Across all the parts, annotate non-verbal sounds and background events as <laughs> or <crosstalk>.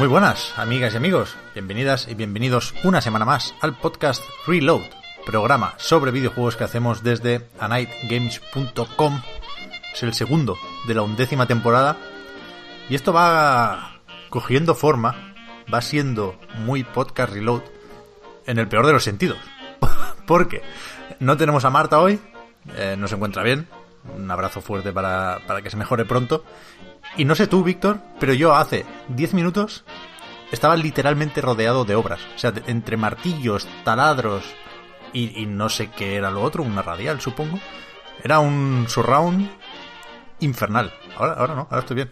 Muy buenas, amigas y amigos. Bienvenidas y bienvenidos una semana más al podcast Reload, programa sobre videojuegos que hacemos desde anightgames.com. Es el segundo de la undécima temporada y esto va cogiendo forma, va siendo muy podcast Reload en el peor de los sentidos. <laughs> Porque no tenemos a Marta hoy, eh, no se encuentra bien. Un abrazo fuerte para, para que se mejore pronto. Y no sé tú, Víctor, pero yo hace 10 minutos estaba literalmente rodeado de obras. O sea, entre martillos, taladros y, y no sé qué era lo otro, una radial, supongo. Era un surround infernal. Ahora, ahora no, ahora estoy bien.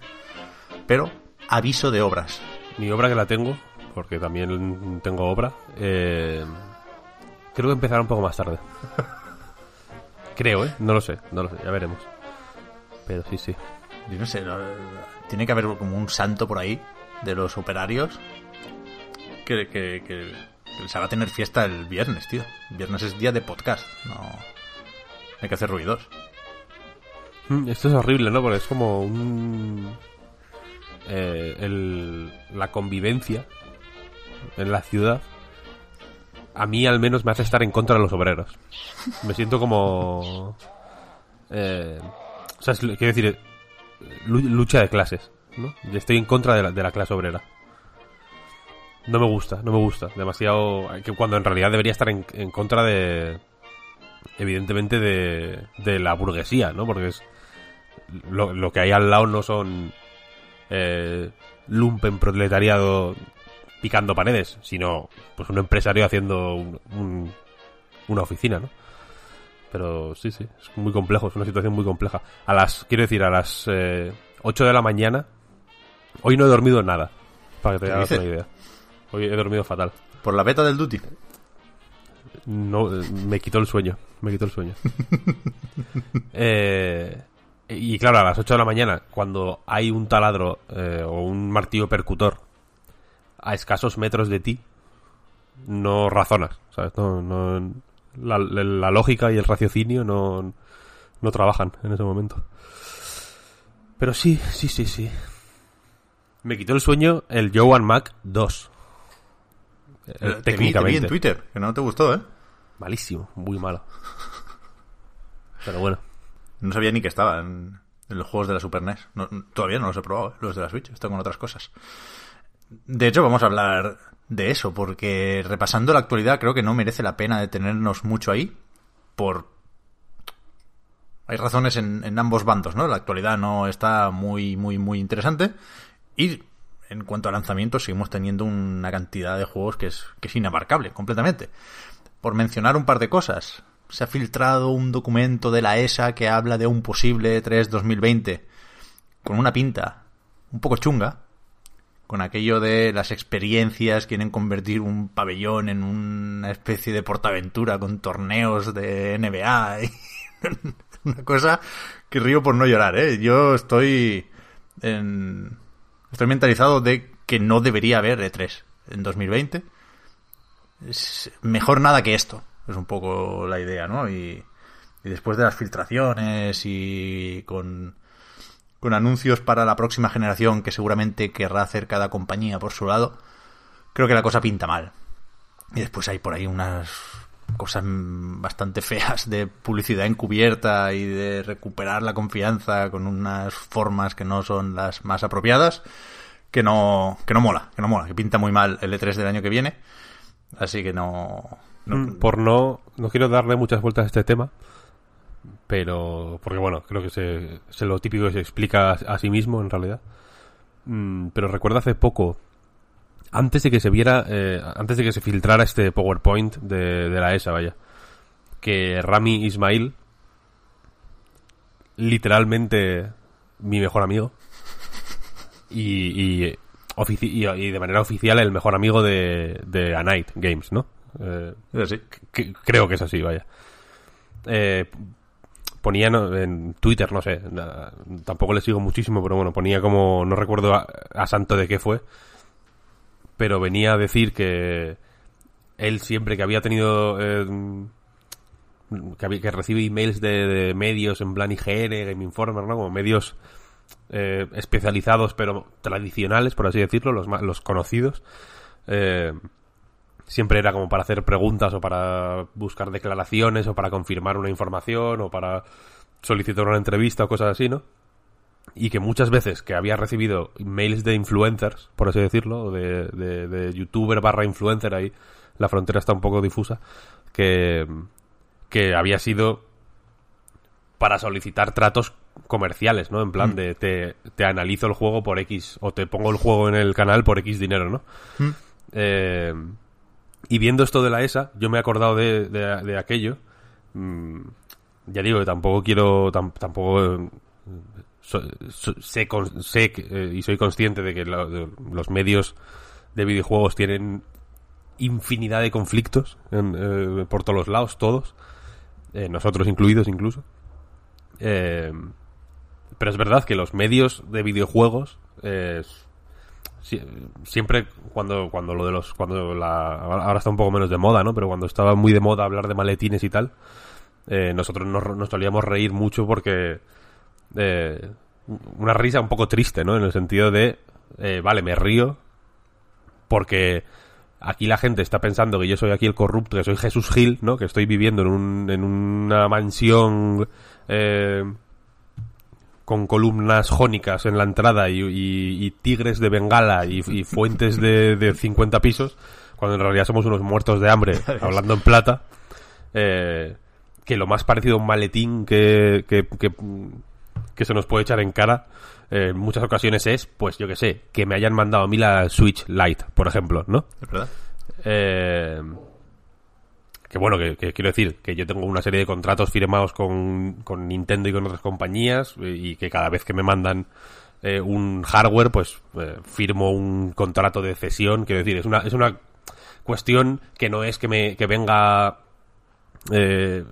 Pero aviso de obras. Mi obra que la tengo, porque también tengo obra, eh, creo que empezará un poco más tarde. creo, ¿eh? No lo sé, no lo sé, ya veremos. Pero sí, sí. Yo no sé, no- tiene que haber como un santo por ahí de los operarios que, que, que, que se va a tener fiesta el viernes, tío. Viernes es día de podcast, no hay que hacer ruidos. Mm, Esto es horrible, ¿no? Porque es como un... eh, el- la convivencia en la ciudad a mí al menos me hace estar en contra de los obreros. Me siento como... eh, o sea, quiero decir, lu- lucha de clases, ¿no? Estoy en contra de la, de la clase obrera. No me gusta, no me gusta. Demasiado... Que cuando en realidad debería estar en, en contra de... Evidentemente de, de la burguesía, ¿no? Porque es... Lo, lo que hay al lado no son... Eh, lumpen proletariado picando paredes, sino pues un empresario haciendo un- un- una oficina, ¿no? Pero sí, sí, es muy complejo, es una situación muy compleja. A las, quiero decir, a las eh, 8 de la mañana, hoy no he dormido nada, para que te ¿Qué hagas una idea. Hoy he dormido fatal. Por la beta del Duty. No, eh, me quitó el sueño, me quitó el sueño. <laughs> Eh, y claro, a las 8 de la mañana, cuando hay un taladro eh, o un martillo percutor a escasos metros de ti, no razonas, ¿sabes? No, no- la, la lógica y el raciocinio no, no trabajan en ese momento. Pero sí, sí, sí, sí. Me quitó el sueño el Joan Mac 2. Eh, te, vi, te vi técnicamente. en Twitter, que no te gustó, ¿eh? Malísimo, muy malo. Pero bueno. No sabía ni que estaba en, en los juegos de la Super NES. No- todavía no los he probado, ¿eh? los de la Switch. Estoy con otras cosas. De hecho, vamos a hablar de eso, porque repasando la actualidad creo que no merece la pena detenernos mucho ahí. Por... Hay razones en, ambos bandos, ¿no? La actualidad no está muy, muy, muy interesante. Y en cuanto a lanzamientos, seguimos teniendo una cantidad de juegos que es, que es inabarcable, completamente. Por mencionar un par de cosas, se ha filtrado un documento de la ESA que habla de un posible 3 2020 con una pinta un poco chunga, con aquello de las experiencias, quieren convertir un pabellón en una especie de portaventura con torneos de NBA. y <laughs> una cosa que río por no llorar, ¿eh? Yo estoy en... Estoy mentalizado de que no debería haber E3 en 2020 es mejor nada que esto. Es un poco la idea, ¿no? Y, y después de las filtraciones y con, con anuncios para la próxima generación que seguramente querrá hacer cada compañía por su lado, creo que la cosa pinta mal. Y después hay por ahí unas cosas bastante feas de publicidad encubierta y de recuperar la confianza con unas formas que no son las más apropiadas, que no, que no mola, que no mola, que pinta muy mal el E3 del año que viene. Así que no... no- Mm, Por no, no quiero darle muchas vueltas a este tema, pero porque bueno, creo que se, se lo típico que se explica a, a sí mismo en realidad. Mm, pero recuerdo hace poco, antes de que se viera, eh, antes de que se filtrara este PowerPoint de, de la ESA, vaya, que Rami Ismail, literalmente mi mejor amigo, y, y, y- y de manera oficial el mejor amigo de, de A Night Games, ¿no? Eh, que- creo que es así, vaya. Eh, ponía en Twitter, no sé, tampoco le sigo muchísimo, pero bueno, ponía como, no recuerdo a, santo de qué fue, pero venía a decir que él siempre que había tenido, eh, que, había- que recibe emails de, de medios en plan IGN, Game Informer, ¿no? Como medios eh, especializados pero tradicionales, por así decirlo, los, los conocidos. Eh, siempre era como para hacer preguntas o para buscar declaraciones o para confirmar una información o para solicitar una entrevista o cosas así, ¿no? Y que muchas veces que había recibido mails de influencers, por así decirlo, de, de, de youtuber barra influencer, ahí la frontera está un poco difusa, que, que había sido para solicitar tratos comerciales, ¿no? En plan de te, te analizo el juego por X o te pongo el juego en el canal por X dinero, ¿no? Eh, y viendo esto de la ESA, yo me he acordado de, de- aquello. Mm, ya digo tampoco quiero, tam- tampoco eh, so- sé, con- sé eh, y soy consciente de que los medios de videojuegos tienen infinidad de conflictos en, eh, por todos los lados, todos, eh, nosotros incluidos incluso. Pero es verdad que los medios de videojuegos siempre cuando cuando lo de los cuando la ahora está un poco menos de moda no pero cuando estaba muy de moda hablar de maletines y tal eh, nosotros nos, nos solíamos reír mucho porque eh, una risa un poco triste no en el sentido de eh, vale me río porque aquí la gente está pensando que yo soy aquí el corrupto que soy Jesús Gil no que estoy viviendo en un en una mansión eh, con columnas jónicas en la entrada y, y- y tigres de Bengala y, y fuentes de, de 50 pisos, cuando en realidad somos unos muertos de hambre, <laughs> hablando en plata, eh, que lo más parecido a un maletín que, que, que, que se nos puede echar en cara eh, en muchas ocasiones es, pues yo que sé, que me hayan mandado a mí la Switch Lite, por ejemplo, ¿no? Es verdad. Eh, que bueno, que, quiero decir que yo tengo una serie de contratos firmados con, con Nintendo y con otras compañías eh, y que cada vez que me mandan eh, un hardware, pues eh, firmo un contrato de cesión. Quiero decir, es una, es una cuestión que no es que me que venga eh,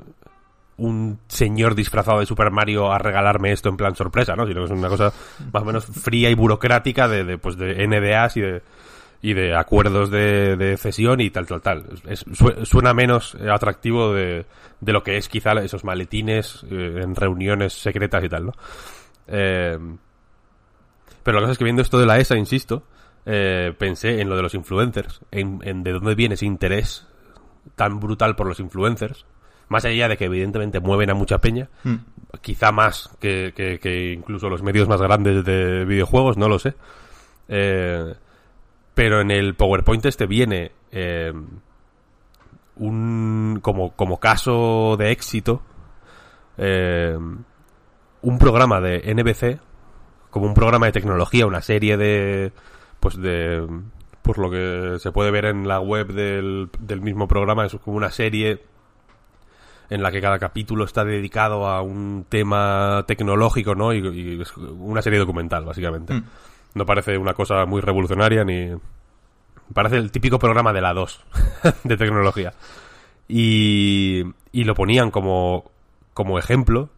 un señor disfrazado de Super Mario a regalarme esto en plan sorpresa, ¿no? Sino que es una cosa más o menos fría y burocrática de, de, pues de NDAs y de y de acuerdos de, de cesión y tal, tal, tal. Es- suena menos eh, atractivo de, de lo que es quizá esos maletines eh, en reuniones secretas y tal, ¿no? Eh, pero la cosa es que viendo esto de la ESA, insisto, eh, pensé en lo de los influencers, en, en de dónde viene ese interés tan brutal por los influencers, más allá de que evidentemente mueven a mucha peña, quizá más que, que- que incluso los medios más grandes de videojuegos, no lo sé. Eh, pero en el PowerPoint este viene eh, un como, como caso de éxito eh, un programa de NBC como un programa de tecnología, una serie de pues de por lo que se puede ver en la web del, del mismo programa, es como una serie en la que cada capítulo está dedicado a un tema tecnológico, ¿no? Y, y es una serie documental, básicamente. No parece una cosa muy revolucionaria ni... Parece el típico programa de la 2 <laughs> de tecnología. Y, y lo ponían como, como ejemplo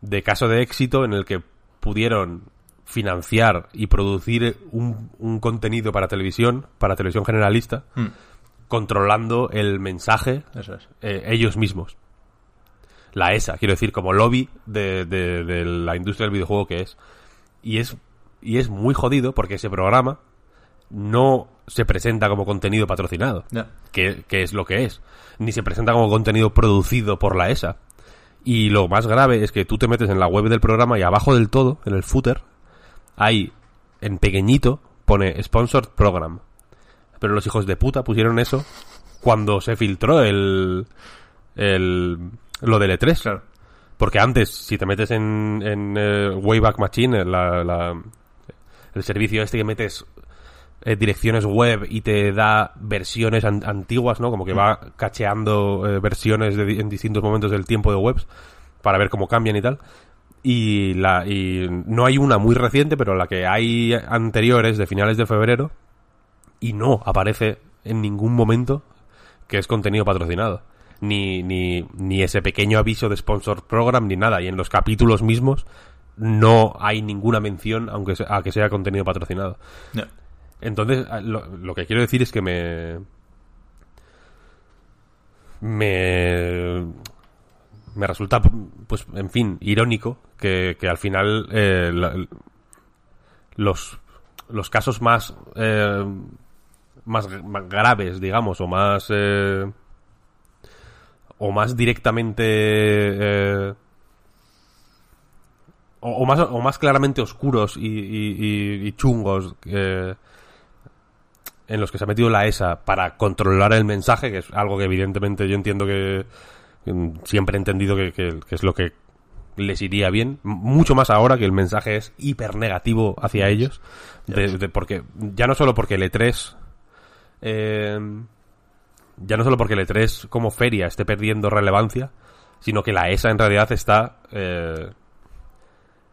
de caso de éxito en el que pudieron financiar y producir un, un contenido para televisión, para televisión generalista, controlando el mensaje Eso es. eh, ellos mismos. La ESA, quiero decir, como lobby de, de- de la industria del videojuego que es. Y es. Y es muy jodido porque ese programa no se presenta como contenido patrocinado, que, que es lo que es, ni se presenta como contenido producido por la ESA. Y lo más grave es que tú te metes en la web del programa y abajo del todo, en el footer, hay en pequeñito, pone Sponsored Program. Pero los hijos de puta pusieron eso cuando se filtró el, el lo del E3. Claro. Porque antes, si te metes en, en eh, Wayback Machine, la, la- el servicio este que metes eh, direcciones web y te da versiones an- antiguas, ¿no? Como que va cacheando eh, versiones de en distintos momentos del tiempo de webs para ver cómo cambian y tal. Y, la, y no hay una muy reciente, pero la que hay anteriores de finales de febrero y no aparece en ningún momento que es contenido patrocinado. Ni, ni, ni ese pequeño aviso de sponsor program ni nada. Y en los capítulos mismos no hay ninguna mención aunque se- a que sea contenido patrocinado. Ya. Entonces, a- lo, que quiero decir es que me. Me. Me resulta, pues, en fin, irónico que, que al final eh, los, los casos más. eh, más, graves, digamos, o más. eh, o más directamente. o, más, o más claramente oscuros y, chungos en los que se ha metido la ESA para controlar el mensaje, que es algo que evidentemente yo entiendo que siempre he entendido que, que- que es lo que les iría bien, mucho más ahora que el mensaje es hiper negativo hacia ellos, de- de- porque ya no solo porque el E3 eh, ya no solo porque el E3 como feria esté perdiendo relevancia, sino que la ESA en realidad está eh,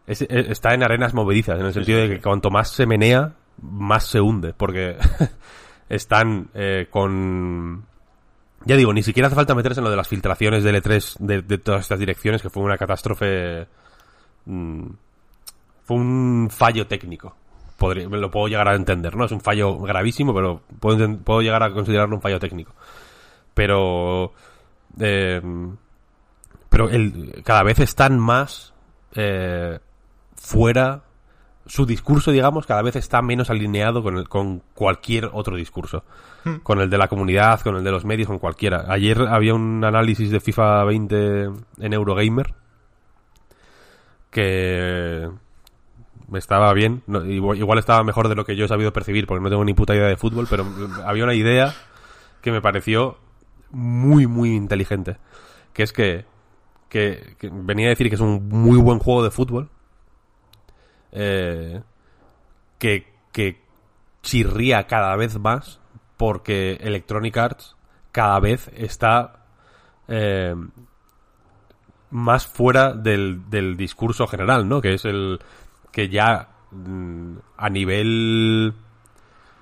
es- eh, está en arenas movedizas, en el sentido de que cuanto más se menea, más se hunde, porque <laughs> están eh, con... Ya digo, ni siquiera hace falta meterse en lo de las filtraciones del E3 de, de todas estas direcciones, que fue una catástrofe... mm, fue un fallo técnico. Lo puedo llegar a entender, ¿no? Es un fallo gravísimo, pero puedo llegar a considerarlo un fallo técnico. Pero... eh, pero el, cada vez están más eh, fuera su discurso digamos cada vez está menos alineado con, el- con cualquier otro discurso con el de la comunidad con el de los medios con cualquiera ayer había un análisis de FIFA 20 en Eurogamer que estaba bien no, igual, igual estaba mejor de lo que yo he sabido percibir porque no tengo ni puta idea de fútbol pero había una idea que me pareció muy muy inteligente que es que que, que venía a decir que es un muy buen juego de fútbol. Eh, que, que chirría cada vez más porque Electronic Arts cada vez está eh, más fuera del, del discurso general, ¿no? Que es el que ya mm, a nivel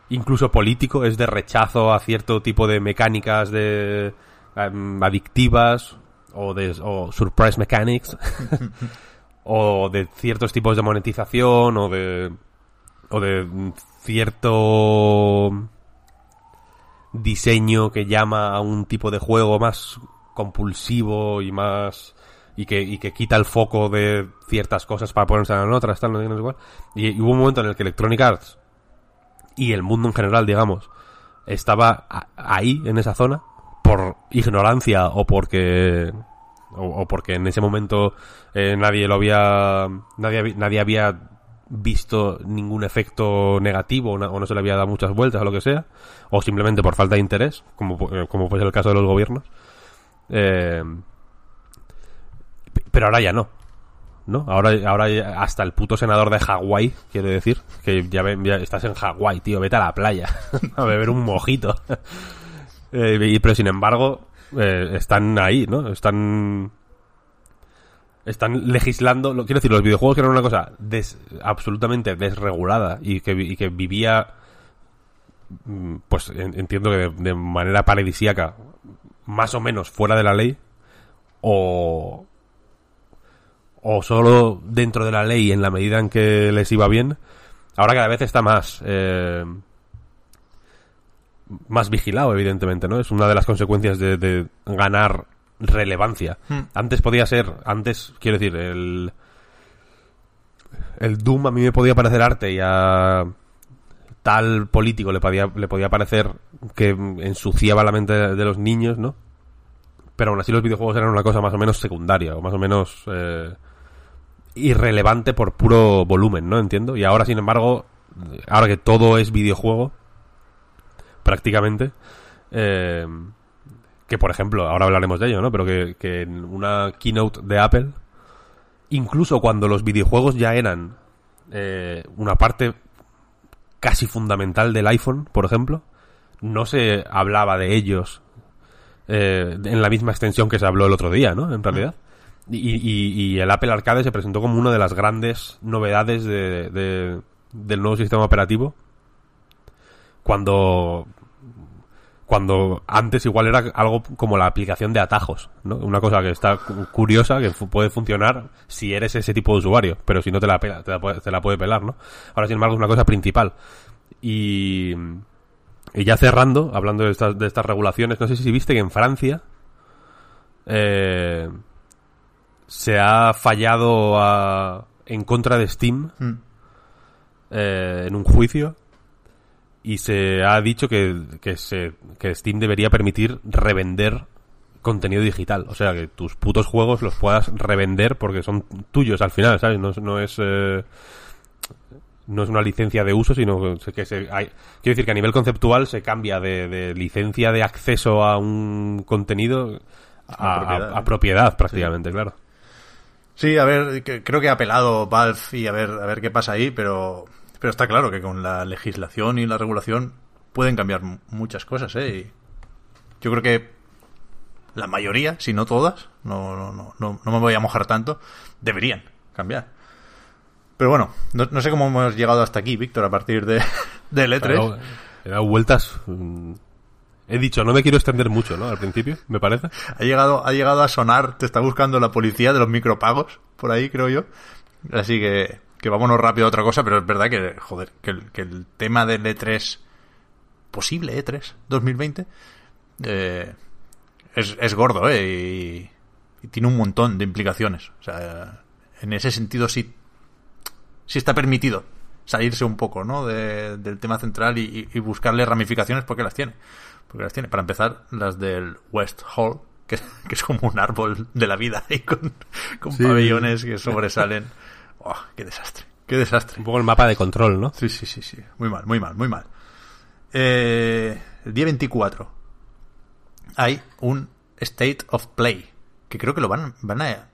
incluso político es de rechazo a cierto tipo de mecánicas em, adictivas o de o surprise mechanics <laughs> o de ciertos tipos de monetización o de o de cierto diseño que llama a un tipo de juego más compulsivo y más y que, que quita el foco de ciertas cosas para ponerse en otras tal no sé no cuál. y, hubo un momento en el que Electronic Arts y el mundo en general digamos estaba ahí en esa zona por ignorancia o porque o, porque en ese momento eh, nadie lo había nadie, nadie había visto ningún efecto negativo o no se le había dado muchas vueltas o lo que sea o simplemente por falta de interés como, eh, como puede ser el caso de los gobiernos Eh, pero ahora ya no ¿no? Ahora, ahora ya- hasta el puto senador de Hawái, quiero decir, que ya, ya estás en Hawái, tío, vete a la playa <laughs> a beber un mojito. <laughs> Eh, pero sin embargo, eh, están ahí, ¿no? Están están legislando, lo quiero decir, los videojuegos que eran una cosa absolutamente desregulada y que, vivía mm, pues en- entiendo que de, de manera paradisíaca más o menos fuera de la ley o o solo dentro de la ley en la medida en que les iba bien ahora cada vez está más eh, más vigilado evidentemente no es una de las consecuencias de, de ganar relevancia antes podía ser antes quiero decir el el Doom a mí me podía parecer arte y a tal político le podía le podía parecer que ensuciaba la mente de, de los niños no pero aún así los videojuegos eran una cosa más o menos secundaria o más o menos eh, irrelevante por puro volumen, ¿no? Entiendo. Y ahora, sin embargo, ahora que todo es videojuego, prácticamente, eh, que por ejemplo, ahora hablaremos de ello, ¿no? Pero que, que en una keynote de Apple, incluso cuando los videojuegos ya eran eh, una parte casi fundamental del iPhone, por ejemplo. No se hablaba de ellos eh, en la misma extensión que se habló el otro día, ¿no? En realidad. Y, y- y el Apple Arcade se presentó como una de las grandes novedades de- de- del nuevo sistema operativo. Cuando cuando antes igual era algo como la aplicación de atajos, ¿no? Una cosa que está cu- curiosa, que puede funcionar si eres ese tipo de usuario, pero si no te la pela, te la, puede, te la puede pelar, ¿no? Ahora, sin embargo, es una cosa principal. Y, y ya cerrando, hablando de estas, de estas regulaciones, no sé si viste que en Francia eh, se ha fallado a- en contra de Steam Mm. eh, en un juicio y se ha dicho que, que, se, que Steam debería permitir revender contenido digital. O sea, que tus putos juegos los puedas revender porque son tuyos al final, ¿sabes? No, es- no es... eh, no es una licencia de uso, sino que se, hay, quiero decir que a nivel conceptual se cambia de, de licencia de acceso a un contenido a, propiedad, a- a propiedad prácticamente, claro. Sí, a ver, que- creo que ha apelado Valve y a ver, a ver qué pasa ahí, pero, pero está claro que con la legislación y la regulación pueden cambiar mu- muchas cosas, ¿eh? Y yo creo que la mayoría, si no todas, no, no, no, no, no me voy a mojar tanto, deberían cambiar. Pero bueno, no, no sé cómo hemos llegado hasta aquí, Víctor, a partir de, del E E3. Claro, he dado vueltas. mm, He dicho, no me quiero extender mucho, ¿no? Al principio, me parece. Ha llegado, ha llegado a sonar, te está buscando la policía de los micropagos, por ahí creo yo. Así que, que vámonos rápido a otra cosa, pero es verdad que, joder, que el, que el tema del E3, posible E3 2020, eh, es, es gordo, ¿eh? Y, y tiene un montón de implicaciones. O sea, en ese sentido sí, sí está permitido salirse un poco, ¿no? De- del tema central y, y buscarle ramificaciones porque las tiene. Porque las tiene. Para empezar, las del West Hall, que, <laughs> que es como un árbol de la vida ahí con, con Sí. pabellones que sobresalen. <laughs> ¡Oh, qué desastre! ¡Qué desastre! Un poco el mapa de control, ¿no? Sí, sí, sí, sí. Muy mal, muy mal, muy mal. Eh, el día 24 hay un State of Play, que creo que lo van, van a...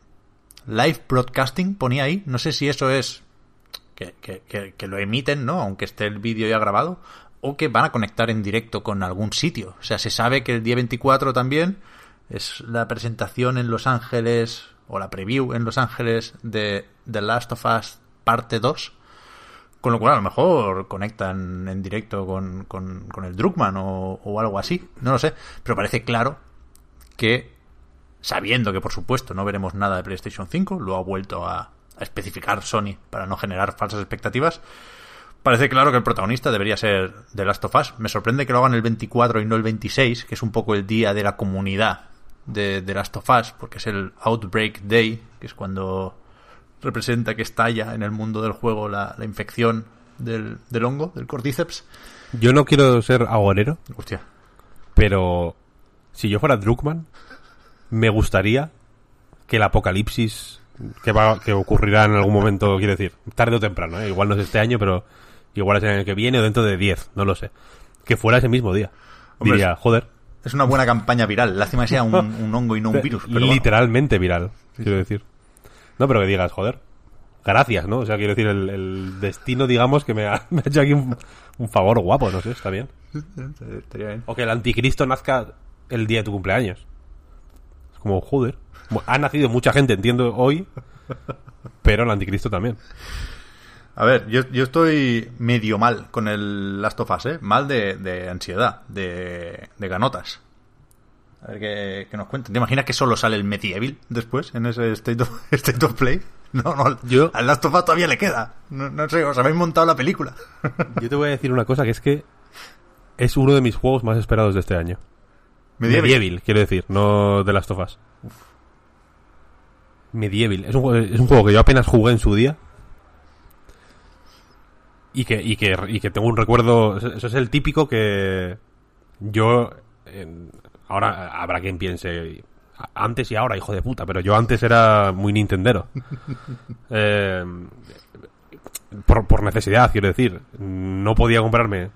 Live Broadcasting ponía ahí, no sé si eso es que, que- que- que lo emiten, ¿no? Aunque esté el vídeo ya grabado, o que van a conectar en directo con algún sitio. O sea, se sabe que el día 24 también es la presentación en Los Ángeles, o la preview en Los Ángeles de The Last of Us parte 2. Con lo cual, a lo mejor conectan en directo con, con- con el Druckmann o, o algo así. No lo sé. Pero parece claro que, sabiendo que por supuesto no veremos nada de PlayStation 5, lo ha vuelto a, a especificar Sony para no generar falsas expectativas. Parece claro que el protagonista debería ser The Last of Us. Me sorprende que lo hagan el 24 y no el 26, que es un poco el día de la comunidad de The Last of Us, porque es el Outbreak Day, que es cuando representa que estalla en el mundo del juego la, la infección del, del hongo, del cordyceps. Yo no quiero ser agorero, Hostia. pero si yo fuera Druckmann, me gustaría que el apocalipsis que va que ocurrirá en algún momento, quiero decir, tarde o temprano, ¿eh? igual no es este año, pero igual es el año que viene o dentro de 10, no lo sé. Que fuera ese mismo día. Hombre, Diría, joder, Es una buena campaña viral. Lástima que sea un, <laughs> un hongo y no un virus. Pero bueno. literalmente viral, quiero decir. No, pero que digas, joder, gracias, ¿no? O sea, quiero decir, el, el destino, digamos, que me ha, <laughs> me ha hecho aquí un, un favor guapo, no sé, está bien. Estaría bien. O que el anticristo nazca el día de tu cumpleaños. Es como, joder. Ha nacido mucha gente, entiendo, hoy, pero el anticristo también. A ver, yo, yo estoy medio mal con el Last of Us, ¿eh? Mal de, de ansiedad, de, de ganotas. A ver qué, qué nos cuentan. ¿Te imaginas que solo sale el Medieval después en ese State of, <laughs> State of Play? No, no, Yo- al Last of Us todavía le queda. No, no sé, os habéis montado la película. <laughs> Yo te voy a decir una cosa, que es que es uno de mis juegos más esperados de este año. Medieval. Medieval, quiero decir, no de Last of Us. Medieval. Es un, es un juego que yo apenas jugué en su día. Y que, y que, y que tengo un recuerdo. Eso es el típico que yo. en- ahora habrá quien piense. Antes y ahora, hijo de puta, pero yo antes era muy Nintendero. <laughs> Eh, por, por necesidad, quiero decir. No podía comprarme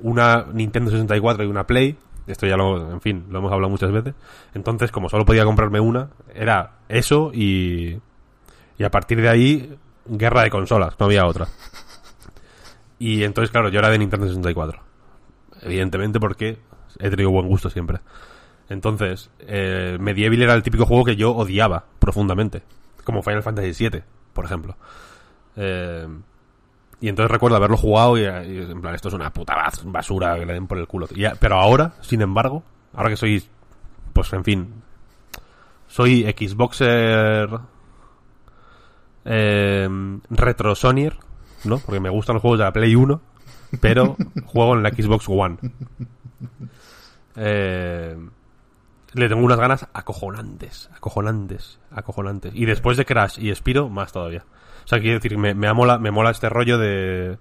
una Nintendo 64 y una Play. Esto ya lo, en fin, lo hemos hablado muchas veces. Entonces, como solo podía comprarme una, era eso y, y a partir de ahí, guerra de consolas, no había otra. Y entonces, claro, yo era de Nintendo 64. Evidentemente porque he tenido buen gusto siempre. Entonces, eh, Medieval era el típico juego que yo odiaba profundamente. Como Final Fantasy VII, por ejemplo. Eh, y entonces recuerdo haberlo jugado y, en plan, esto es una puta bas- basura que le den por el culo. Pero ahora, sin embargo, ahora que soy, pues en fin, soy Xboxer eh, retro ¿no? Porque me gustan los juegos de la Play 1, pero <laughs> juego en la Xbox One. Eh, le tengo unas ganas acojonantes, acojonantes, acojonantes. Y después de Crash y Spiro, más todavía. O sea, quiero decir, me, me, mola, me mola este rollo de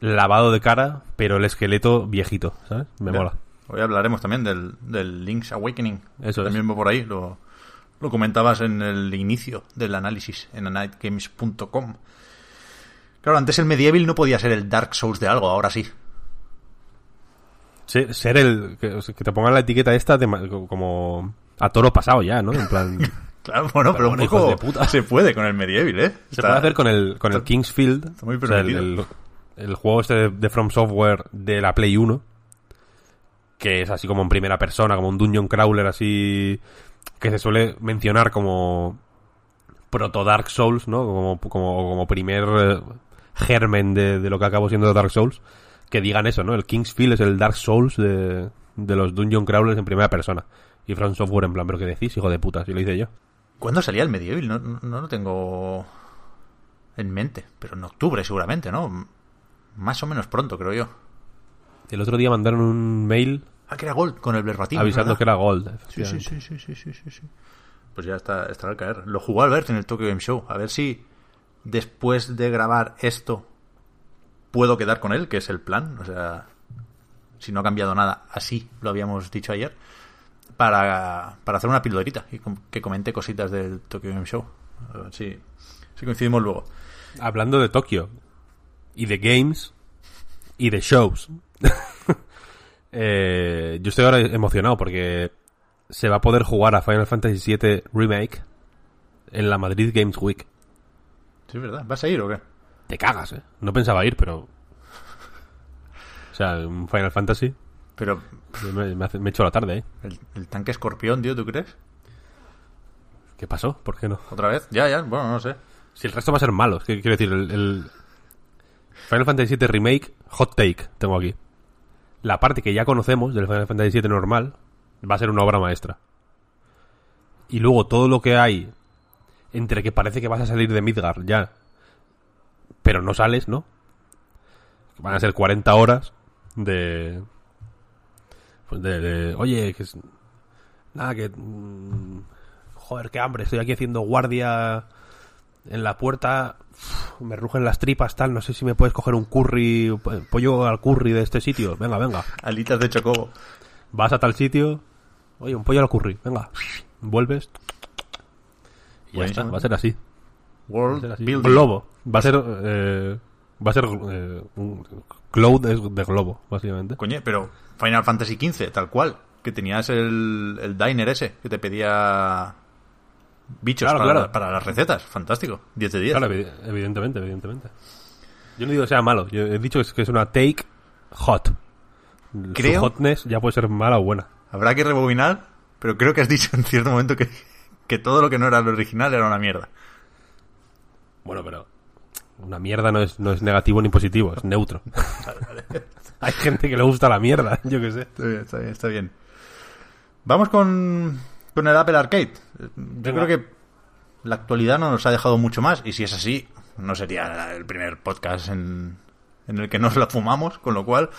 lavado de cara, pero el esqueleto viejito, ¿sabes? Me mola. Hoy hablaremos también del, del Link's Awakening. Eso es. También va por ahí. Lo, lo comentabas en el inicio del análisis en anightgames.com. Claro, antes el Medieval no podía ser el Dark Souls de algo, ahora sí. Ser, ser el. Que, te pongan la etiqueta esta de como. A toro pasado ya, ¿no? En plan. <laughs> Claro, bueno, pero, un hijos de puta. se puede con el Medieval, ¿eh? Se Está- puede hacer con el, con el Kingsfield. está muy o sea, el, permitido. el- el juego este de, de From Software de la Play 1. Que es así como en primera persona, como un dungeon crawler así. Que se suele mencionar como. Proto Dark Souls, ¿no? Como, como, como primer eh, germen de, de lo que acabó siendo Dark Souls. Que digan eso, ¿no? El Kingsfield es el Dark Souls de, de los dungeon crawlers en primera persona. Y From Software en plan, ¿pero qué decís, hijo de puta? Si lo hice yo. ¿Cuándo salía el Medieval? No, no, no lo tengo en mente, pero en octubre seguramente, ¿no? Más o menos pronto, creo yo. El otro día mandaron un mail Ah, que era Gold con el verbatim. avisando ¿verdad? que era Gold. Sí, sí, sí, sí, sí, sí, sí. Pues ya está, está al caer. Lo jugó Albert en el Tokyo Game Show. A ver si después de grabar esto puedo quedar con él, que es el plan. O sea, si no ha cambiado nada, así lo habíamos dicho ayer. Para, para hacer una pildorita y que comente cositas del Tokyo Game Show. Si, si coincidimos luego. Hablando de Tokio y de games y de shows. <laughs> eh, yo estoy ahora emocionado porque se va a poder jugar a Final Fantasy VII Remake en la Madrid Games Week. Sí, es verdad. ¿Vas a ir o qué? Te cagas, ¿eh? No pensaba ir, pero... O sea, un Final Fantasy Pero me, me, hace- me echo la tarde, ¿eh? el, el tanque escorpión, tío, ¿tú crees? ¿Qué pasó? ¿Por qué no? ¿Otra vez? Ya, ya, bueno, no sé. Si el resto va a ser malo, es que quiero decir, el, el Final Fantasy VII Remake, hot take, tengo aquí. La parte que ya conocemos del Final Fantasy VII normal va a ser una obra maestra. Y luego todo lo que hay entre que parece que vas a salir de Midgar ya, pero no sales, ¿no? Van a ser 40 horas de... Pues de, de, oye, que es... Nada, que... mm, joder, qué hambre, estoy aquí haciendo guardia en la puerta me rugen las tripas tal no sé si me puedes coger un curry po- pollo al curry de este sitio venga venga Alitas de chocobo. vas a tal sitio oye un pollo al curry venga vuelves y ya Buenísimo. está va a ser así, va a World ser así. Building. globo va a ser eh, va a ser eh, un cloud es de globo básicamente Coño, pero Final Fantasy XV, tal cual. Que tenías el, el diner ese, que te pedía bichos Claro, para, claro. para las recetas. Fantástico. 10 de 10. Claro, evi- evidentemente, evidentemente. Yo no digo que sea malo, yo he dicho que es, una take hot. Su Creo- hotness ya puede ser mala o buena. Habrá que rebobinar, pero creo que has dicho en cierto momento que, que todo lo que no era lo original era una mierda. Bueno, pero una mierda no es, no es negativo ni positivo, es neutro. <laughs> <laughs> Hay gente que le gusta la mierda, yo qué sé. Está bien, está bien, está bien. Vamos con, con el Apple Arcade. Yo Venga. creo que la actualidad no nos ha dejado mucho más, y si es así, no sería el primer podcast en, en el que nos la fumamos, con lo cual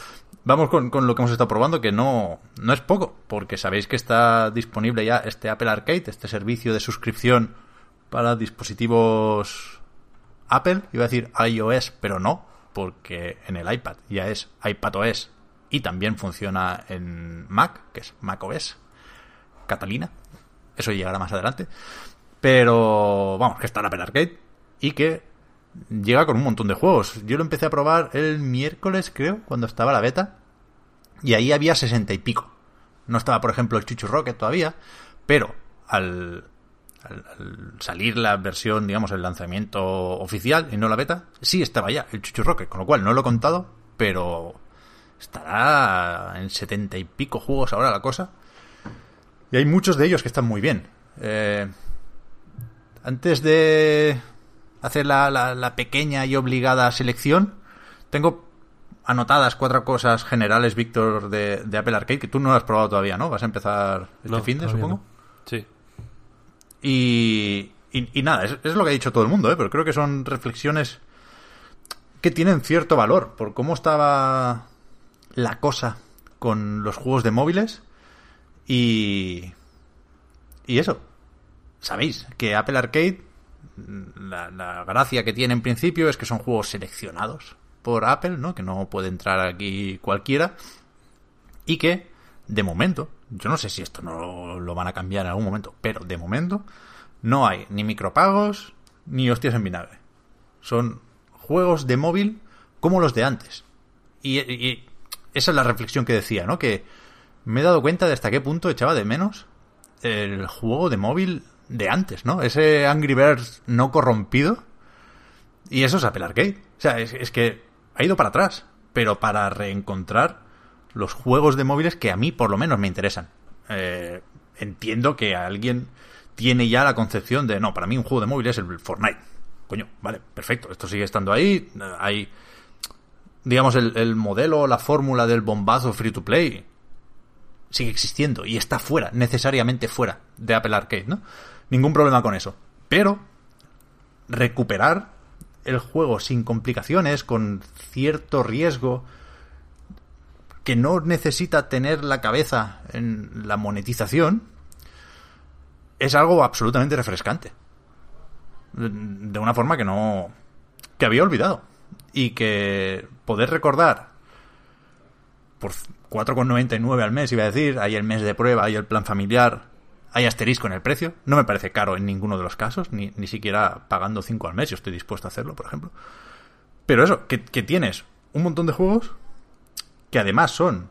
vamos con, con lo que hemos estado probando, que no, no es poco, porque sabéis que está disponible ya este Apple Arcade, este servicio de suscripción para dispositivos Apple, iba a decir iOS, pero no, porque en el iPad ya es iPadOS y también funciona en Mac, que es macOS, Catalina. Eso llegará más adelante. Pero vamos, que está el Apple Arcade y que llega con un montón de juegos. Yo lo empecé a probar el miércoles, creo, cuando estaba la beta. Y ahí había sesenta y pico. No estaba, por ejemplo, el Chuchu Rocket todavía. Pero al, al, al salir la versión, digamos, el lanzamiento oficial y no la beta, sí estaba ya el Chuchurroque, con lo cual no lo he contado, pero estará en setenta y pico juegos ahora la cosa. Y hay muchos de ellos que están muy bien. Eh, antes de hacer la, la, la pequeña y obligada selección, tengo anotadas cuatro cosas generales, Víctor, de, de Apple Arcade, que tú no lo has probado todavía, ¿no? Vas a empezar este No, fin de, supongo. no. Sí. Y, y, y nada, es, es lo que ha dicho todo el mundo, ¿eh? pero creo que son reflexiones que tienen cierto valor por cómo estaba la cosa con los juegos de móviles y, y eso. Sabéis que Apple Arcade, la, gracia que tiene en principio es que son juegos seleccionados por Apple, ¿no? Que no puede entrar aquí cualquiera y que, de momento, yo no sé si esto no lo van a cambiar en algún momento, pero de momento no hay ni micropagos ni hostias en vinagre. Son juegos de móvil como los de antes. Y, y esa es la reflexión que decía, ¿no? Que me he dado cuenta de hasta qué punto echaba de menos el juego de móvil de antes, ¿no? Ese Angry Birds no corrompido. Y eso es Apple Arcade. O sea, es, es que ha ido para atrás, pero para reencontrar los juegos de móviles que a mí por lo menos me interesan. Eh, entiendo que alguien tiene ya la concepción de, no, para mí un juego de móvil es el Fortnite. Coño, vale, perfecto, esto sigue estando ahí. Hay, digamos, el, el modelo, la fórmula del bombazo free to play sigue existiendo y está fuera, necesariamente fuera de Apple Arcade, ¿no? Ningún problema con eso. Pero recuperar el juego sin complicaciones, con cierto riesgo, que no necesita tener la cabeza en la monetización, es algo absolutamente refrescante. De una forma que no. que había olvidado. Y que poder recordar por 4,99 al mes, iba a decir, hay el mes de prueba, hay el plan familiar, hay asterisco en el precio. No me parece caro en ninguno de los casos, ni, ni siquiera pagando 5 al mes, yo estoy dispuesto a hacerlo, por ejemplo. Pero eso, que, tienes un montón de juegos que además son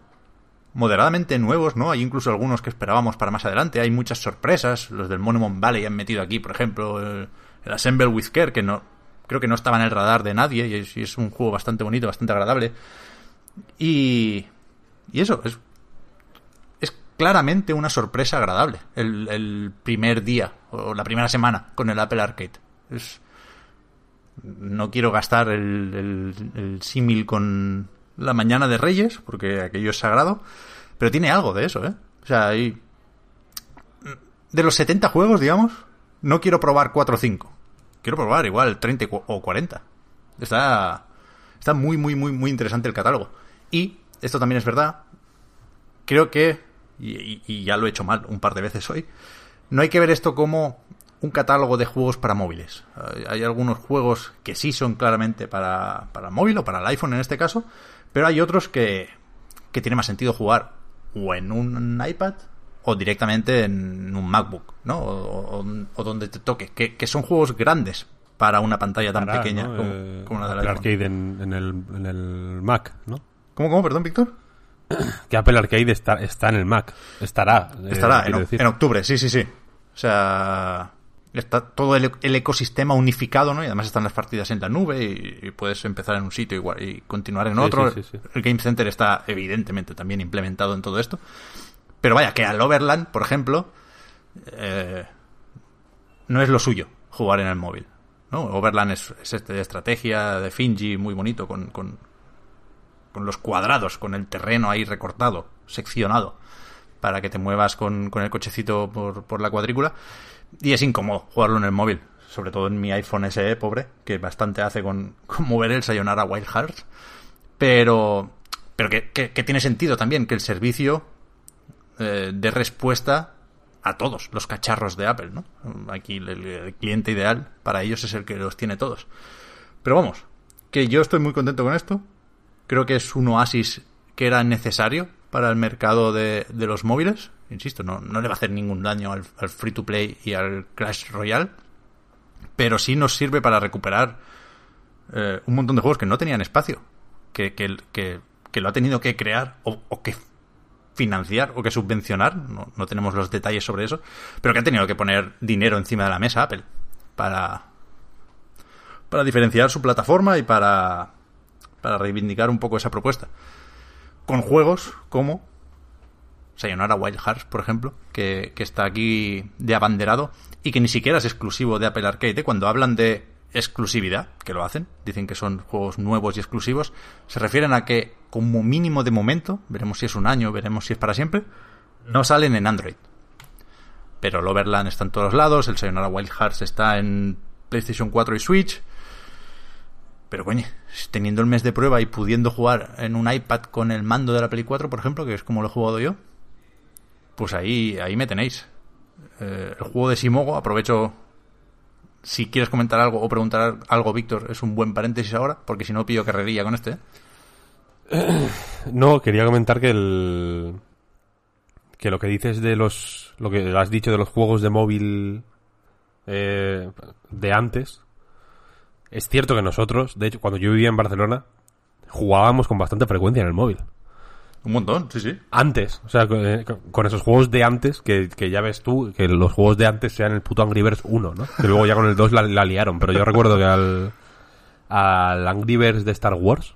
moderadamente nuevos, ¿no? Hay incluso algunos que esperábamos para más adelante. Hay muchas sorpresas. Los del Monument Valley han metido aquí, por ejemplo, el, el Assemble with Care, que no creo que no estaba en el radar de nadie y es, y es un juego bastante bonito, bastante agradable. Y, y eso, es, es claramente una sorpresa agradable el, primer día o la primera semana con el Apple Arcade. Es, no quiero gastar el, el, el símil con la mañana de Reyes, porque aquello es sagrado, pero tiene algo de eso, ¿eh? O sea, hay... De los 70 juegos, digamos, no quiero probar 4 o 5. Quiero probar igual 30 o 40. Está, está muy, muy, muy, muy interesante el catálogo. Y, esto también es verdad, creo que, y, y ya lo he hecho mal un par de veces hoy, no hay que ver esto como un catálogo de juegos para móviles. Hay algunos juegos que sí son claramente para, para móvil o para el iPhone en este caso, pero hay otros que, que tiene más sentido jugar o en un iPad o directamente en un MacBook, ¿no? O, o, o donde te toque, que, que, son juegos grandes para una pantalla tan pequeña ¿no? como, Eh, como la del Apple iPhone. Arcade en, en el, en el Mac, ¿no? ¿Cómo, cómo, perdón, Víctor? <clears throat> Que Apple Arcade está, está en el Mac. Estará. eh, Estará en, en octubre, sí, sí, sí. O sea, está todo el, el ecosistema unificado, ¿no? Y además están las partidas en la nube y, y puedes empezar en un sitio igual y continuar en Sí, otro. sí, sí, sí. El Game Center está evidentemente también implementado en todo esto. Pero vaya, que al Overland, por ejemplo, eh, no es lo suyo jugar en el móvil. ¿no? Overland es, es este de estrategia de Finji muy bonito con, con, con los cuadrados, con el terreno ahí recortado, seccionado, para que te muevas con, con el cochecito por, por la cuadrícula. Y es incómodo jugarlo en el móvil, sobre todo en mi iPhone SE, pobre, que bastante hace con, <laughs> con mover el Sayonara Wild Hearts. Pero, pero que, que, tiene sentido también que el servicio eh, dé respuesta a todos los cacharros de Apple, ¿no? Aquí el cliente ideal para ellos es el que los tiene todos. Pero vamos, que yo estoy muy contento con esto. Creo que es un oasis que era necesario para el mercado de, de los móviles. Insisto, no, no le va a hacer ningún daño al, free to play y al Clash Royale. Pero sí nos sirve para recuperar eh, un montón de juegos que no tenían espacio. Que, que, que, que lo ha tenido que crear o, o que financiar o que subvencionar, no, no tenemos los detalles sobre eso, pero que han tenido que poner dinero encima de la mesa Apple para, para diferenciar su plataforma y para, para reivindicar un poco esa propuesta. Con juegos como Sayonara Wild Hearts, por ejemplo, que, está aquí de abanderado y que ni siquiera es exclusivo de Apple Arcade. Cuando hablan de exclusividad, que lo hacen, dicen que son juegos nuevos y exclusivos, se refieren a que como mínimo de momento, veremos si es un año, veremos si es para siempre, no salen en Android. Pero el Overland está en todos lados, el Sayonara Wild Hearts está en PlayStation 4 y Switch. Pero coño, teniendo el mes de prueba y pudiendo jugar en un iPad con el mando de la Play 4, por ejemplo, que es como lo he jugado yo, pues ahí, ahí me tenéis. Eh, el juego de Simogo, aprovecho si quieres comentar algo o preguntar algo, Víctor, es un buen paréntesis ahora, porque si no pillo carrerilla con este. ¿eh? <clears throat> No, quería comentar que el que lo que dices de los lo que has dicho de los juegos de móvil eh, de antes es cierto que nosotros, de hecho, cuando yo vivía en Barcelona, jugábamos con bastante frecuencia en el móvil. Un montón, sí, sí. Antes, o sea, con, eh, esos juegos de antes, que, que, ya ves tú, que los juegos de antes sean el puto Angry Birds 1, ¿no? Que luego ya con el 2 la, la liaron, pero yo recuerdo que al, al Angry Birds de Star Wars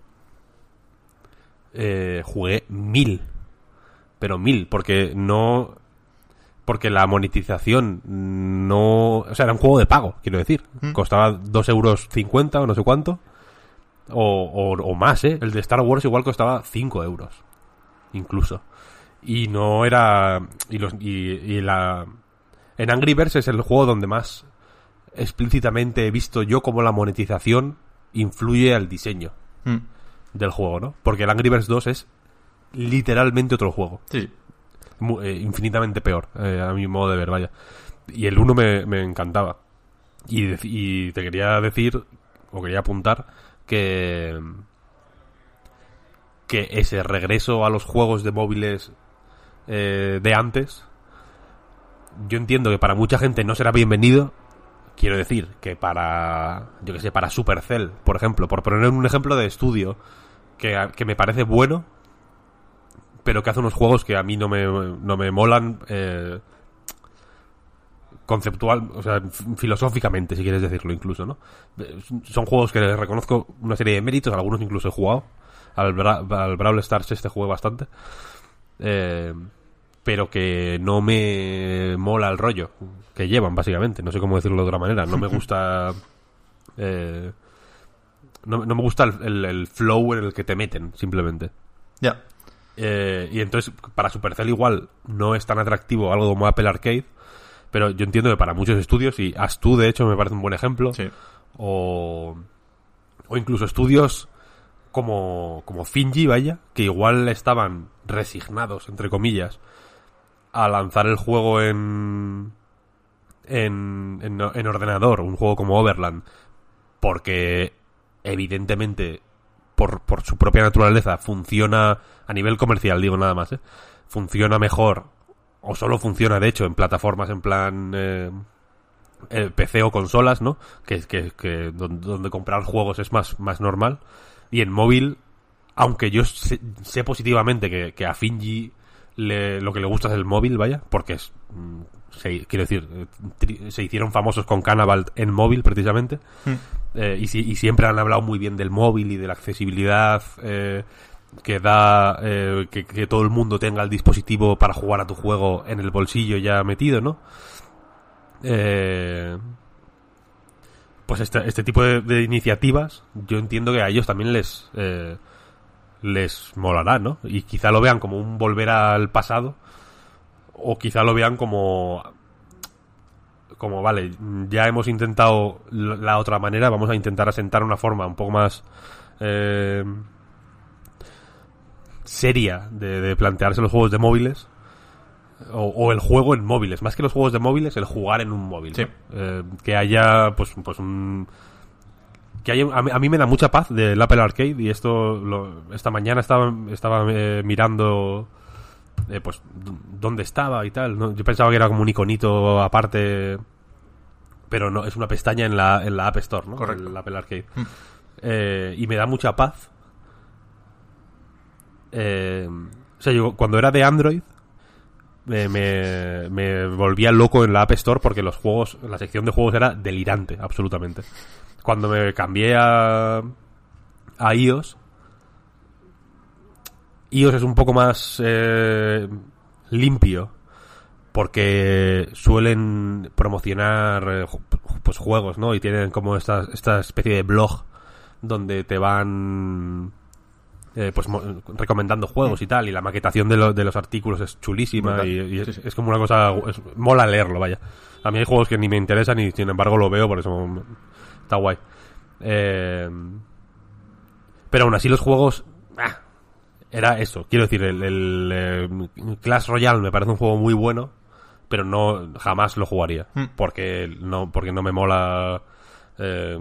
eh, jugué mil, pero mil, porque no... Porque la monetización no... O sea, era un juego de pago, quiero decir. Mm. Costaba 2 euros 50 o no sé cuánto. O, o, o más, ¿eh? El de Star Wars igual costaba 5 euros incluso. Y no era. Y, los, y, y, la. En Angry Birds es el juego donde más explícitamente he visto yo cómo la monetización influye al diseño Mm. del juego, ¿no? Porque el Angry Birds 2 es literalmente otro juego. Sí. Eh, infinitamente peor, eh, a mi modo de ver, vaya. Y el 1 me, me encantaba. Y, te quería decir, o quería apuntar, que. que ese regreso a los juegos de móviles eh, de antes. Yo entiendo que para mucha gente no será bienvenido. Quiero decir que para. Yo que sé, para Supercell, por ejemplo, por poner un ejemplo de estudio que, que me parece bueno, pero que hace unos juegos que a mí no me, no me molan eh, conceptual, o sea, filosóficamente, si quieres decirlo incluso, ¿no? Eh, Son juegos que les reconozco una serie de méritos, algunos incluso he jugado. Al, Bra- al Brawl Stars este jugué bastante. Eh, pero que no me mola el rollo que llevan, básicamente. No sé cómo decirlo de otra manera. No me gusta... <laughs> eh, no, no me gusta el, el- el flow en el que te meten, simplemente. Ya. Eh, y entonces, para Supercell igual no es tan atractivo algo como Apple Arcade, pero yo entiendo que para muchos estudios, y Astu de hecho me parece un buen ejemplo, Sí. o, o incluso estudios como, como Finji, vaya, que igual estaban resignados, entre comillas, a lanzar el juego en, en, en, en ordenador, un juego como Overland, porque evidentemente por, su propia naturaleza funciona a nivel comercial, digo nada más, ¿eh? funciona mejor, o solo funciona de hecho en plataformas en plan eh, eh, PC o consolas, ¿no? Que, que, que don- donde, comprar juegos es más, más normal. Y en móvil, aunque yo sé, sé positivamente que, que a Finji le- lo que le gusta es el móvil, vaya, porque es, mm, se- quiero decir, eh, se hicieron famosos con Cannibal en móvil precisamente. Eh, y, si- y siempre han hablado muy bien del móvil y de la accesibilidad eh, que da eh, que, todo el mundo tenga el dispositivo para jugar a tu juego en el bolsillo ya metido, ¿no? Eh, pues este, este tipo de, de iniciativas yo entiendo que a ellos también les eh, les molará, ¿no? Y quizá lo vean como un volver al pasado o quizá lo vean como como vale, ya hemos intentado la otra manera, vamos a intentar asentar una forma un poco más eh, seria de, de plantearse los juegos de móviles o, o el juego en móviles, más que los juegos de móviles, el jugar en un móvil. Sí. ¿no? Eh, que haya, pues, pues un que haya, a, mí, a mí me da mucha paz del Apple Arcade y esto lo- esta mañana estaba estaba eh, mirando eh, pues dónde estaba y tal ¿no? yo pensaba que era como un iconito aparte pero no es una pestaña en la, en la App Store ¿no? Correcto. el Apple Arcade Eh, y me da mucha paz eh, sea, yo cuando era de Android me, me, me volvía loco en la App Store porque los juegos, la sección de juegos era delirante, absolutamente. Cuando me cambié a, a iOS, iOS es un poco más eh, limpio porque suelen promocionar eh, pues juegos, ¿no? Y tienen como esta, esta especie de blog donde te van eh, pues recomendando juegos y tal y la maquetación de, lo- de los artículos es chulísima y, y es, como una cosa es- mola leerlo vaya. A mí hay juegos que ni me interesan y sin embargo lo veo por eso está guay. Eh, pero aún así los juegos era eso quiero decir el, el, eh, Clash Royale me parece un juego muy bueno pero no jamás lo jugaría Hmm. porque no porque no me mola eh,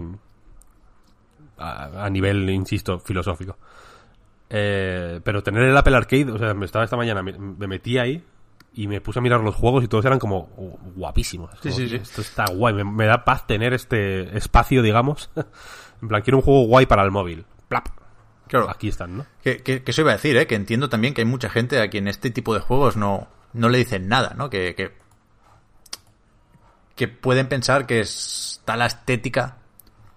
a, a nivel insisto filosófico eh, pero tener el Apple Arcade, o sea, me estaba esta mañana, me, me metí ahí y me puse a mirar los juegos y todos eran como oh, guapísimos. Sí, Como, sí, sí. Esto está guay, me, me da paz tener este espacio, digamos. <laughs> en plan, quiero un juego guay para el móvil. Plap. Claro. Aquí están, ¿no? Que, que, que eso iba a decir, ¿eh? que entiendo también que hay mucha gente a quien este tipo de juegos no, no le dicen nada, ¿no? Que, que, que pueden pensar que está la estética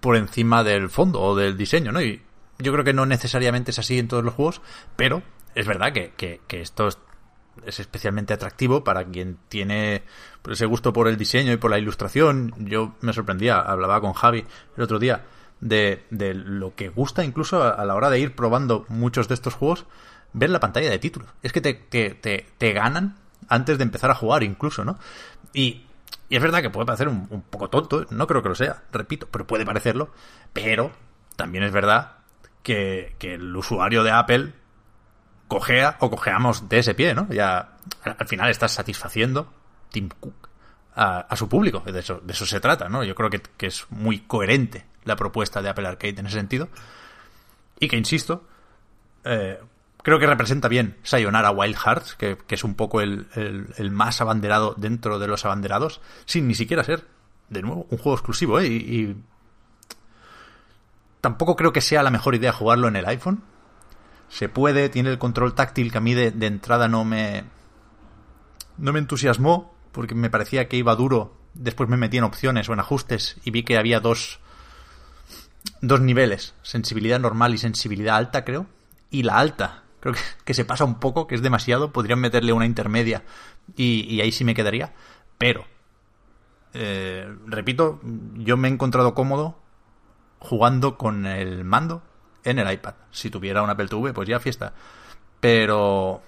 por encima del fondo o del diseño, ¿no? Y yo creo que no necesariamente es así en todos los juegos, pero es verdad que, que, que esto es, es especialmente atractivo para quien tiene pues, ese gusto por el diseño y por la ilustración. Yo me sorprendía, hablaba con Javi el otro día de, de lo que gusta incluso a, la hora de ir probando muchos de estos juegos, ver la pantalla de títulos. Es que te, te, te, ganan antes de empezar a jugar incluso, ¿no? Y, y es verdad que puede parecer un, un poco tonto, no creo que lo sea, repito, pero puede parecerlo, pero también es verdad que, que el usuario de Apple cojea o cojeamos de ese pie, ¿no? Ya al al final estás satisfaciendo Tim Cook a, a su público, de eso, de eso se trata, ¿no? Yo creo que, que es muy coherente la propuesta de Apple Arcade en ese sentido y que, insisto, eh, creo que representa bien Sayonara Wild Hearts, que, es un poco el, más abanderado dentro de los abanderados, sin ni siquiera ser, de nuevo, un juego exclusivo, ¿eh? Y, y tampoco creo que sea la mejor idea jugarlo en el iPhone. Se puede, tiene el control táctil que a mí de, de entrada no me. No me entusiasmó, porque me parecía que iba duro. Después me metí en opciones o en ajustes y vi que había dos. Dos niveles: sensibilidad normal y sensibilidad alta, creo. Y la alta, creo que, que se pasa un poco, que es demasiado. Podrían meterle una intermedia y, y ahí sí me quedaría. Pero, eh, repito, yo me he encontrado cómodo jugando con el mando en el iPad. Si tuviera un Apple TV, pues ya fiesta. Pero.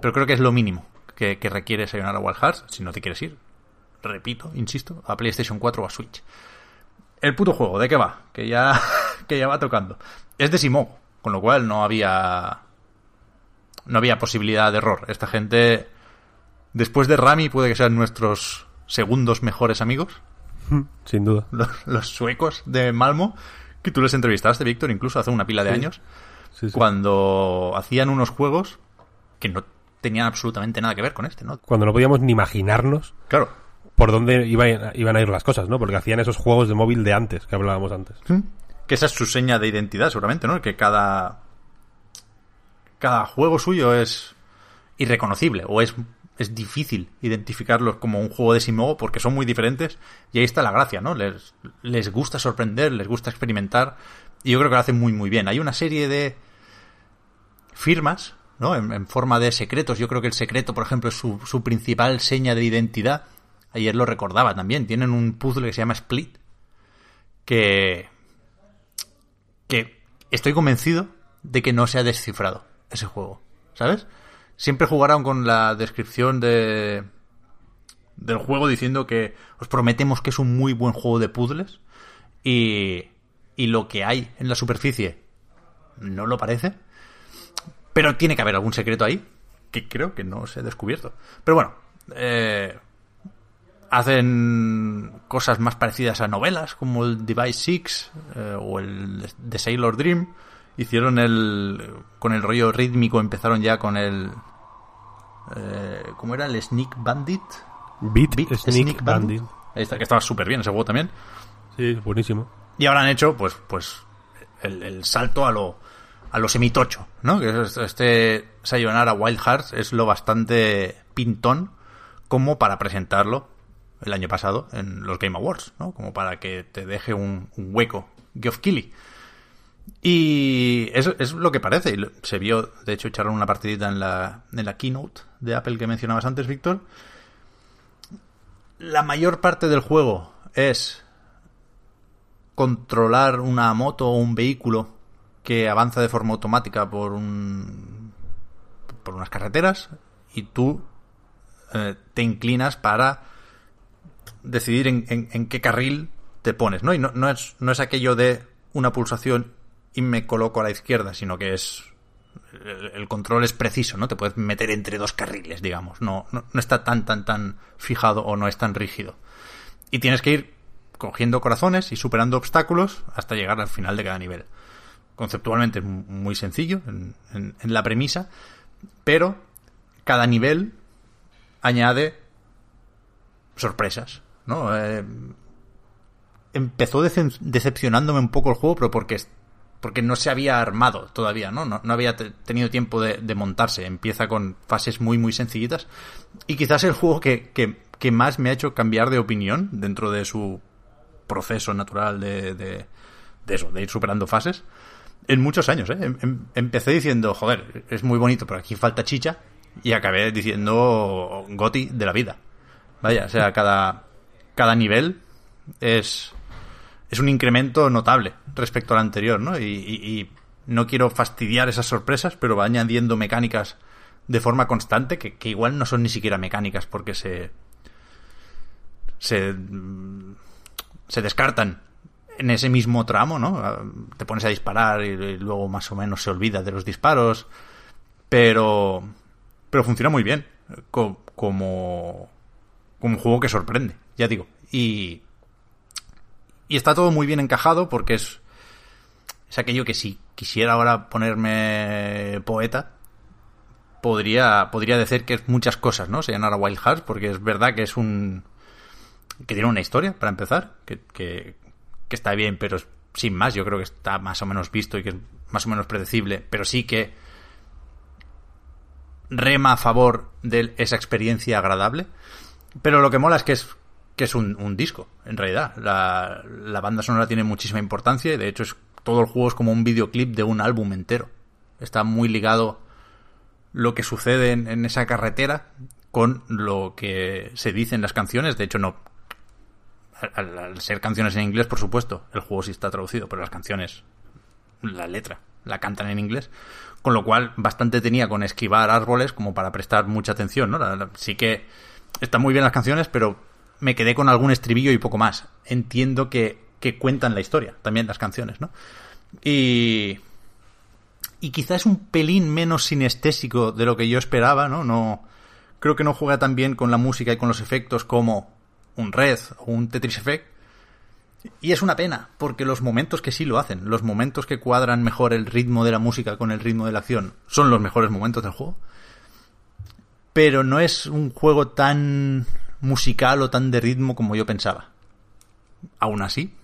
Pero creo que es lo mínimo que, que requiere Sayonara Wild Hearts si no te quieres ir. Repito, insisto, a PlayStation 4 o a Switch. El puto juego, ¿de qué va? Que ya, <laughs> que ya va tocando. Es de Simogo, con lo cual no había. No había posibilidad de error. Esta gente. Después de Rami, puede que sean nuestros segundos mejores amigos Sin duda. <laughs> los, los suecos de Malmo, que tú les entrevistaste, Víctor, incluso hace una pila de Sí. años, Sí, sí. cuando hacían unos juegos que no tenían absolutamente nada que ver con este, ¿no? Cuando no podíamos ni imaginarnos Claro. Por dónde iban, iban a ir las cosas, ¿no? Porque hacían esos juegos de móvil de antes, que hablábamos antes. Que esa es su seña de identidad, seguramente, ¿no? Que cada. Cada juego suyo es irreconocible o es, es difícil identificarlos como un juego de Simogo porque son muy diferentes y ahí está la gracia, ¿no? Les, les gusta sorprender, les gusta experimentar y yo creo que lo hacen muy muy bien. Hay una serie de firmas, ¿no? En, en forma de secretos. Yo creo que el secreto, por ejemplo, es su, su principal seña de identidad. Ayer lo recordaba también. Tienen un puzzle que se llama Split que que estoy convencido de que no se ha descifrado ese juego, ¿sabes? Siempre jugaron con la descripción de del juego diciendo que os prometemos que es un muy buen juego de puzzles y y lo que hay en la superficie no lo parece, pero tiene que haber algún secreto ahí que creo que no se ha descubierto. Pero bueno, eh, hacen cosas más parecidas a novelas como el Device 6 eh, o el The Sailor Dream hicieron el con el rollo rítmico empezaron ya con el eh, ¿cómo era? el Sneak Bandit Beat, Beat Sneak, Bandit. Ahí está, que estaba súper bien ese juego también Sí, buenísimo. y ahora han hecho pues pues el, el salto a lo a lo semitocho, ¿no? Que es este Sayonara Wild Hearts es lo bastante pintón como para presentarlo el año pasado en los Game Awards, ¿no? Como para que te deje un, hueco Geoff Keighley. Y eso es lo que parece. Se vio, de hecho, echaron una partidita en la, en la keynote de Apple que mencionabas antes, Víctor. La mayor parte del juego es controlar una moto o un vehículo que avanza de forma automática por un por unas carreteras y tú eh, te inclinas para decidir en, qué carril te pones, ¿no? Y no, no es, no es aquello de una pulsación y me coloco a la izquierda, sino que es el, control es preciso, ¿no? Te puedes meter entre dos carriles, digamos. No, no, no está tan, tan, tan fijado o no es tan rígido. Y tienes que ir cogiendo corazones y superando obstáculos hasta llegar al final de cada nivel. Conceptualmente es mu- muy sencillo en, en- en la premisa, pero cada nivel añade sorpresas, ¿no? Eh, empezó decep- decepcionándome un poco el juego, pero porque, porque no se había armado todavía, ¿no? No, no había te- tenido tiempo de, montarse. Empieza con fases muy, muy sencillitas. Y quizás el juego que, que, más me ha hecho cambiar de opinión dentro de su proceso natural de, de, de eso, de ir superando fases. En muchos años, ¿eh? Em- em- Empecé diciendo, joder, es muy bonito, pero aquí falta chicha. Y acabé diciendo Goti de la vida. Vaya, o sea, cada, cada nivel es, es un incremento notable respecto al anterior, ¿no? Y, no quiero fastidiar esas sorpresas, pero va añadiendo mecánicas de forma constante que, igual no son ni siquiera mecánicas porque se se se descartan en ese mismo tramo, ¿no? Ah, Te pones a disparar y, luego más o menos se olvida de los disparos, pero pero funciona muy bien co- como como un juego que sorprende, ya digo. Y y está todo muy bien encajado porque es es aquello que si quisiera ahora ponerme poeta podría podría decir que es muchas cosas, ¿no? Se llama Wild Hearts porque es verdad que es un que tiene una historia para empezar, que, que, está bien, pero sin más, yo creo que está más o menos visto y que es más o menos predecible, pero sí que rema a favor de esa experiencia agradable. Pero lo que mola es que es, que es un, disco, en realidad. La, la banda sonora tiene muchísima importancia y de hecho es, todo el juego es como un videoclip de un álbum entero. Está muy ligado lo que sucede en, en esa carretera con lo que se dice en las canciones. De hecho, no. Al, ser canciones en inglés, por supuesto, el juego sí está traducido, pero las canciones, la letra, la cantan en inglés. Con lo cual, bastante tenía con esquivar árboles como para prestar mucha atención, ¿no? La- sí que están muy bien las canciones, pero me quedé con algún estribillo y poco más. Entiendo que, que cuentan la historia, también las canciones, ¿no? Y, y quizás es un pelín menos sinestésico de lo que yo esperaba, ¿no? No creo que no juega tan bien con la música y con los efectos como un Red o un Tetris Effect. Y es una pena, porque los momentos que sí lo hacen, los momentos que cuadran mejor el ritmo de la música con el ritmo de la acción, son los mejores momentos del juego. Pero no es un juego tan musical o tan de ritmo como yo pensaba. Aún así,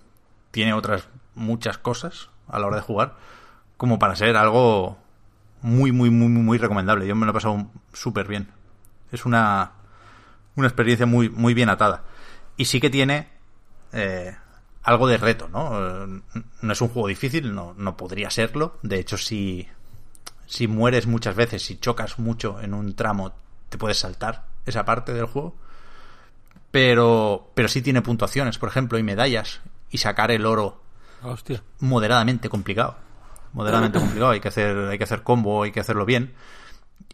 tiene otras muchas cosas a la hora de jugar como para ser algo muy, muy, muy, muy recomendable. Yo me lo he pasado súper bien. Es una, una experiencia muy, muy bien atada. Y sí que tiene eh, algo de reto, ¿no? Eh, No es un juego difícil, no, no podría serlo. De hecho, si, si mueres muchas veces, si chocas mucho en un tramo, te puedes saltar esa parte del juego. Pero, pero sí tiene puntuaciones, por ejemplo, y medallas. Y sacar el oro Hostia. moderadamente complicado. Moderadamente <laughs> complicado. Hay que hacer, hay que hacer combo, hay que hacerlo bien.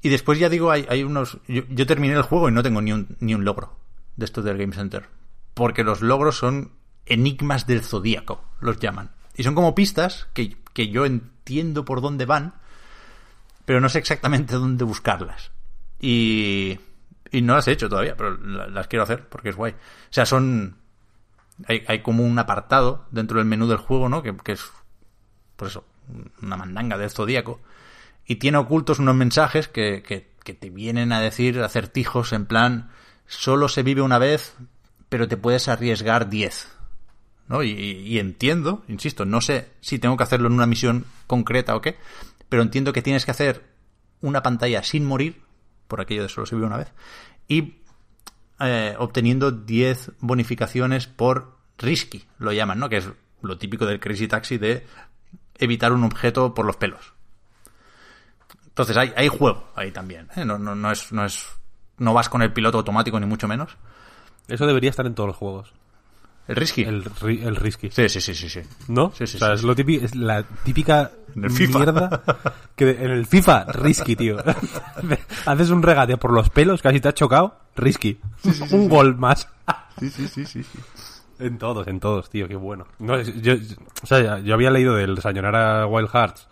Y después ya digo, hay, hay unos. Yo, yo terminé el juego y no tengo ni un, ni un logro de estos del Game Center. Porque los logros son enigmas del zodíaco, los llaman. Y son como pistas que, que yo entiendo por dónde van, pero no sé exactamente dónde buscarlas. Y, y no las he hecho todavía, pero la- las quiero hacer porque es guay. O sea, son. Hay, hay como un apartado dentro del menú del juego, ¿no? Que, que es. Por eso, una mandanga del zodíaco. Y tiene ocultos unos mensajes que, que, que te vienen a decir acertijos en plan. Solo se vive una vez, pero te puedes arriesgar 10. ¿no? Y, y entiendo, insisto, no sé si tengo que hacerlo en una misión concreta o qué, pero entiendo que tienes que hacer una pantalla sin morir, por aquello de solo se vive una vez, y eh, obteniendo 10 bonificaciones por risky, lo llaman, ¿no? Que es lo típico del Crazy Taxi de evitar un objeto por los pelos. Entonces hay, hay juego ahí también. ¿eh? No, no, no, es, no es. No vas con el piloto automático, ni mucho menos. Eso debería estar en todos los juegos. El risky. El, ri- el risky. Sí, sí, sí, sí, sí. ¿No? Sí, sí, o sea, sí, es, lo típico, es la típica mierda que en el FIFA, risky, tío. <laughs> <laughs> Haces un regate por los pelos, casi te has chocado, risky. un gol más. Sí, sí, sí, sí, sí. En todos, en todos, tío, qué bueno. No, yo, o sea, yo había leído del Sayonara Wild Hearts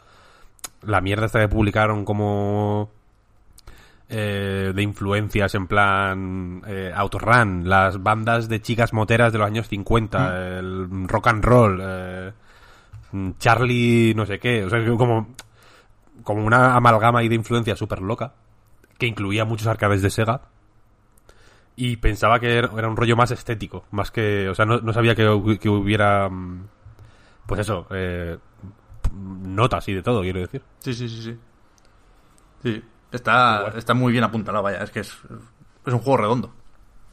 la mierda esta que publicaron como eh, de influencias en plan eh, Autorun, las bandas de chicas moteras de los años 50, el rock and roll, eh, Charlie no sé qué, o sea, como, como una amalgama ahí de influencia súper loca, que incluía muchos arcades de Sega, y pensaba que era un rollo más estético, más que, o sea, no, no sabía que hubiera, mm, pues eso, eh, notas y de todo, quiero decir. Sí, sí, sí, sí. Sí, está, está muy bien apuntalado, vaya. Es que es, es un juego redondo.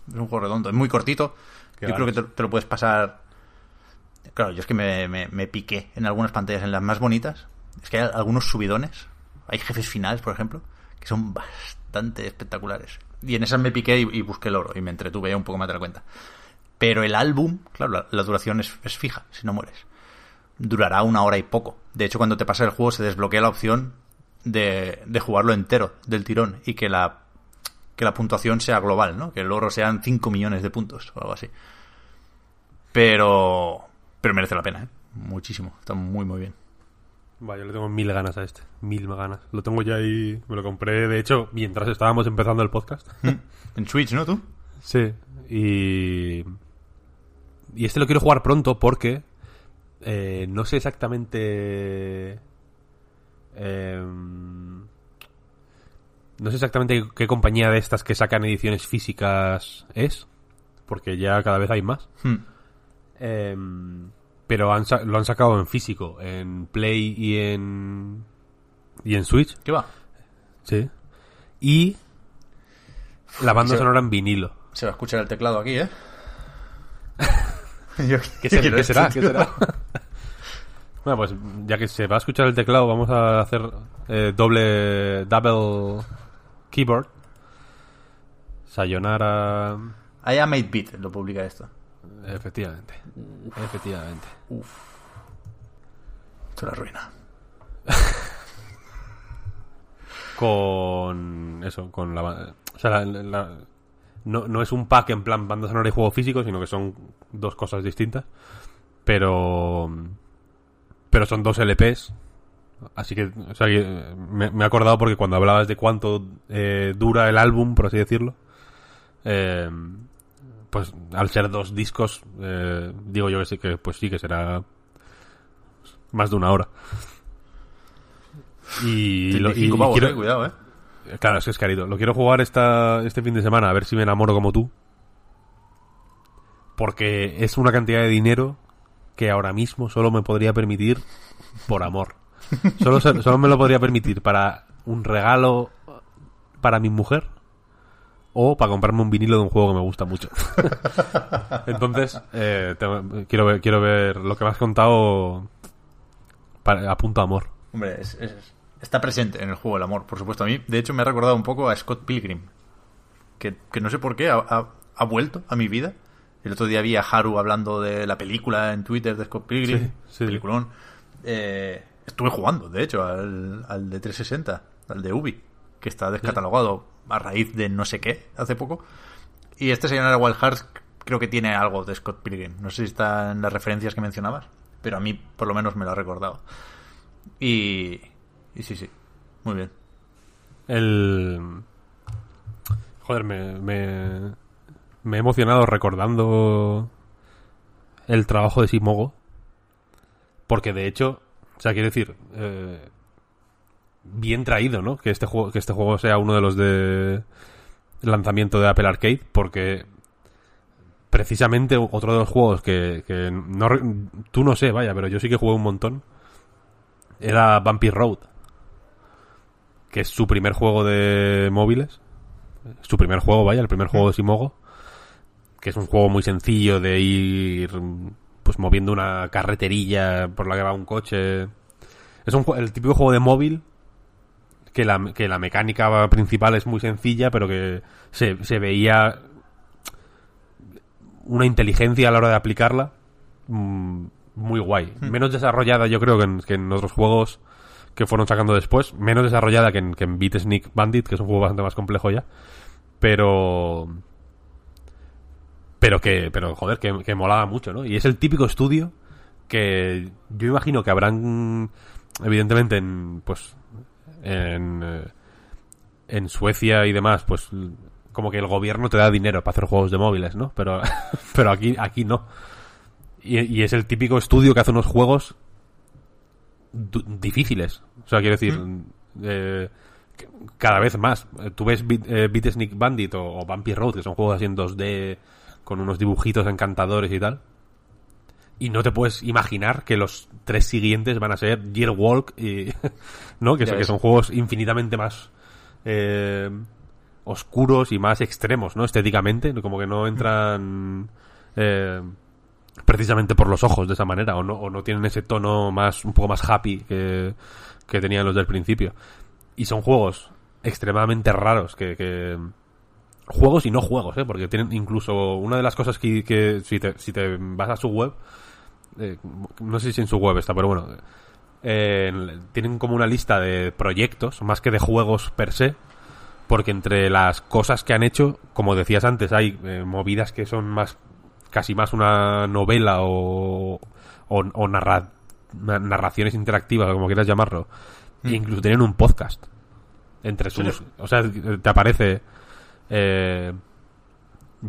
Es un juego redondo. Es muy cortito. Qué yo creo que te, te lo puedes pasar... Claro, yo es que me, me- me piqué en algunas pantallas, en las más bonitas. Es que hay algunos subidones. Hay jefes finales, por ejemplo, que son bastante espectaculares. Y en esas me piqué y, y busqué el oro y me entretuve un poco más de la cuenta. Pero el álbum, claro, la, la duración es, es fija, si no mueres durará una hora y poco. De hecho, cuando te pasa el juego se desbloquea la opción de, de jugarlo entero, del tirón, y que la, que la puntuación sea global, ¿no? Que el oro sean 5 millones de puntos o algo así. Pero, pero merece la pena, ¿eh? Muchísimo. Está muy, muy bien. Vaya, yo le tengo mil ganas a este. Mil ganas. Lo tengo ya ahí. Me lo compré, de hecho, mientras estábamos empezando el podcast. <laughs> En Switch, ¿no? ¿Tú? sí. Y. Y este lo quiero jugar pronto porque. eh, no sé exactamente. Em, no sé exactamente qué compañía de estas que sacan ediciones físicas es. Porque ya cada vez hay más. Hmm. Em, pero han lo han sacado en físico, en Play y en. y en Switch. ¿Qué va? Sí. Y. La banda Se- sonora en vinilo. Se va a escuchar el teclado aquí, ¿eh? <laughs> Yo- ¿Qué, ser- quiero qué será? ¿Qué será? <laughs> bueno, pues ya que se va a escuchar el teclado, vamos a hacer eh, doble. double keyboard. Sayonara. I am 8-bit, lo publica esto. Efectivamente. Efectivamente. Esto es la ruina. <laughs> con eso, con la... O sea, la- la- no, no es un pack en plan banda sonora y juego físico, sino que son dos cosas distintas. Pero... Pero son dos LPs. Así que, o sea, que me, me he acordado porque cuando hablabas de cuánto eh, dura el álbum, por así decirlo, eh, pues al ser dos discos, eh, digo yo que sí, que pues sí que será más de una hora. Y, lo- y- 35 y pavos, quiero- eh, cuidado, ¿eh? Claro, es que es carito. Lo quiero jugar esta, este fin de semana, a ver si me enamoro como tú. Porque es una cantidad de dinero que ahora mismo solo me podría permitir por amor. Solo, solo me lo podría permitir para un regalo para mi mujer o para comprarme un vinilo de un juego que me gusta mucho. <laughs> Entonces, eh, quiero, ver, quiero ver lo que me has contado para, a punto amor. Hombre, es- es- está presente en el juego el amor, por supuesto. A mí, de hecho, me ha recordado un poco a Scott Pilgrim. Que, que no sé por qué ha vuelto a mi vida. El otro día vi a Haru hablando de la película en Twitter de Scott Pilgrim. Sí, sí. Peliculón. Eh, estuve jugando, de hecho, al, al de 360, al de Ubi, que está descatalogado a raíz de no sé qué hace poco. Y este señor Wild Hearts creo que tiene algo de Scott Pilgrim. No sé si está en las referencias que mencionabas, pero a mí por lo menos me lo ha recordado. Y, y sí, sí, muy bien. El. Joder, me, me, me he emocionado recordando el trabajo de Simogo. Porque de hecho, o sea, quiero decir, eh, bien traído, ¿no? Que este juego, que este juego sea uno de los de lanzamiento de Apple Arcade, porque precisamente otro de los juegos que, que no, tú no sé, vaya, pero yo sí que jugué un montón, era Vampire Road. que es su primer juego de móviles. Su primer juego, vaya, el primer juego de Simogo. Que es un juego muy sencillo de ir pues moviendo una carreterilla por la que va un coche. Es un, el típico juego de móvil que la, que la mecánica principal es muy sencilla, pero que se, se veía una inteligencia a la hora de aplicarla mm, muy guay. Menos desarrollada yo creo que en, que en, otros juegos que fueron sacando después. Menos desarrollada que en, que en Beat Sneak Bandit, que es un juego bastante más complejo ya. Pero... Pero que, pero joder, que, que molaba mucho, ¿no? Y es el típico estudio que yo imagino que habrán, evidentemente, en, pues, en, eh, en Suecia y demás, pues como que el gobierno te da dinero para hacer juegos de móviles, ¿no? Pero, <laughs> pero aquí, aquí no. Y, y es el típico estudio que hace unos juegos difíciles. O sea, quiero decir, mm. eh, cada vez más. Tú ves Beat, eh, Beat Sneak Bandit o, o, Vampire Road, que son juegos así en 2D con unos dibujitos encantadores y tal. Y no te puedes imaginar que los tres siguientes van a ser Year Walk y. <laughs> ¿No? Que, que son juegos infinitamente más. Eh, oscuros y más extremos, ¿no? Estéticamente, como que no entran eh, precisamente por los ojos de esa manera, o no, o no tienen ese tono más, un poco más happy que, que tenían los del principio. Y son juegos extremadamente raros que, que juegos y no juegos, ¿eh? porque tienen incluso una de las cosas que, que si, te, si te vas a su web, eh, no sé si en su web está, pero bueno, eh, tienen como una lista de proyectos, más que de juegos per se, porque entre las cosas que han hecho, como decías antes, hay eh, movidas que son más casi más una novela o, o, o narra, narraciones interactivas, como quieras llamarlo. Mm. E incluso tienen un podcast entre sus... O sea, te aparece eh,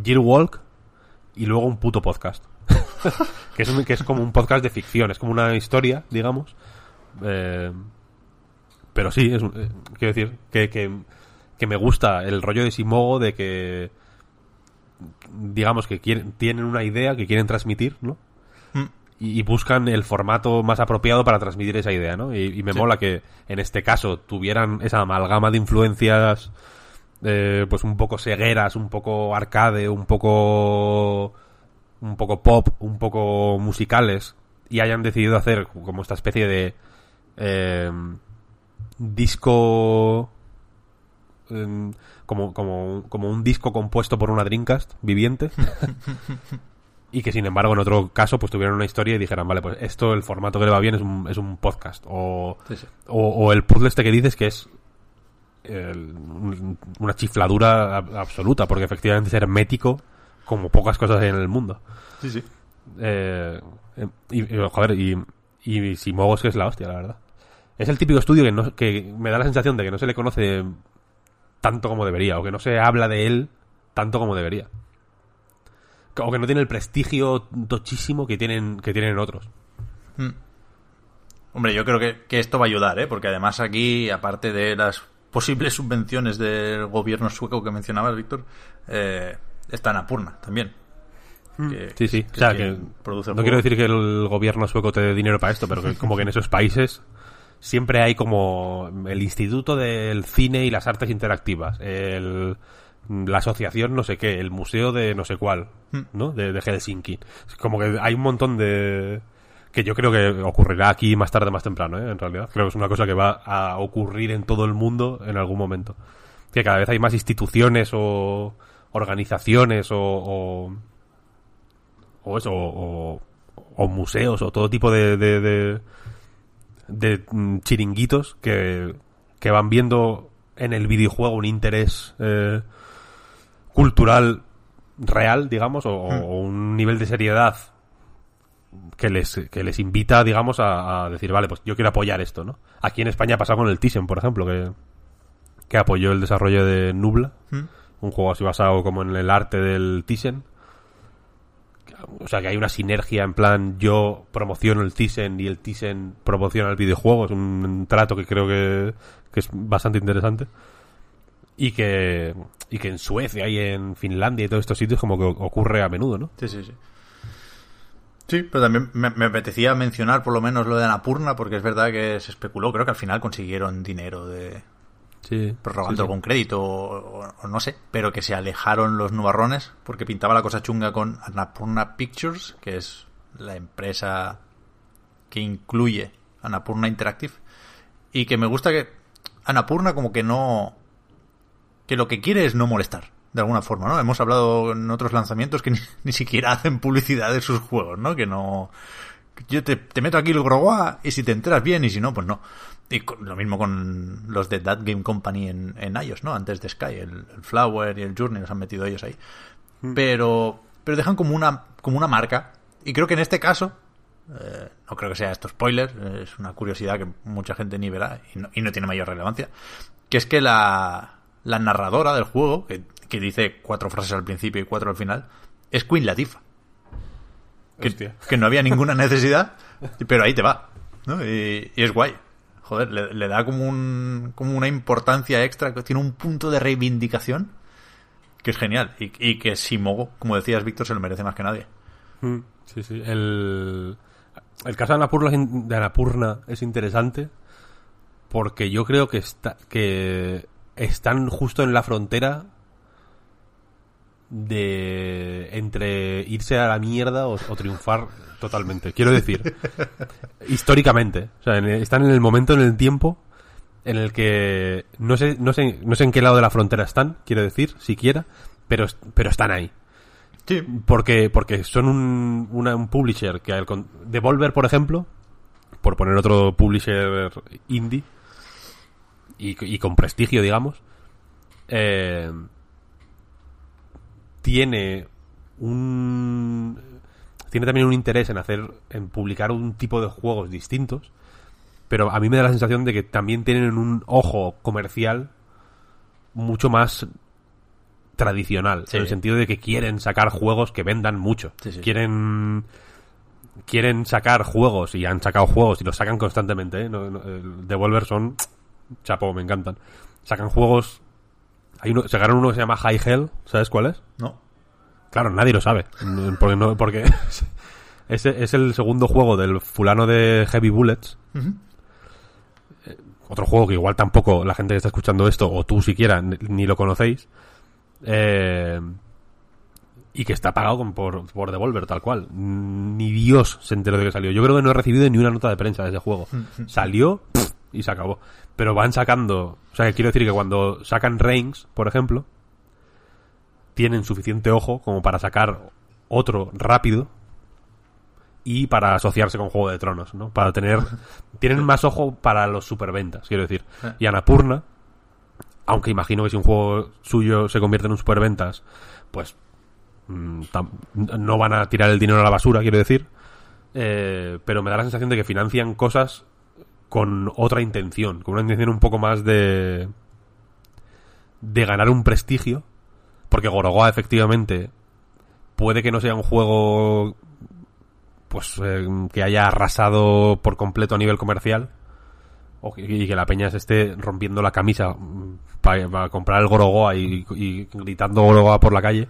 Gear Walk y luego un puto podcast. <laughs> que, es un, que es como un podcast de ficción, es como una historia, digamos. Eh, pero sí, es un, eh, quiero decir que, que que me gusta el rollo de Simogo de que digamos que quieren, tienen una idea que quieren transmitir, ¿no? Mm. Y, y, buscan el formato más apropiado para transmitir esa idea, ¿no? Y, y me sí. mola que en este caso tuvieran esa amalgama de influencias eh, pues un poco cegueras, un poco arcade, un poco un poco pop, un poco musicales y hayan decidido hacer como esta especie de eh, disco como, como, como un disco compuesto por una Dreamcast viviente. <laughs> y que sin embargo en otro caso pues tuvieran una historia y dijeran, vale, pues esto el formato que le va bien es un, es un podcast. O, sí, sí. o, o, el puzzle este que dices que es el, una chifladura absoluta, porque efectivamente es hermético como pocas cosas hay en el mundo. Sí, sí. Eh, y, y, joder, y, y Simogos que es la hostia, la verdad. Es el típico estudio que, no, que me da la sensación de que no se le conoce tanto como debería, o que no se habla de él tanto como debería. O que no tiene el prestigio tochísimo que tienen, que tienen otros. Hmm. Hombre, yo creo que, que, esto va a ayudar, ¿eh? porque además aquí, aparte de las posibles subvenciones del gobierno sueco que mencionabas, Víctor, eh, está en Apurna también. Hmm. Que, sí, sí. Que, o sea, que no quiero decir que el gobierno sueco te dé dinero para esto, pero que como que en esos países siempre hay como el Instituto del Cine y las Artes Interactivas, el, la asociación no sé qué, el museo de no sé cuál, ¿no? De, de Helsinki. Como que hay un montón de que yo creo que ocurrirá aquí más tarde, más temprano, ¿eh? en realidad. Creo que es una cosa que va a ocurrir en todo el mundo en algún momento. Que cada vez hay más instituciones o organizaciones o, o, o eso, o, o, museos o todo tipo de, de, de de mm, chiringuitos que, que van viendo en el videojuego un interés eh, cultural real, digamos, o, mm. o, un nivel de seriedad que les, que les invita, digamos, a, a, decir, vale, pues yo quiero apoyar esto, ¿no? Aquí en España ha pasado con el Thyssen, por ejemplo, que, que apoyó el desarrollo de Nubla, mm. un juego así basado como en el arte del Thyssen, o sea que hay una sinergia en plan yo promociono el Thyssen y el Thyssen promociona el videojuego es un, un trato que creo que, que, es bastante interesante y que y que en Suecia y en Finlandia y todos estos sitios como que ocurre a menudo ¿no? sí sí sí Sí, pero también me, me, apetecía mencionar por lo menos lo de Anapurna, porque es verdad que se especuló, creo que al final consiguieron dinero de, Sí. prorrogando sí, sí. algún crédito o, o no sé, pero que se alejaron los nubarrones porque pintaba la cosa chunga con Annapurna Pictures, que es la empresa que incluye Annapurna Interactive, y que me gusta que Annapurna como que no... que lo que quiere es no molestar, de alguna forma, ¿no? Hemos hablado en otros lanzamientos que <laughs> ni, ni siquiera hacen publicidad de sus juegos, ¿no? Que no... Yo te, te meto aquí el groguá y si te enteras bien y si no, pues no. Y con- lo mismo con los de That Game Company en, en iOS, ¿no? Antes de Sky, el, el Flower y el Journey los han metido ellos ahí. Pero, pero dejan como una, como una marca. Y creo que en este caso, eh, no creo que sea esto spoiler, es una curiosidad que mucha gente ni verá y no, y no tiene mayor relevancia, que es que la, la narradora del juego, que, que dice cuatro frases al principio y cuatro al final, es Queen Latifah. Que, que no había ninguna <laughs> necesidad, pero ahí te va. ¿no? Y, y es guay. Joder, le, le da como, un, como una importancia extra, que tiene un punto de reivindicación que es genial. Y, y que Simogo, como decías, Víctor, se lo merece más que nadie. Mm, Sí, sí. El, el caso de in- de Annapurna es interesante porque yo creo que, está, que están justo en la frontera de entre irse a la mierda o, o triunfar totalmente. Quiero decir, históricamente. O sea, en- están en el momento, en el tiempo en el que no sé, no sé, no sé en qué lado de la frontera están, quiero decir, siquiera, pero, pero están ahí Sí. porque porque son un, una- un publisher que al con- Devolver por ejemplo por poner otro publisher indie y, y con prestigio digamos eh, tiene un tiene también un interés en hacer en publicar un tipo de juegos distintos pero a mí me da la sensación de que también tienen un ojo comercial mucho más tradicional, Sí. en el sentido de que quieren sacar juegos que vendan mucho. Sí, sí. Quieren quieren sacar juegos y han sacado juegos y los sacan constantemente. ¿eh? No- no, el Devolver son chapo, me encantan. Sacan juegos. Hay uno, sacaron uno que se llama High Hell, ¿sabes cuál es? No. Claro, nadie lo sabe. Porque, no, porque <laughs> ese es el segundo juego del fulano de Heavy Bullets. Eh, Otro juego que igual tampoco la gente que está escuchando esto, o tú siquiera, ni, ni lo conocéis. Eh, y que está pagado con- por, por Devolver, tal cual. Ni Dios se enteró de que salió. Yo creo que no he recibido ni una nota de prensa de ese juego. Salió pff, y se acabó. Pero van sacando. O sea, que quiero decir que cuando sacan Reigns, por ejemplo, tienen suficiente ojo como para sacar otro rápido y para asociarse con Juego de Tronos, ¿no? Para tener... <laughs> Tienen más ojo para los superventas, quiero decir. Y Anapurna, aunque imagino que si un juego suyo se convierte en un superventas, pues mm, no van a tirar el dinero a la basura, quiero decir. Eh, pero me da la sensación de que financian cosas con otra intención, con una intención un poco más de de ganar un prestigio, porque Gorogoa efectivamente puede que no sea un juego pues eh, que haya arrasado por completo a nivel comercial o que, y que la peña se esté rompiendo la camisa para, comprar el Gorogoa y, y gritando Gorogoa por la calle,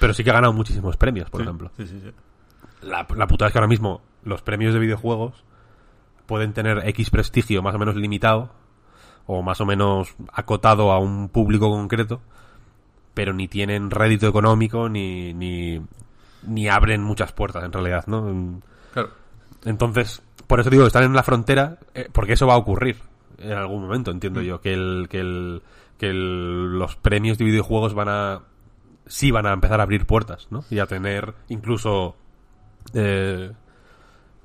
pero sí que ha ganado muchísimos premios, por ejemplo. Sí, sí, sí. La, la putada es que ahora mismo los premios de videojuegos pueden tener X prestigio más o menos limitado o más o menos acotado a un público concreto, pero ni tienen rédito económico ni, ni, ni abren muchas puertas en realidad, ¿no? Claro. Entonces, por eso digo, están en la frontera, eh, porque eso va a ocurrir en algún momento, entiendo yo, que el, que el, que el- los premios de videojuegos van a, sí van a empezar a abrir puertas, ¿no? Y a tener incluso eh,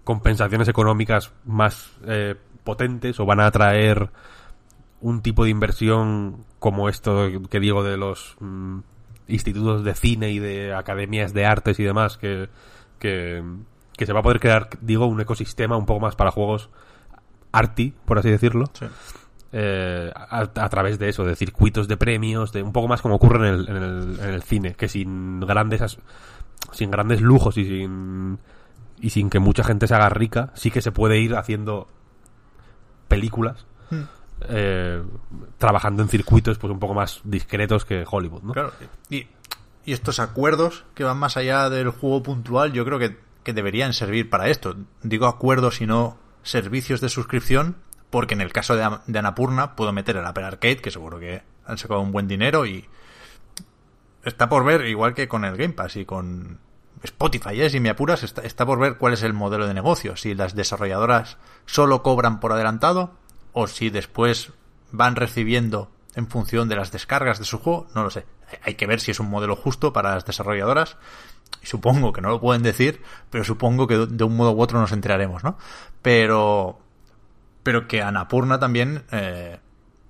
compensaciones económicas más eh, potentes o van a atraer un tipo de inversión como esto que digo de los mm, institutos de cine y de academias de artes y demás que, que, que se va a poder crear, digo, un ecosistema un poco más para juegos arty, por así decirlo, Sí. eh, a, a través de eso, de circuitos de premios, de un poco más como ocurre en el, en el, en el cine, que sin grandes as- sin grandes lujos y sin y sin que mucha gente se haga rica, sí que se puede ir haciendo películas eh, trabajando en circuitos pues un poco más discretos que Hollywood, ¿no? Claro. Y, y estos acuerdos que van más allá del juego puntual, yo creo que, que deberían servir para esto. Digo acuerdos y no servicios de suscripción, porque en el caso de, de Anapurna puedo meter el Apple Arcade, que seguro que han sacado un buen dinero y está por ver, igual que con el Game Pass y con Spotify, ¿eh? si me apuras, está, está por ver cuál es el modelo de negocio, si las desarrolladoras solo cobran por adelantado o si después van recibiendo en función de las descargas de su juego, no lo sé. Hay que ver si es un modelo justo para las desarrolladoras. Supongo que no lo pueden decir, pero supongo que de un modo u otro nos enteraremos, ¿no? Pero, pero que Anapurna también eh,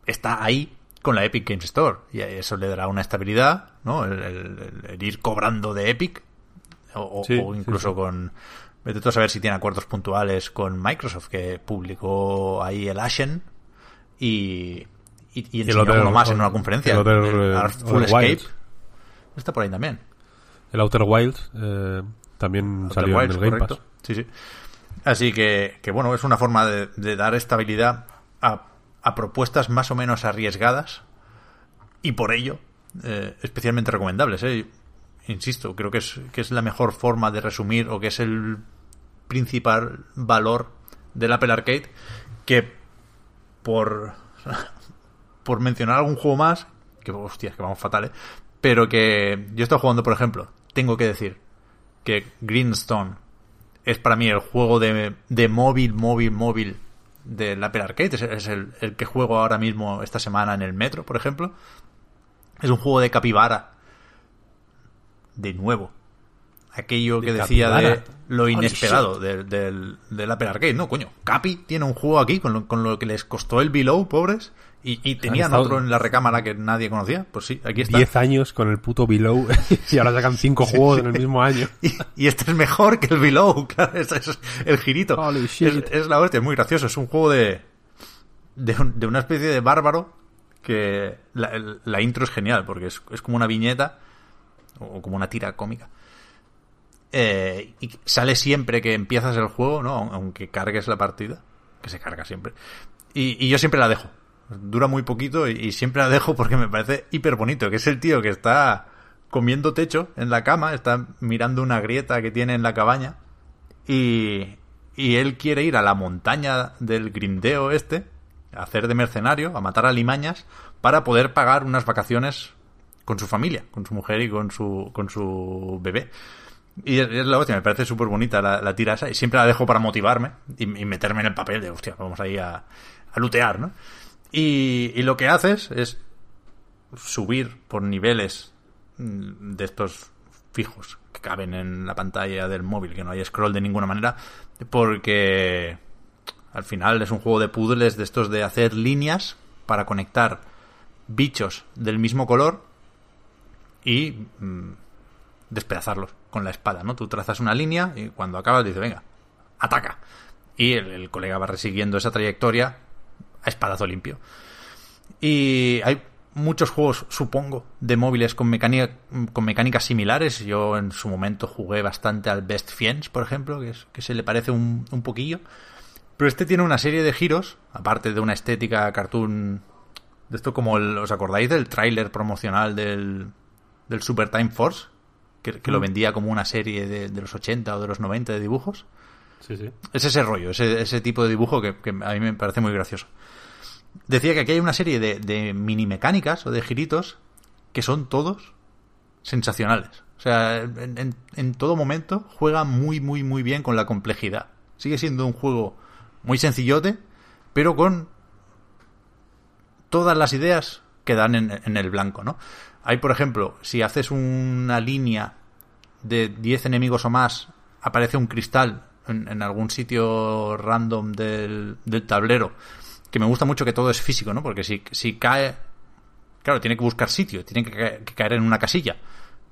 está ahí con la Epic Games Store. Y eso le dará una estabilidad, ¿no? El ir cobrando de Epic. O, o- Sí, o incluso sí, sí. con. Vete tú a saber si tiene acuerdos puntuales con Microsoft, que publicó ahí el Ashen y. Y, y enseñó Other- uno más en una conferencia. el el eh, Artful Other Escape. Wilds. Está por ahí también. El Outer Wilds eh, también Outer salió Wilds, en el Game correcto. Pass. Sí, sí. Así que, que bueno, es una forma de, de dar estabilidad a, a propuestas más o menos arriesgadas y por ello eh, especialmente recomendables. ¿eh? Insisto, creo que es, que es la mejor forma de resumir o que es el principal valor del Apple Arcade que por <laughs> por mencionar algún juego más que hostias que vamos fatal ¿eh? pero que yo estado jugando por ejemplo tengo que decir que Greenstone es para mí el juego de, de móvil móvil móvil del Apple Arcade. Es, es el, el que juego ahora mismo esta semana en el metro por ejemplo. Es un juego de capibara de nuevo aquello De que decía de lo inesperado del, del, del Apple Arcade. No, coño, Capi tiene un juego aquí con lo, con lo que les costó el Below, pobres, y, y tenían otro en la recámara que nadie conocía. Pues sí, aquí está. 10 años con el puto Below <laughs> y ahora sacan 5 juegos en el mismo año. <laughs> Y, y este es mejor que el Below, <laughs> claro, es el girito. Holy Es, shit. es la hostia, es muy gracioso. Es un juego de, de, un- de una especie de bárbaro que la, la intro es genial porque es, es como una viñeta o como una tira cómica. Eh, y sale siempre que empiezas el juego, ¿no? Aunque cargues la partida, que se carga siempre. Y, y yo siempre la dejo. Dura muy poquito y, siempre la dejo porque me parece hiper bonito, que es el tío que está comiendo techo en la cama, está mirando una grieta que tiene en la cabaña y, y él quiere ir a la montaña del grindeo este, a hacer de mercenario, a matar alimañas, para poder pagar unas vacaciones con su familia, con su mujer y con su, con su bebé. Y es, la hostia, me parece súper bonita la, la tira esa y siempre la dejo para motivarme y, y meterme en el papel de, hostia, vamos ahí a, a lutear, ¿no? Y, y lo que haces es subir por niveles mm, de estos fijos que caben en la pantalla del móvil, que no hay scroll de ninguna manera, porque al final es un juego de puzzles de estos de hacer líneas para conectar bichos del mismo color y mm, despedazarlos con la espada, ¿no? Tú trazas una línea y cuando acabas dices, venga, ataca. Y el, colega va resiguiendo esa trayectoria a espadazo limpio. Y hay muchos juegos, supongo, de móviles con, mecánica, con mecánicas similares. Yo en su momento jugué bastante al Best Fiends, por ejemplo, que, es, que se le parece un, un poquillo. Pero este tiene una serie de giros, aparte de una estética cartoon de esto como el, ¿os acordáis del tráiler promocional del, del Super Time Force? Que, que lo vendía como una serie de, de los 80 o de los 90 de dibujos. Sí, sí. Es ese rollo, ese, ese tipo de dibujo que, que a mí me parece muy gracioso. Decía que aquí hay una serie de, de mini mecánicas o de giritos que son todos sensacionales. O sea, en, en- en todo momento juega muy, muy, muy bien con la complejidad. Sigue siendo un juego muy sencillote, pero con todas las ideas que dan en, en el blanco, ¿no? Hay, por ejemplo, si haces una línea de 10 enemigos o más, aparece un cristal en, en algún sitio random del, del tablero, que me gusta mucho que todo es físico, ¿no? Porque si, cae, claro, tiene que buscar sitio, tiene que, ca- que caer en una casilla,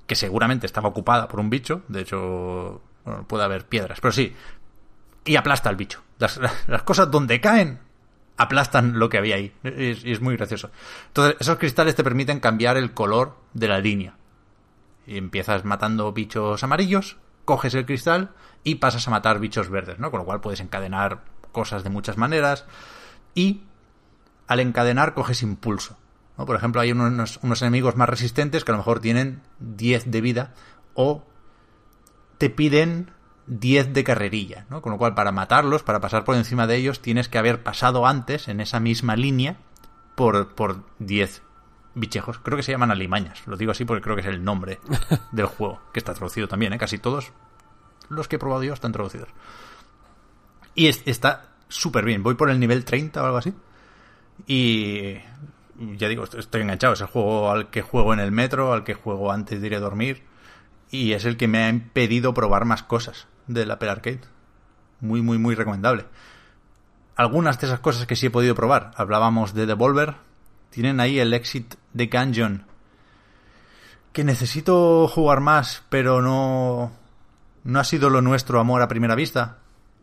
que seguramente estaba ocupada por un bicho, de hecho, puede haber piedras, pero sí, y aplasta al bicho. Las <laughs> cosas donde caen aplastan lo que había ahí. Y es, es muy gracioso. Entonces, esos cristales te permiten cambiar el color de la línea. Y empiezas matando bichos amarillos, coges el cristal y pasas a matar bichos verdes, ¿no? Con lo cual puedes encadenar cosas de muchas maneras. Y al encadenar coges impulso. ¿no? Por ejemplo, hay unos, unos enemigos más resistentes que a lo mejor tienen 10 de vida o te piden 10 de carrerilla, ¿no? Con lo cual, para matarlos, para pasar por encima de ellos, tienes que haber pasado antes, en esa misma línea, por, por 10 bichejos. Creo que se llaman alimañas. Lo digo así porque creo que es el nombre <laughs> del juego, que está traducido también, ¿eh? Casi todos los que he probado yo están traducidos. Y es- está súper bien. Voy por el nivel 30 o algo así. Y ya digo, estoy- estoy enganchado. Es el juego al que juego en el metro, al que juego antes de ir a dormir. Y es el que me ha impedido probar más cosas del Apple Arcade. Muy, muy, muy recomendable. Algunas de esas cosas que sí he podido probar. Hablábamos de Devolver. Tienen ahí el Exit de Gungeon. Que necesito jugar más, pero no. No ha sido lo nuestro amor a primera vista.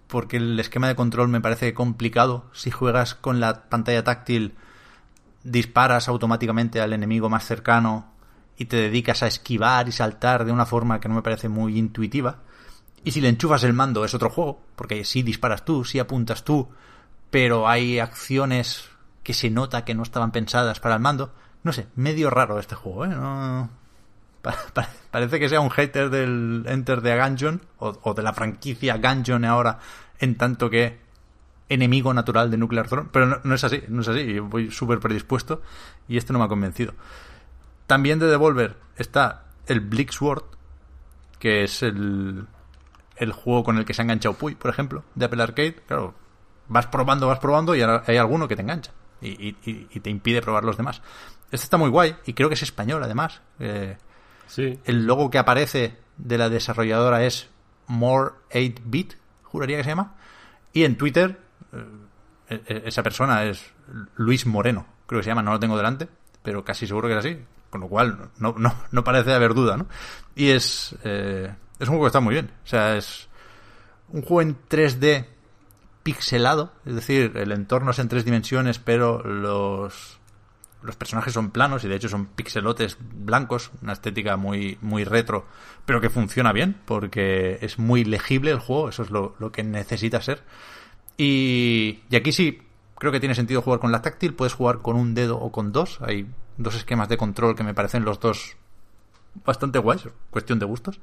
Porque el esquema de control me parece complicado. Si juegas con la pantalla táctil, disparas automáticamente al enemigo más cercano y te dedicas a esquivar y saltar de una forma que no me parece muy intuitiva. Y si le enchufas el mando es otro juego, porque sí disparas tú, sí apuntas tú, pero hay acciones que se nota que no estaban pensadas para el mando. No sé, medio raro este juego, ¿eh? No... pa- pa- Parece que sea un hater del Enter the Gungeon o, de la franquicia Gungeon ahora, en tanto que enemigo natural de Nuclear Throne, pero no, no es así, no es así, yo voy súper predispuesto y este no me ha convencido. También de Devolver está el Bleak Sword, que es el, el juego con el que se ha enganchado Puy, por ejemplo, de Apple Arcade. Claro, vas probando, vas probando y ahora hay alguno que te engancha y, y- te impide probar los demás. Este está muy guay y creo que es español además. Eh, Sí. el logo que aparece de la desarrolladora es More 8-Bit, juraría que se llama. Y en Twitter, eh, eh, esa persona es Luis Moreno, creo que se llama, no lo tengo delante, pero casi seguro que es así. Con lo cual, no, no, no parece haber duda, ¿no? Y es, eh, es un juego que está muy bien. O sea, es un juego en 3D pixelado, es decir, el entorno es en tres dimensiones, pero los, los personajes son planos y de hecho son pixelotes blancos, una estética muy, muy retro, pero que funciona bien porque es muy legible el juego, eso es lo, lo que necesita ser. Y, y aquí sí, creo que tiene sentido jugar con la táctil, puedes jugar con un dedo o con dos, hay dos esquemas de control que me parecen los dos bastante guays, cuestión de gustos.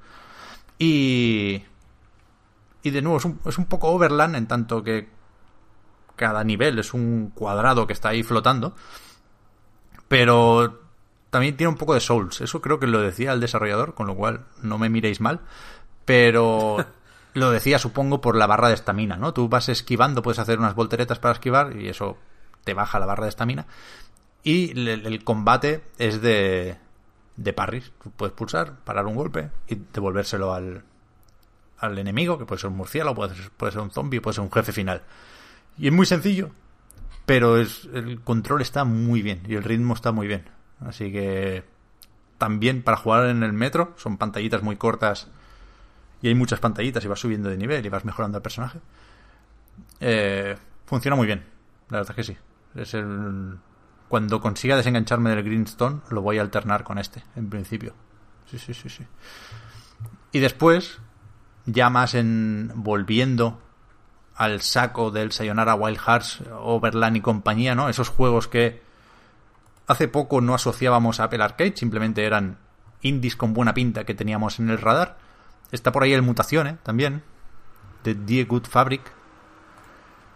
Y, y de nuevo, es un, es un poco Overland en tanto que cada nivel es un cuadrado que está ahí flotando. Pero también tiene un poco de Souls. Eso creo que lo decía el desarrollador, con lo cual no me miréis mal. Pero <laughs> lo decía, supongo, por la barra de estamina, ¿no? Tú vas esquivando, puedes hacer unas volteretas para esquivar y eso te baja la barra de estamina. Y el, el combate es de, de parries. Puedes pulsar, parar un golpe y devolvérselo al, al enemigo, que puede ser un murciélago, puede ser, puede ser un zombie, puede ser un jefe final. Y es muy sencillo, pero es, el control está muy bien y el ritmo está muy bien. Así que también para jugar en el metro son pantallitas muy cortas y hay muchas pantallitas y vas subiendo de nivel y vas mejorando al personaje. Eh, funciona muy bien, la verdad es que sí. Es el... Cuando consiga desengancharme del Greenstone lo voy a alternar con este, en principio. Sí, sí, sí, sí. Y después, ya más en volviendo al saco del Sayonara Wild Hearts, Overland y compañía, ¿no? Esos juegos que hace poco no asociábamos a Apple Arcade, simplemente eran indies con buena pinta que teníamos en el radar. Está por ahí el Mutazione también, de Die Good Fabric,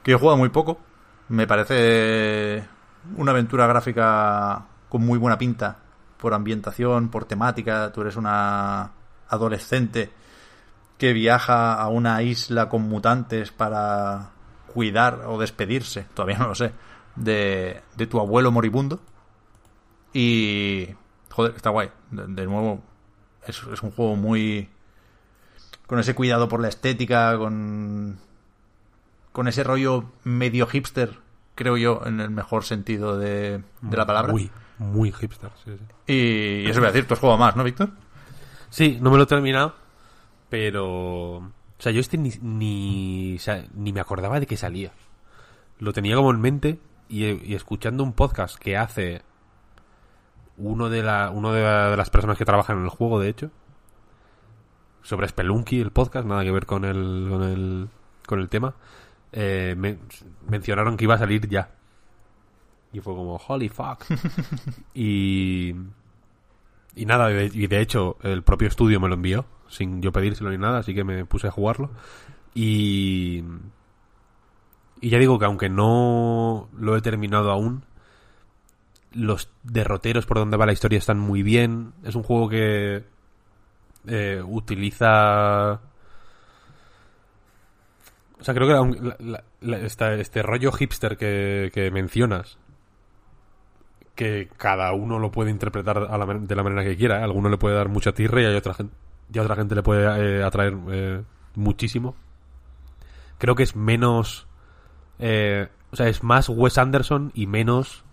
que he jugado muy poco. Me parece una aventura gráfica con muy buena pinta, por ambientación, por temática. Tú eres una adolescente que viaja a una isla con mutantes para cuidar o despedirse, todavía no lo sé, de, de tu abuelo moribundo. Y... Joder, está guay. De, nuevo, es, es, un juego muy... Con ese cuidado por la estética, con... Con ese rollo medio hipster, creo yo, en el mejor sentido de, de la palabra. Muy, muy hipster, sí, sí. Y, y eso voy a decir, tú has jugado más, ¿no, Víctor? Sí, no me lo he terminado, pero... O sea, yo este ni, ni, o sea, ni me acordaba de que salía. Lo tenía como en mente y, y escuchando un podcast que hace uno de la uno de, la, de, las personas que trabajan en el juego, de hecho, sobre Spelunky, el podcast, nada que ver con el con el, con el tema, eh, me, mencionaron que iba a salir ya. Y fue como, holy fuck. <laughs> y, y nada, y de, y de hecho el propio estudio me lo envió, sin yo pedírselo ni nada, así que me puse a jugarlo. Y... Y ya digo que aunque no lo he terminado aún, los derroteros por donde va la historia están muy bien. Es un juego que eh, utiliza... O sea, creo que la- la- la- esta- este rollo hipster que, que mencionas, que cada uno lo puede interpretar a de la manera que quiera. ¿eh? Alguno le puede dar mucha tirre y a otra gente, y a otra gente le puede eh, atraer eh, muchísimo. Creo que es menos... eh, o sea, es más Wes Anderson y menos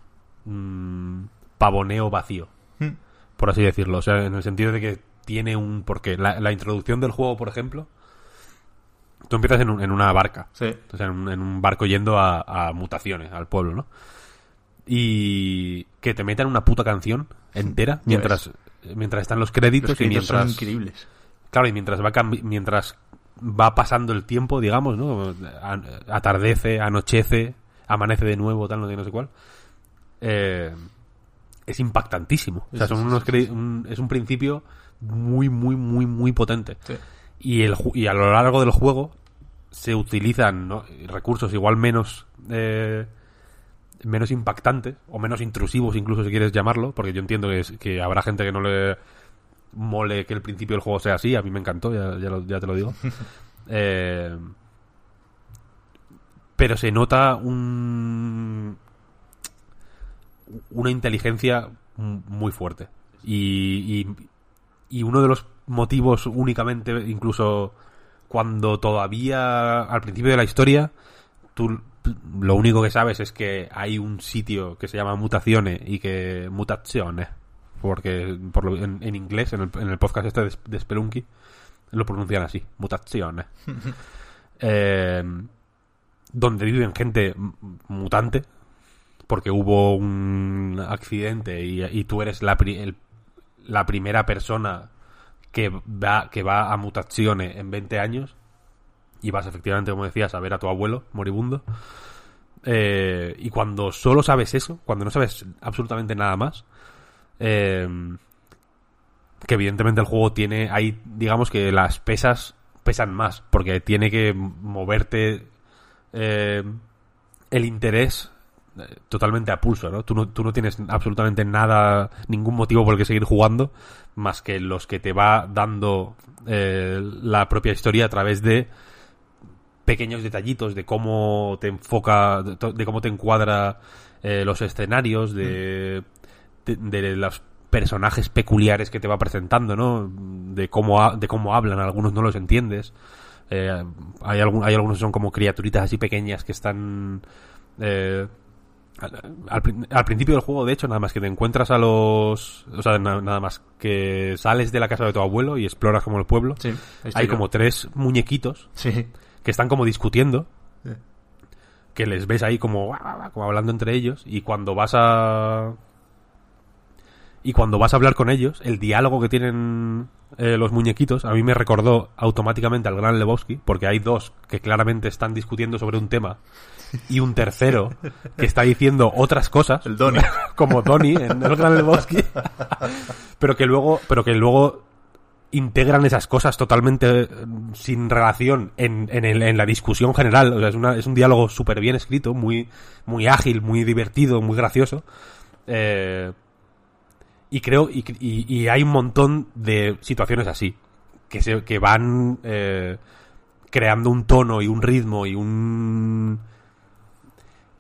mm, pavoneo vacío, Hmm. por así decirlo. O sea, en el sentido de que tiene un porqué. La, la introducción del juego, por ejemplo, tú empiezas en, un- en una barca. Sí. Sea, en un, en un barco yendo a, a mutaciones, al pueblo, ¿no? Y que te metan una puta canción entera mientras, mientras están los créditos Los y créditos son mientras... increíbles. Claro, y mientras va, mientras va pasando el tiempo, digamos, ¿no? Atardece, anochece, amanece de nuevo, tal, no sé, no sé cuál. Eh, es impactantísimo. O sea, son unos un- es un principio muy, muy, muy, muy potente. Sí. Y, el, y a lo largo del juego se utilizan ¿no? recursos igual menos eh, menos impactantes o menos intrusivos incluso si quieres llamarlo porque yo entiendo que, es- que habrá gente que no le mole que el principio del juego sea así a mí me encantó ya, ya, lo- ya te lo digo <laughs> Eh, pero se nota un una inteligencia muy fuerte y, y, y uno de los motivos únicamente incluso cuando todavía al principio de la historia tú lo único que sabes es que hay un sitio que se llama Mutaciones y que Mutaciones porque por lo- en, en inglés en el, en el podcast este de, de Spelunky lo pronuncian así Mutaciones. <laughs> Eh, donde viven gente mutante porque hubo un accidente y, y tú eres la, pri- el- la primera persona que va, que va a mutaciones en 20 años y vas efectivamente, como decías, a ver a tu abuelo moribundo. Eh, y cuando solo sabes eso, cuando no sabes absolutamente nada más, eh, que evidentemente el juego tiene, ahí digamos que las pesas pesan más, porque tiene que moverte eh, el interés totalmente a pulso, ¿no? Tú, ¿no? tú no tienes absolutamente nada, ningún motivo por el que seguir jugando, más que los que te va dando eh, la propia historia a través de pequeños detallitos de cómo te enfoca, de, cómo te encuadra eh, los escenarios, de, de, de los personajes peculiares que te va presentando, ¿no? De cómo, ha- de cómo hablan, algunos no los entiendes. Eh, hay, algún, hay algunos que son como criaturitas así pequeñas que están... eh, al, al prin- al principio del juego, de hecho, nada más que te encuentras a los... O sea, na- nada más que sales de la casa de tu abuelo y exploras como el pueblo. Sí, Hay como tres muñequitos Sí. que están como discutiendo, Sí. que les ves ahí como, como hablando entre ellos, y cuando vas a... Y cuando vas a hablar con ellos, el diálogo que tienen eh, los muñequitos a mí me recordó automáticamente al Gran Lebowski, porque hay dos que claramente están discutiendo sobre un tema y un tercero que está diciendo otras cosas, El Donnie. <laughs> como Donnie en el Gran Lebowski, <laughs> pero que luego, pero que luego integran esas cosas totalmente eh, sin relación en, en, el- en la discusión general. O sea, es, una- es un diálogo súper bien escrito, muy, muy ágil, muy divertido, muy gracioso. Eh, y creo, y, y- hay un montón de situaciones así, que, se, que van eh, creando un tono y un ritmo y un...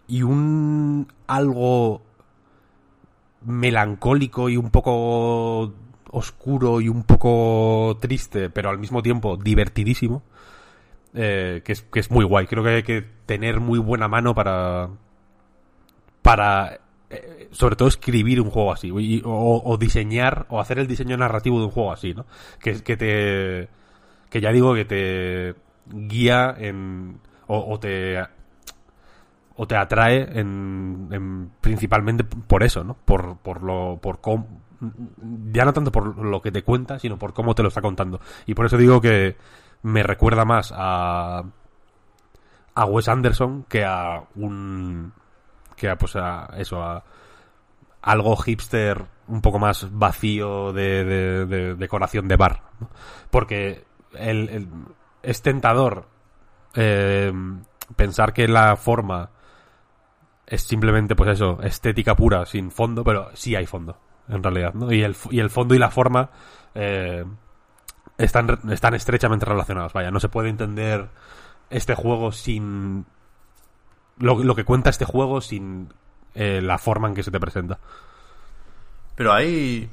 y un algo melancólico y un poco oscuro y un poco triste, pero al mismo tiempo divertidísimo, eh, que, es, que es muy guay. Creo que hay que tener muy buena mano para, para eh, sobre todo escribir un juego así, y- o, diseñar, o hacer el diseño narrativo de un juego así, ¿no? Que, que te, que ya digo que te guía en, o, te o te atrae en, en- principalmente por eso, ¿no? Por, por lo, por cómo, ya no tanto por lo que te cuenta, sino por cómo te lo está contando. Y por eso digo que me recuerda más a, a Wes Anderson que a un, que a, pues a eso, a, algo hipster un poco más vacío de, de- de decoración de bar. Porque el- es tentador eh, pensar que la forma es simplemente, pues eso, estética pura, sin fondo, pero sí hay fondo, en realidad, ¿no? Y el, y el fondo y la forma eh, están, están estrechamente relacionados. Vaya, no se puede entender este juego sin... Lo, lo que cuenta este juego sin eh, la forma en que se te presenta. Pero hay.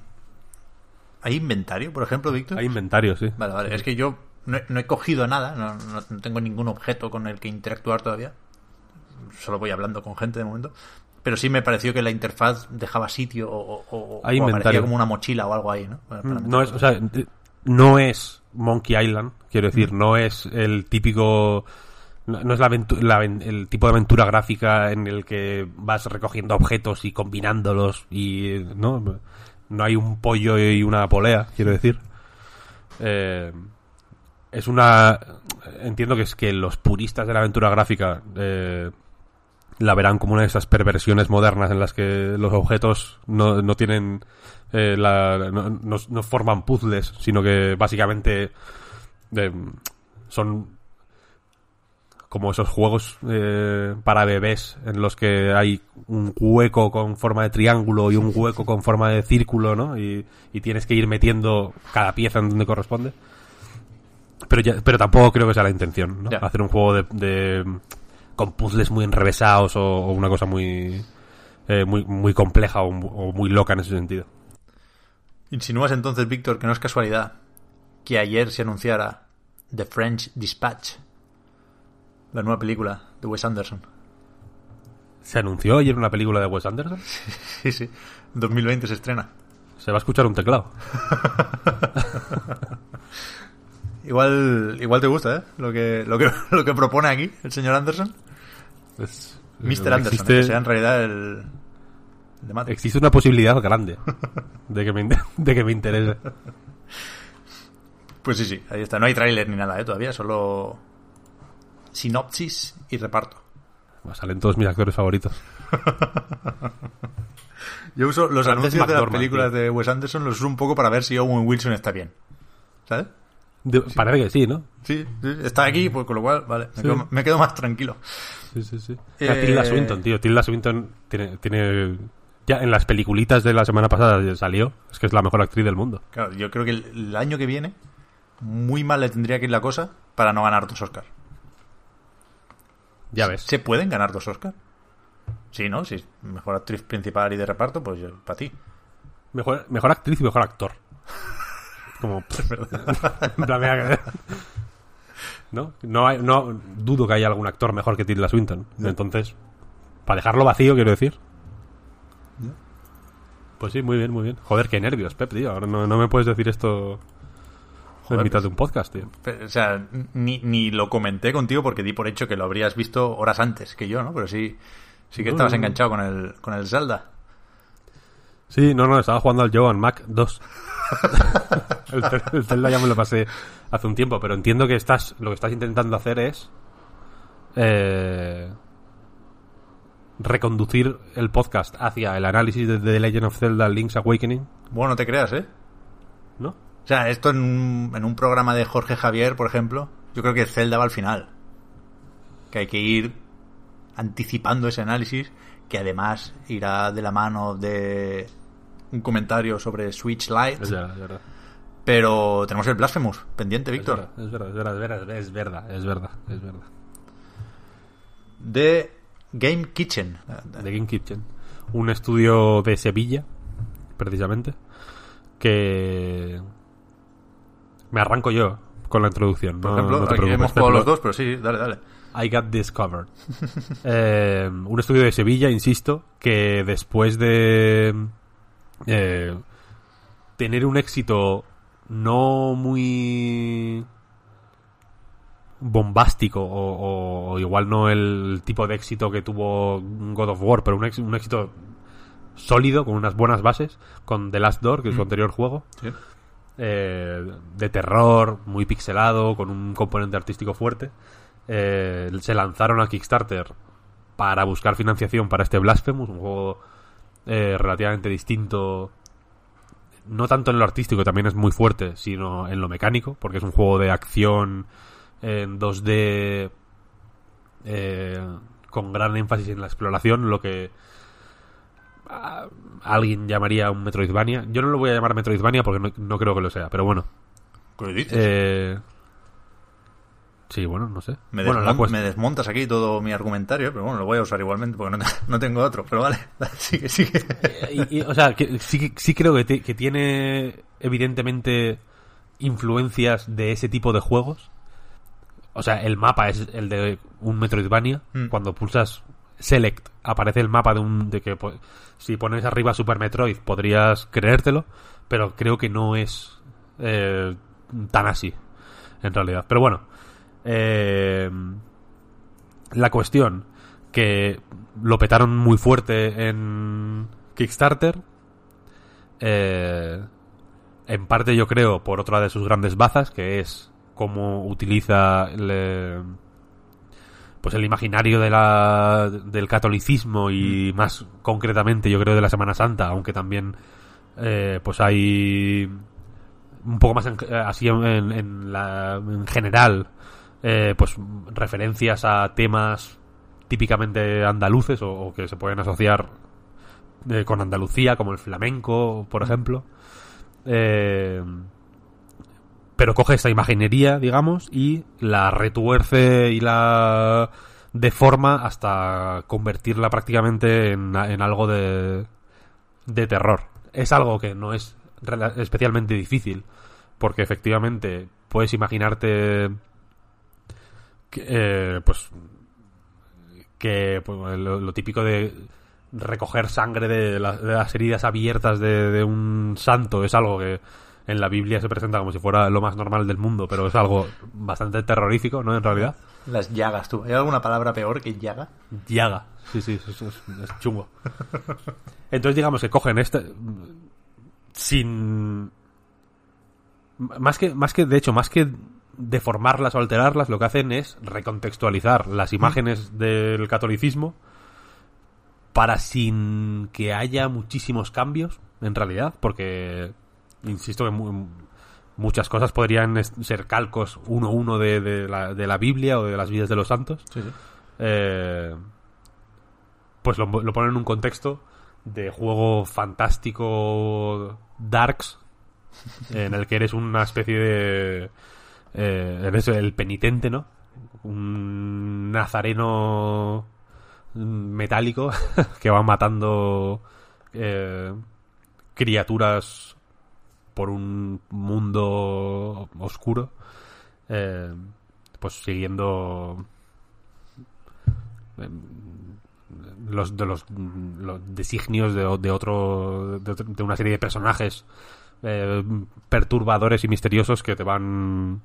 ¿Hay inventario, por ejemplo, Víctor? Hay inventario, sí. Vale, vale. Es que yo no he, no he cogido nada, no, no- no tengo ningún objeto con el que interactuar todavía. Solo voy hablando con gente de momento. Pero sí me pareció que la interfaz dejaba sitio o, o- Hay inventario. como una mochila o algo ahí, ¿no? Mm, No es, o sea, no es Monkey Island, quiero decir, no es el típico. No es la la el tipo de aventura gráfica en el que vas recogiendo objetos y combinándolos y. No, no hay un pollo y una polea, quiero decir. Eh, es una. Entiendo que es que los puristas de la aventura gráfica eh, la verán como una de esas perversiones modernas en las que los objetos no, no tienen eh, la, no, no- no forman puzzles, sino que básicamente eh, son como esos juegos eh, para bebés en los que hay un hueco con forma de triángulo y un hueco con forma de círculo, ¿no? Y, y tienes que ir metiendo cada pieza en donde corresponde. Pero, ya- pero tampoco creo que sea la intención, ¿no? Hacer un juego de, de- con puzzles muy enrevesados o, o una cosa muy, eh, muy, muy compleja o, o muy loca en ese sentido. Insinúas entonces, Víctor, que no es casualidad que ayer se anunciara The French Dispatch, la nueva película de Wes Anderson. ¿Se anunció ayer una película de Wes Anderson? <laughs> Sí, sí. 2020 se estrena. Se va a escuchar un teclado. <laughs> Igual, igual te gusta, ¿eh? Lo que, lo que, <laughs> lo que propone aquí el señor Anderson. Es- Mr. eh, Anderson, existe, que sea en realidad el de Matrix. existe una posibilidad grande de que me, de que me interese. Pues sí, sí, ahí está. No hay tráiler ni nada, ¿eh? Todavía, solo sinopsis y reparto. Bueno, Salen todos mis actores favoritos. <laughs> Yo uso los Frances anuncios de las películas tío. de Wes Anderson, los uso un poco para ver si Owen Wilson está bien. ¿Sabes? De- Parece que sí, ¿no? Sí, sí, está aquí, pues con lo cual, vale, me, Sí. quedo, me quedo más tranquilo. Sí, sí, sí. Eh, Tilda Swinton, tío. Tilda Swinton tiene, tiene... Ya en las peliculitas de la semana pasada salió. Es que es la mejor actriz del mundo. Claro, yo creo que el, el año que viene, muy mal le tendría que ir la cosa para no ganar dos Oscars. Ya ves. ¿Se pueden ganar dos Oscars? Sí, ¿no? Si es mejor actriz principal y de reparto, pues para ti. Mejor, mejor actriz y mejor actor. Como... <laughs> ¿No? No, hay- no dudo que haya algún actor mejor que Tilda Swinton. Entonces, para dejarlo vacío, quiero decir. Pues sí, muy bien, muy bien. Joder, qué nervios, Pep, tío. Ahora no, no me puedes decir esto Joder, en mitad pues- de un podcast, tío. Pero, o sea, ni, ni lo comenté contigo porque di por hecho que lo habrías visto horas antes que yo, ¿no? Pero sí, sí que estabas enganchado con el, con el Zelda. Sí, no, no, estaba jugando al Joan Mac 2. <laughs> el, Zel- el Zelda ya me lo pasé hace un tiempo, pero entiendo que estás lo que estás intentando hacer es eh, reconducir el podcast hacia el análisis de The Legend of Zelda Link's Awakening, Bueno, no te creas, ¿eh? ¿no? O sea, esto en un, en un programa de Jorge Javier, por ejemplo, yo creo que Zelda va al final. Que hay que ir anticipando ese análisis, que además irá de la mano de un comentario sobre Switch Lite. Es verdad, es verdad. Pero tenemos el Blasphemous pendiente, Víctor. Es verdad, es verdad, es verdad, es verdad, es verdad, es verdad. De Game Kitchen. The Game Kitchen. Un estudio de Sevilla, precisamente, que me arranco yo con la introducción. Por no- ejemplo, no te aquí hemos jugado los lo- dos, pero sí, dale, dale. I got this covered. <laughs> Eh, un estudio de Sevilla, insisto, que después de eh, tener un éxito no muy bombástico o, igual no el tipo de éxito que tuvo God of War, pero un, ex- un éxito sólido, con unas buenas bases, con The Last Door, que es su Mm. anterior juego, Sí. Eh, de terror, muy pixelado, con un componente artístico fuerte. Eh, se lanzaron a Kickstarter para buscar financiación para este Blasphemous, un juego eh, relativamente distinto. No tanto en lo artístico, también es muy fuerte, sino en lo mecánico, porque es un juego de acción en 2D eh, con gran énfasis en la exploración, lo que alguien llamaría un Metroidvania. Yo no lo voy a llamar Metroidvania porque no, no creo que lo sea, pero bueno. ¿Qué dices? Eh, sí, bueno, no sé. me, bueno, desmontas aquí todo mi argumentario, pero bueno, lo voy a usar igualmente porque no, <laughs> no tengo otro. Pero <laughs> vale, sigue, sigue. Y- y, o sea, que, sí, sí creo que, te- que tiene evidentemente influencias de ese tipo de juegos. O sea, el mapa es el de un Metroidvania. Mm. Cuando pulsas Select, aparece el mapa de un. de que si pones arriba Super Metroid podrías creértelo, pero creo que no es eh, tan así, en realidad. Pero bueno, eh, la cuestión que lo petaron muy fuerte en Kickstarter. eh, en parte yo creo por otra de sus grandes bazas, que es cómo utiliza el, eh, pues el imaginario de la, del catolicismo y más concretamente yo creo de la Semana Santa, aunque también eh, pues hay un poco más en- así en, en la, en general eh, pues referencias a temas típicamente andaluces o, o que se pueden asociar eh, con Andalucía como el flamenco por ejemplo. Eh, pero coge esa imaginería digamos y la retuerce y la deforma hasta convertirla prácticamente en, algo de de terror. Es algo que no es especialmente difícil porque efectivamente puedes imaginarte que, eh, pues que pues, lo, típico de recoger sangre de, la- de las heridas abiertas de un santo es algo que en la Biblia se presenta como si fuera lo más normal del mundo, pero es algo bastante terrorífico, ¿no? En realidad. Las llagas, tú. ¿Hay alguna palabra peor que llaga? Llaga. Sí, sí, es, es- es chungo. Entonces digamos que cogen este sin más que más que de hecho más que deformarlas o alterarlas lo que hacen es recontextualizar las imágenes del catolicismo para sin que haya muchísimos cambios en realidad porque insisto que mu- muchas cosas podrían ser calcos uno a uno de, de la, de la Biblia o de las vidas de los santos Sí, sí. eh, pues lo, lo ponen en un contexto de juego fantástico darks <laughs> en el que eres una especie de eh, eres el penitente no un nazareno metálico <laughs> que va matando eh, criaturas por un mundo oscuro eh, pues siguiendo los de los, designios de, de, otro- de una serie de personajes eh, perturbadores y misteriosos que te van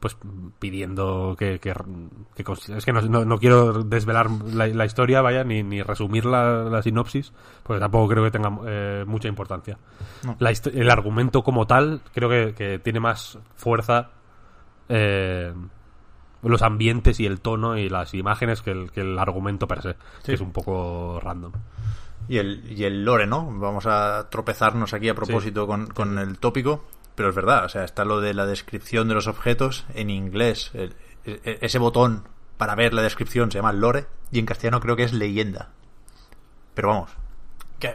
pues pidiendo que, que, es que no, no- no quiero desvelar la, la historia vaya ni, ni resumir la, la sinopsis porque tampoco creo que tenga eh, mucha importancia No. La histo- el argumento como tal creo que, que tiene más fuerza eh, los ambientes y el tono y las imágenes que el, que el argumento per se, que es un poco random. Y el, y el lore, ¿no? Vamos a tropezarnos aquí a propósito con, con el tópico, pero es verdad, o sea, está lo de la descripción de los objetos en inglés. el- ese botón para ver la descripción se llama lore y en castellano creo que es leyenda. Pero vamos, que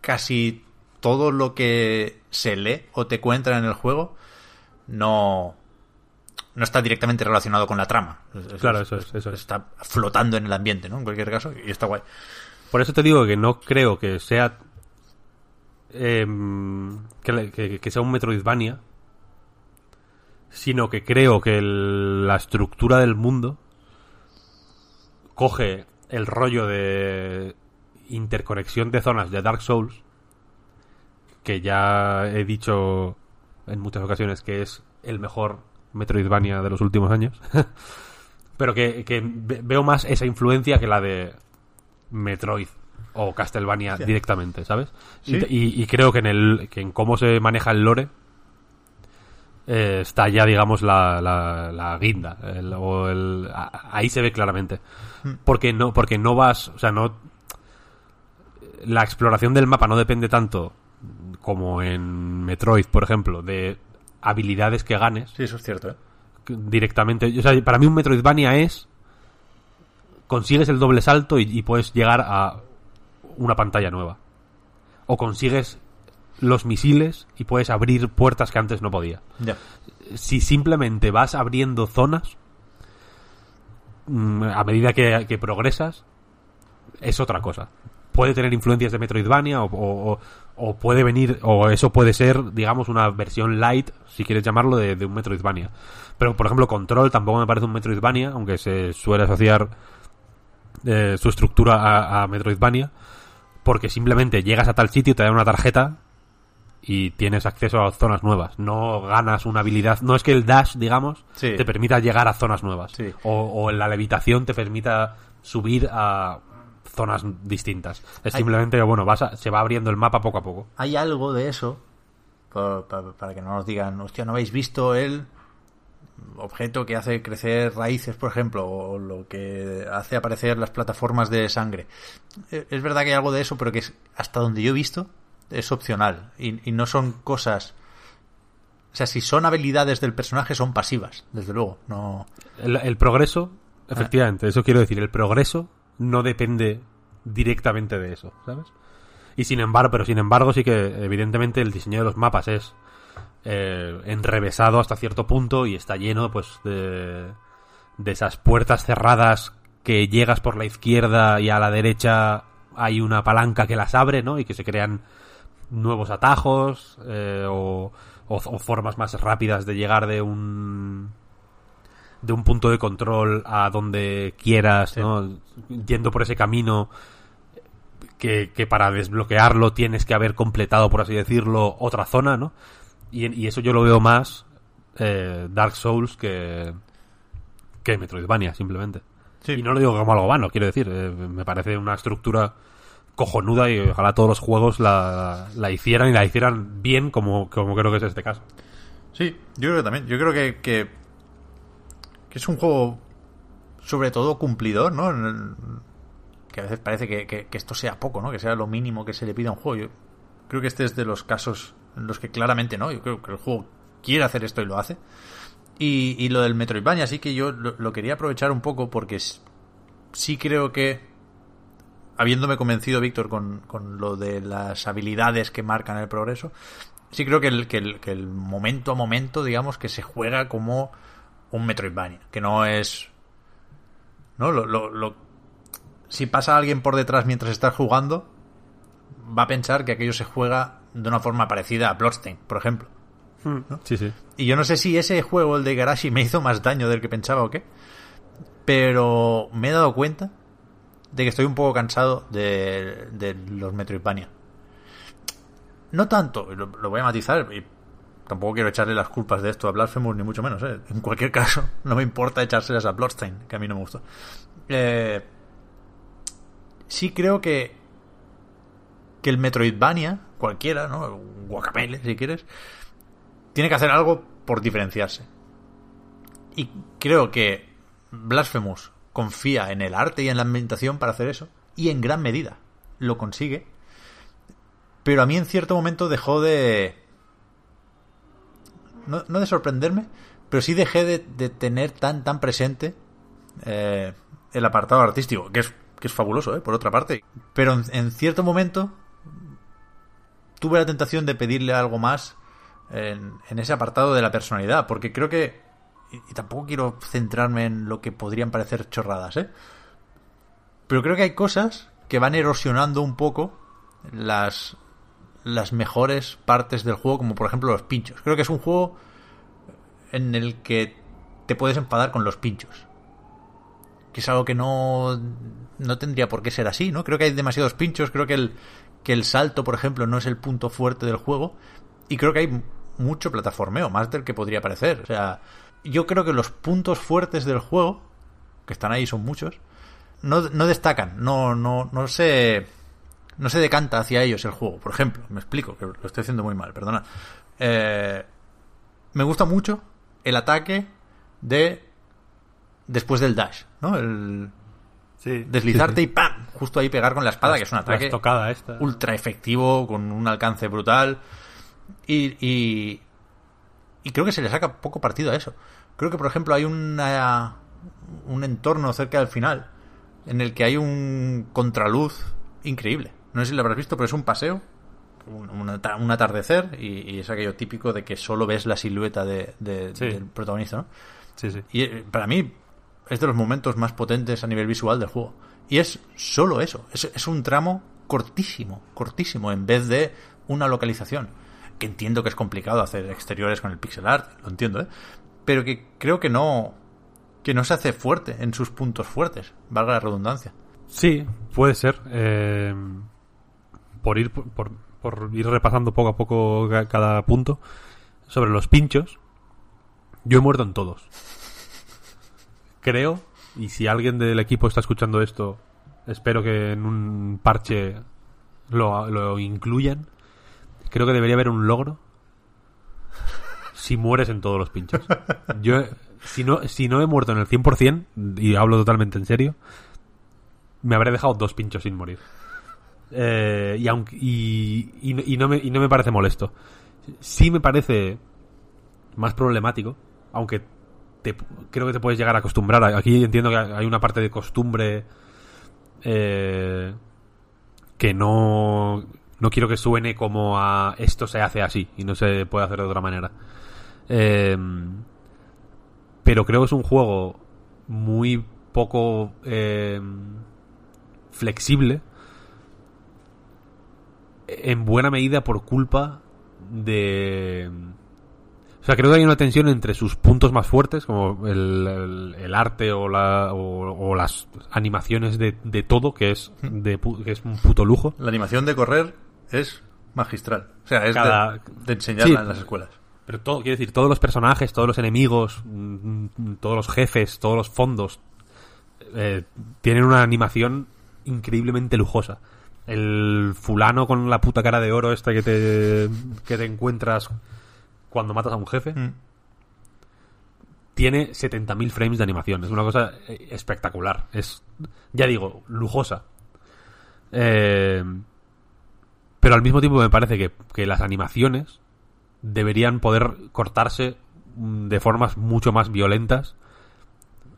casi todo lo que se lee o te cuentan en el juego no no está directamente relacionado con la trama. Claro, eso es, eso es. Está flotando en el ambiente, ¿no? En cualquier caso, y está guay. Por eso te digo que no creo que sea em, que, sea un Metroidvania, sino que creo que la estructura del mundo coge el rollo de interconexión de zonas de Dark Souls, que ya he dicho en muchas ocasiones que es el mejor Metroidvania de los últimos años. <laughs> Pero que, que ve- veo más esa influencia que la de Metroid o Castlevania directamente, ¿sabes? Y Sí. te- Y, y creo que en el que en cómo se maneja el lore eh, está ya, digamos, la, la, la guinda. el- o el- a- ahí se ve claramente. Porque no, porque no vas, o sea, no la exploración del mapa no depende tanto como en Metroid, por ejemplo, de habilidades que ganes Sí, eso es cierto, ¿eh? directamente. O sea, para mí un Metroidvania es consigues el doble salto y, y puedes llegar a una pantalla nueva. O consigues los misiles y puedes abrir puertas que antes no podía. Si simplemente vas abriendo zonas, mm, a medida que, que progresas, es otra cosa. Puede tener influencias de Metroidvania o, o- o- o puede venir, o eso puede ser, digamos, una versión light, si quieres llamarlo, de, de un Metroidvania. Pero, por ejemplo, Control tampoco me parece un Metroidvania, aunque se suele asociar eh, su estructura a, a Metroidvania, porque simplemente llegas a tal sitio, te dan una tarjeta y tienes acceso a zonas nuevas. No ganas una habilidad. No es que el dash, digamos, Sí. te permita llegar a zonas nuevas. Sí. O, o la levitación te permita subir a zonas distintas. Es Hay- simplemente, bueno, vas a- se va abriendo el mapa poco a poco. Hay algo de eso, pa- pa- para que no nos digan, hostia, ¿no habéis visto el objeto que hace crecer raíces, por ejemplo, o lo que hace aparecer las plataformas de sangre? Eh, Es verdad que hay algo de eso, pero que es, hasta donde yo he visto es opcional y, y no son cosas... O sea, si son habilidades del personaje, son pasivas, desde luego. No. El, progreso, efectivamente, eso quiero decir, el progreso no depende directamente de eso, ¿sabes? Y sin embargo, pero sin embargo sí que evidentemente el diseño de los mapas es eh, enrevesado hasta cierto punto y está lleno pues de, de esas puertas cerradas que llegas por la izquierda y a la derecha hay una palanca que las abre, ¿no? Y que se crean nuevos atajos eh, o, o- o formas más rápidas de llegar de un de un punto de control a donde quieras, Sí. ¿no? Yendo por ese camino que, que para desbloquearlo tienes que haber completado, por así decirlo, otra zona, ¿no? Y, y eso yo lo veo más eh, Dark Souls que, que Metroidvania, simplemente. Sí. Y no lo digo como algo vano, quiero decir, eh, me parece una estructura cojonuda y ojalá todos los juegos la, la hicieran y la hicieran bien como, como creo que es este caso. Sí, yo creo que también. Yo creo que, que, que es un juego sobre todo cumplidor, ¿no? En el- que a veces parece que, que- que esto sea poco, ¿no? Que sea lo mínimo que se le pide a un juego. Yo creo que este es de los casos los que claramente no. Yo creo que el juego quiere hacer esto y lo hace. Y, y lo del Metroidvania sí que yo lo, quería aprovechar un poco porque sí creo que habiéndome convencido Víctor con, con lo de las habilidades que marcan el progreso, sí creo que el, que, el, que el momento a momento, digamos, que se juega como un Metroidvania, que no es... ¿No? Lo, lo, lo- si pasa alguien por detrás mientras estás jugando, va a pensar que aquello se juega de una forma parecida a Bloodstained, por ejemplo. Sí, sí. Y yo no sé si ese juego, el de Garashi, me hizo más daño del que pensaba o qué. Pero me he dado cuenta de que estoy un poco cansado de, de los Metroidvania. No tanto, lo, lo voy a matizar y tampoco quiero echarle las culpas de esto a Blasphemous, ni mucho menos. ¿eh? En cualquier caso, <laughs> no me importa echárselas a Bloodstained, que a mí no me gustó. Eh, sí creo que que el Metroidvania, cualquiera, ¿no? Un Guacamele, si quieres, tiene que hacer algo por diferenciarse. Y creo que Blasphemous confía en el arte y en la ambientación para hacer eso, y en gran medida lo consigue. Pero a mí en cierto momento dejó de... No, de sorprenderme, pero sí dejé de, tener tan, tan presente eh, el apartado artístico, que es, que es fabuloso, ¿eh? por otra parte. Pero en cierto momento tuve la tentación de pedirle algo más en, ese apartado de la personalidad, porque creo que, y, y tampoco quiero centrarme en lo que podrían parecer chorradas, ¿eh? pero creo que hay cosas que van erosionando un poco las, las mejores partes del juego, como por ejemplo los pinchos. Creo que es un juego en el que te puedes enfadar con los pinchos. Que es algo que no, no tendría por qué ser así, ¿no? Creo que hay demasiados pinchos, creo que el, que el salto, por ejemplo, no es el punto fuerte del juego. Y creo que hay mucho plataformeo, más del que podría parecer. O sea, yo creo que los puntos fuertes del juego, que están ahí, son muchos, no, no destacan, no, no, no se. No se decanta hacia ellos el juego. Por ejemplo, me explico, que lo estoy haciendo muy mal, perdona. Eh, me gusta mucho el ataque de. después del dash, ¿no? El, Sí, deslizarte sí, y ¡pam! Justo ahí pegar con la espada, que es un ataque esta. ultra efectivo, con un alcance brutal. Y, y, y creo que se le saca poco partido a eso. Creo que, por ejemplo, hay una, un entorno cerca del final en el que hay un contraluz increíble. No sé si lo habrás visto, pero es un paseo, un, un ata- un atardecer, y, y es aquello típico de que solo ves la silueta de, del protagonista, ¿no? Sí, sí. Y eh, para mí es de los momentos más potentes a nivel visual del juego. Y es solo eso. Es, es un tramo cortísimo, cortísimo, en vez de una localización. Que entiendo que es complicado hacer exteriores con el pixel art, lo entiendo, ¿eh? Pero que creo que no, que no se hace fuerte en sus puntos fuertes, valga la redundancia. Sí, puede ser. eh, por ir por, por- ir repasando poco a poco ca- cada punto sobre los pinchos, yo he muerto en todos. Creo, y si alguien del equipo está escuchando esto, espero que en un parche lo, lo incluyan. Creo que debería haber un logro si mueres en todos los pinchos. <laughs> Yo, si no, si no he muerto en el 100%, y hablo totalmente en serio, me habré dejado dos pinchos sin morir. Eh, y, aunque, y, y no- y no me, y no me parece molesto. Sí me parece más problemático, aunque te, creo que te puedes llegar a acostumbrar. Aquí entiendo que hay una parte de costumbre eh, que no, no quiero que suene como a esto se hace así y no se puede hacer de otra manera. Eh, pero creo que es un juego muy poco eh, flexible en buena medida por culpa de sea creo que hay una tensión entre sus puntos más fuertes como el, el- el arte o, la, o, o las animaciones de, de todo que es de que es un puto lujo La animación de correr es magistral. O sea, es de- Cada- de, enseñarla Sí. en las escuelas. Pero todo, quiero decir, todos los personajes, todos los enemigos, mm, todos los jefes, todos los fondos, eh, tienen una animación increíblemente lujosa. El fulano con la puta cara de oro esta que te, que te encuentras cuando matas a un jefe, Mm. tiene 70.000 frames de animación. Es una cosa eh, espectacular. Es, ya digo, lujosa. Eh, pero al mismo tiempo me parece que, que las animaciones deberían poder cortarse mm, de formas mucho más violentas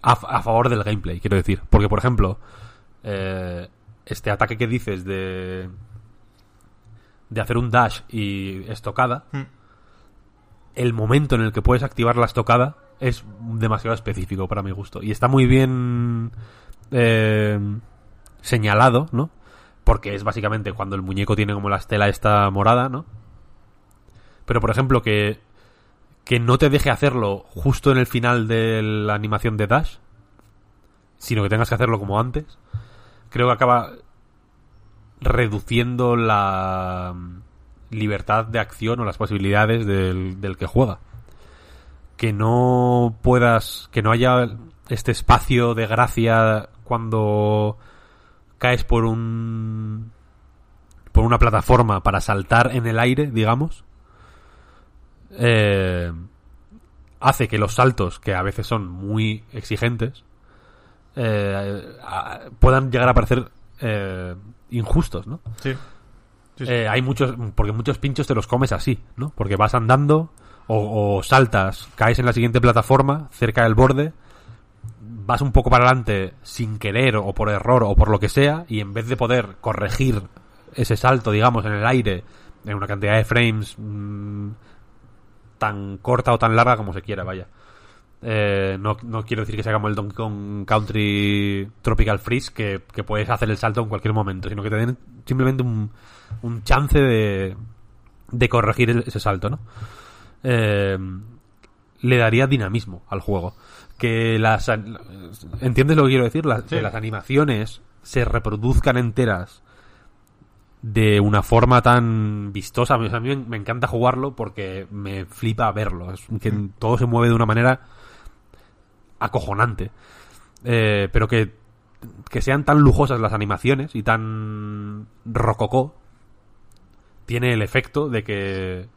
a, a favor del gameplay, quiero decir. Porque, por ejemplo, eh, este ataque que dices de de hacer un dash y estocada, Mm. El momento en el que puedes activar la estocada es demasiado específico para mi gusto. Y está muy bien eh, señalado, ¿no? Porque es básicamente cuando el muñeco tiene como la estela esta morada, ¿no? Pero por ejemplo que que no te deje hacerlo justo en el final de la animación de Dash, sino que tengas que hacerlo como antes, creo que acaba reduciendo la libertad de acción o las posibilidades del, del que juega. Que no puedas, que no haya este espacio de gracia cuando caes por un por una plataforma para saltar en el aire, digamos, eh, hace que los saltos, que a veces son muy exigentes, eh, puedan llegar a parecer eh, injustos, ¿no? Sí. Eh, hay muchos, porque muchos pinchos te los comes así, ¿no? Porque vas andando o, o saltas, caes en la siguiente plataforma, cerca del borde, vas un poco para adelante sin querer o por error o por lo que sea, y en vez de poder corregir ese salto, digamos, en el aire, en una cantidad de frames mm, tan corta o tan larga como se quiera, vaya. Eh, no, no quiero decir que sea como el Donkey Kong Country Tropical Freeze, que, que puedes hacer el salto en cualquier momento, sino que te den simplemente un, un chance de, de corregir el- ese salto, ¿no? Eh, le daría dinamismo al juego. Que las... ¿Entiendes lo que quiero decir? Las, Sí. Que las animaciones se reproduzcan enteras de una forma tan vistosa. A mí, a mí me encanta jugarlo porque me flipa verlo. Es que todo se mueve de una manera acojonante. Eh, pero que, que sean tan lujosas las animaciones y tan rococó tiene el efecto de que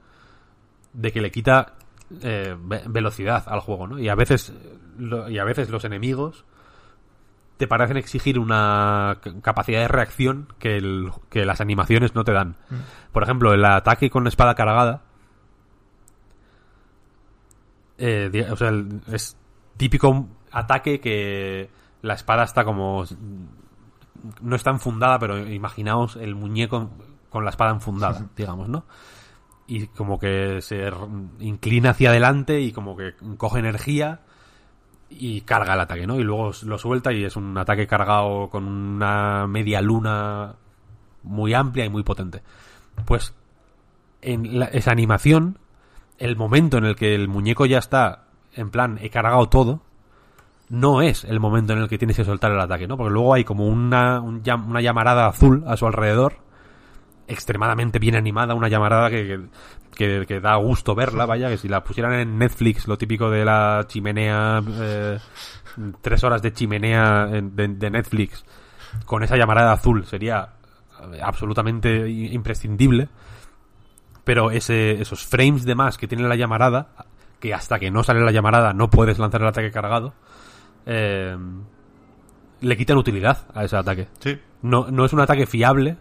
de que le quita eh, ve- velocidad al juego, ¿no? Y a veces lo- y a veces los enemigos te parecen exigir una capacidad de reacción que, el- que las animaciones no te dan. Por ejemplo, el ataque con espada cargada. eh, o sea, el- es típico ataque que la espada está como. No está enfundada, pero imaginaos el muñeco con la espada enfundada, digamos, ¿no? Y como que se inclina hacia adelante y como que coge energía y carga el ataque, ¿no? Y luego lo suelta y es un ataque cargado con una media luna muy amplia y muy potente. Pues en la- esa animación, el momento en el que el muñeco ya está en plan he cargado todo, no es el momento en el que tienes que soltar el ataque, ¿no? Porque luego hay como una, un una llamarada azul a su alrededor, extremadamente bien animada, una llamarada que, que, da gusto verla, vaya, que si la pusieran en Netflix, lo típico de la chimenea, eh, tres horas de chimenea en- de, de Netflix, con esa llamarada azul, sería eh, absolutamente imprescindible. Pero ese, esos frames de más que tiene la llamarada, que hasta que no sale la llamarada no puedes lanzar el ataque cargado, eh, le quitan utilidad a ese ataque. Sí. No, no es un ataque fiable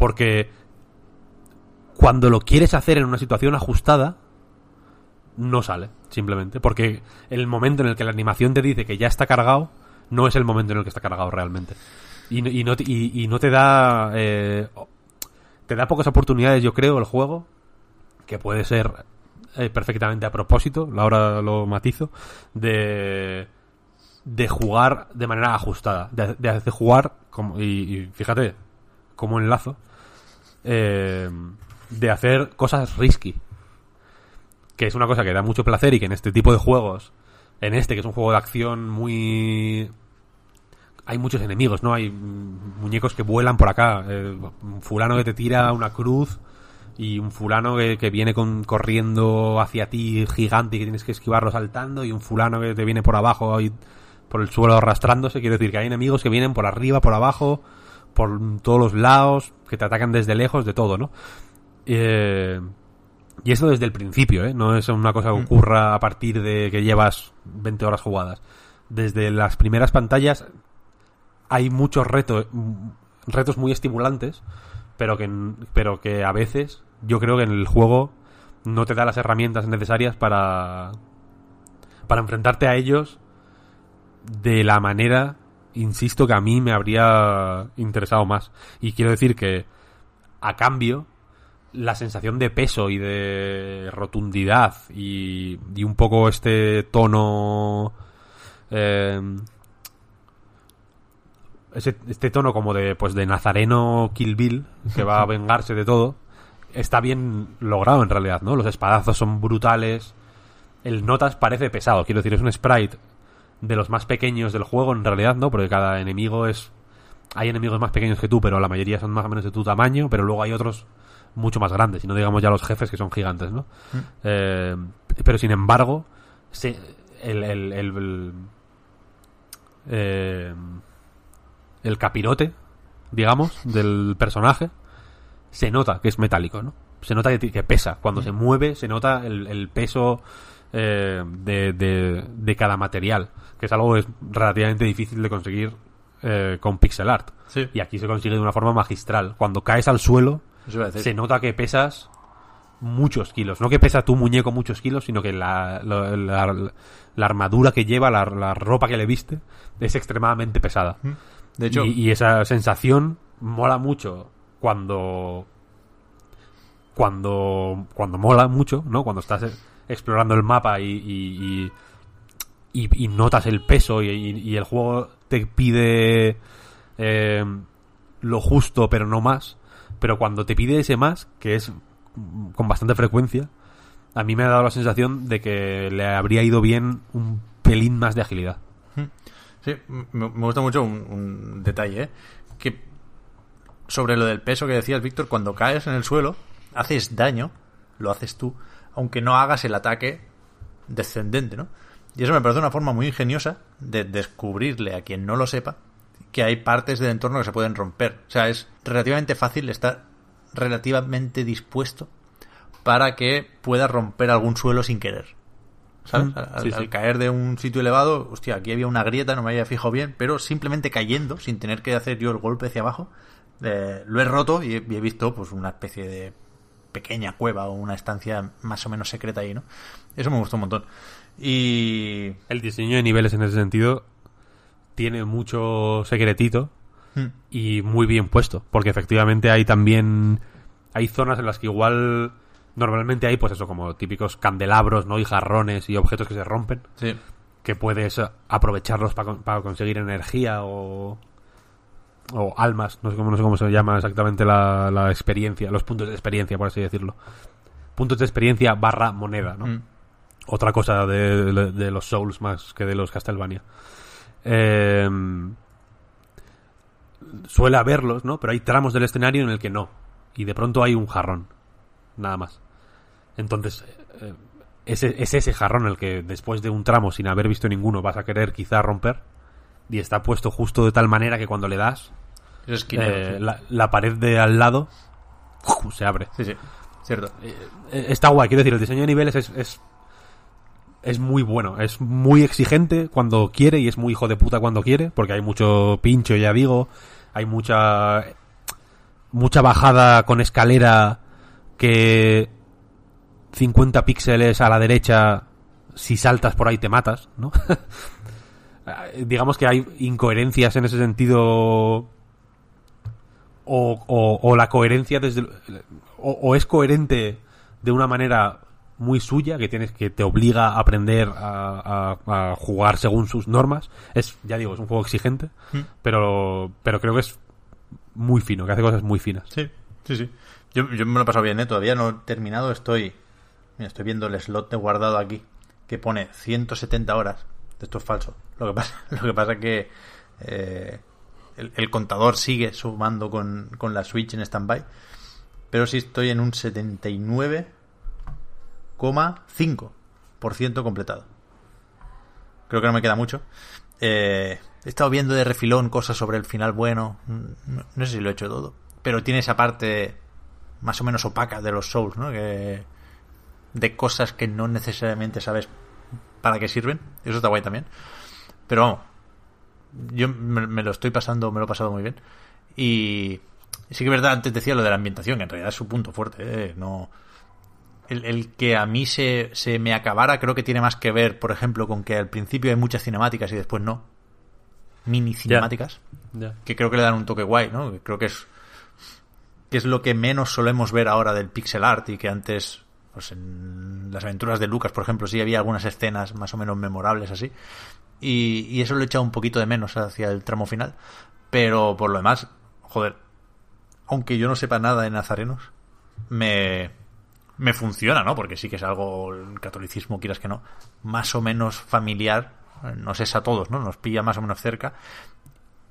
porque cuando lo quieres hacer en una situación ajustada, no sale, simplemente. Porque el momento en el que la animación te dice que ya está cargado, no es el momento en el que está cargado realmente. Y, no- y no, y- y no te da... eh, te da pocas oportunidades, yo creo, el juego, que puede ser eh, perfectamente a propósito, ahora lo matizo, de de jugar de manera ajustada, de, de- de jugar, como, y, y fíjate, como enlazo, eh, de hacer cosas risky, que es una cosa que da mucho placer y que en este tipo de juegos, en este que es un juego de acción muy... Hay muchos enemigos, ¿no? Hay muñecos que vuelan por acá, eh, un fulano que te tira una cruz y un fulano que, que viene con, corriendo hacia ti gigante y que tienes que esquivarlo saltando y un fulano que te viene por abajo y por el suelo arrastrándose. Quiero decir que hay enemigos que vienen por arriba, por abajo, por todos los lados, que te atacan desde lejos, de todo, ¿no? Eh, y eso desde el principio, ¿eh? No es una cosa que ocurra a partir de que llevas 20 horas jugadas. Desde las primeras pantallas hay muchos retos, retos muy estimulantes, pero que, pero que a veces yo creo que en el juego no te da las herramientas necesarias para, para enfrentarte a ellos de la manera, insisto, que a mí me habría interesado más. Y quiero decir que, a cambio, la sensación de peso y de rotundidad y, y un poco este tono... eh, ese, este tono como de pues de Nazareno Kill Bill que va a <laughs> vengarse de todo está bien logrado en realidad, ¿no? Los espadazos son brutales. El Notas parece pesado, quiero decir, es un sprite de los más pequeños del juego en realidad, ¿no? Porque cada enemigo es hay enemigos más pequeños que tú, pero la mayoría son más o menos de tu tamaño, pero luego hay otros mucho más grandes, y no digamos ya los jefes que son gigantes, ¿no? Eh, pero sin embargo, se, el, el, el- el- eh, el capirote, digamos, del personaje, se nota que es metálico, ¿no? Se nota que, que pesa. Cuando se mueve, se nota el, el peso eh, de, de, de cada material, que es algo es relativamente difícil de conseguir eh, con pixel art. Sí. Y aquí se consigue de una forma magistral. Cuando caes al suelo, se nota que pesas muchos kilos. No que pesa tu muñeco muchos kilos, sino que la, la, la- la armadura que lleva, la, la ropa que le viste, es extremadamente pesada. De hecho, y, y esa sensación mola mucho cuando. Cuando. Cuando mola mucho, ¿no? Cuando estás explorando el mapa y. y, notas el peso y, el juego te pide eh, lo justo pero no más pero cuando te pide ese más que es con bastante frecuencia a mí me ha dado la sensación de que le habría ido bien un pelín más de agilidad Sí, me, gusta mucho un, un detalle, ¿eh? Que sobre lo del peso que decías, Víctor, cuando caes en el suelo, haces daño, lo haces tú, aunque no hagas el ataque descendente, ¿no? Y eso me parece una forma muy ingeniosa de descubrirle a quien no lo sepa que hay partes del entorno que se pueden romper. O sea, es relativamente fácil estar relativamente dispuesto para que pueda romper algún suelo sin querer. ¿sabes? Mm, Al, sí, sí. al caer de un sitio elevado, hostia, aquí había una grieta, no me había fijado bien, pero simplemente cayendo, sin tener que hacer yo el golpe hacia abajo, eh, lo he roto y he, y he visto pues una especie de pequeña cueva o una estancia más o menos secreta ahí, ¿no? Eso me gustó un montón. Y... El diseño de niveles en ese sentido tiene mucho secretito Mm, y muy bien puesto, porque efectivamente hay también hay zonas en las que igual normalmente hay pues eso como típicos candelabros, ¿no? y jarrones y objetos que se rompen, Sí. que puedes aprovecharlos para conseguir energía o o almas, no sé cómo no sé cómo se llama exactamente la, la experiencia, los puntos de experiencia por así decirlo. Puntos de experiencia barra moneda, ¿no? Mm. otra cosa de, de- de los Souls más que de los Castlevania. Eh, suele haberlos, ¿no? Pero hay tramos del escenario en el que no. Y de pronto hay un jarrón. Nada más. Entonces, eh, ese, es ese jarrón el que después de un tramo sin haber visto ninguno vas a querer quizá romper. Y está puesto justo de tal manera que cuando le das, Eh, sí. la, la pared de al lado se abre. Sí, sí. Cierto. Eh, está guay, quiero decir, el diseño de niveles es, es, es muy bueno, es muy exigente cuando quiere y es muy hijo de puta cuando quiere, porque hay mucho pincho, ya digo, hay mucha mucha bajada con escalera que 50 píxeles a la derecha, si saltas por ahí te matas, ¿no? <laughs> Eh, Digamos que hay incoherencias en ese sentido o, o- o la coherencia desde o, o es coherente de una manera muy suya que tienes que te obliga a aprender a, a- a jugar según sus normas es ya digo es un juego exigente Mm. pero pero creo que es muy fino que hace cosas muy finas Sí, sí, sí. Yo, yo me lo he pasado bien, ¿eh? Todavía no he terminado. Estoy. Mira, estoy viendo el slot de guardado aquí. Que pone 170 horas. Esto es falso. Lo que pasa, <laughs> lo que pasa es que. eh, el, contador sigue sumando con, con la Switch en standby. Pero sí estoy en un 79,5% completado. Creo que no me queda mucho. Eh, he estado viendo de refilón cosas sobre el final bueno. No, no sé si lo he hecho todo. Pero tiene esa parte más o menos opaca de los Souls, ¿no? Que, de cosas que no necesariamente sabes para qué sirven. Eso está guay también. Pero vamos, yo me, me lo estoy pasando, me lo he pasado muy bien. Y sí que es verdad, antes decía lo de la ambientación, que en realidad es su punto fuerte. ¿eh? No, el, el que a mí se, se me acabara creo que tiene más que ver, por ejemplo, con que al principio hay muchas cinemáticas y después no. Mini cinemáticas que creo que le dan un toque guay, ¿no? Creo que es que es lo que menos solemos ver ahora del pixel art y que antes pues en las aventuras de Lucas, por ejemplo, sí había algunas escenas más o menos memorables así. Y, eso lo he echado un poquito de menos hacia el tramo final. Pero por lo demás, joder, aunque yo no sepa nada de nazarenos, me, me funciona, ¿no? Porque sí que es algo, el catolicismo, quieras que no, más o menos familiar, nos es a todos, ¿no? Nos pilla más o menos cerca.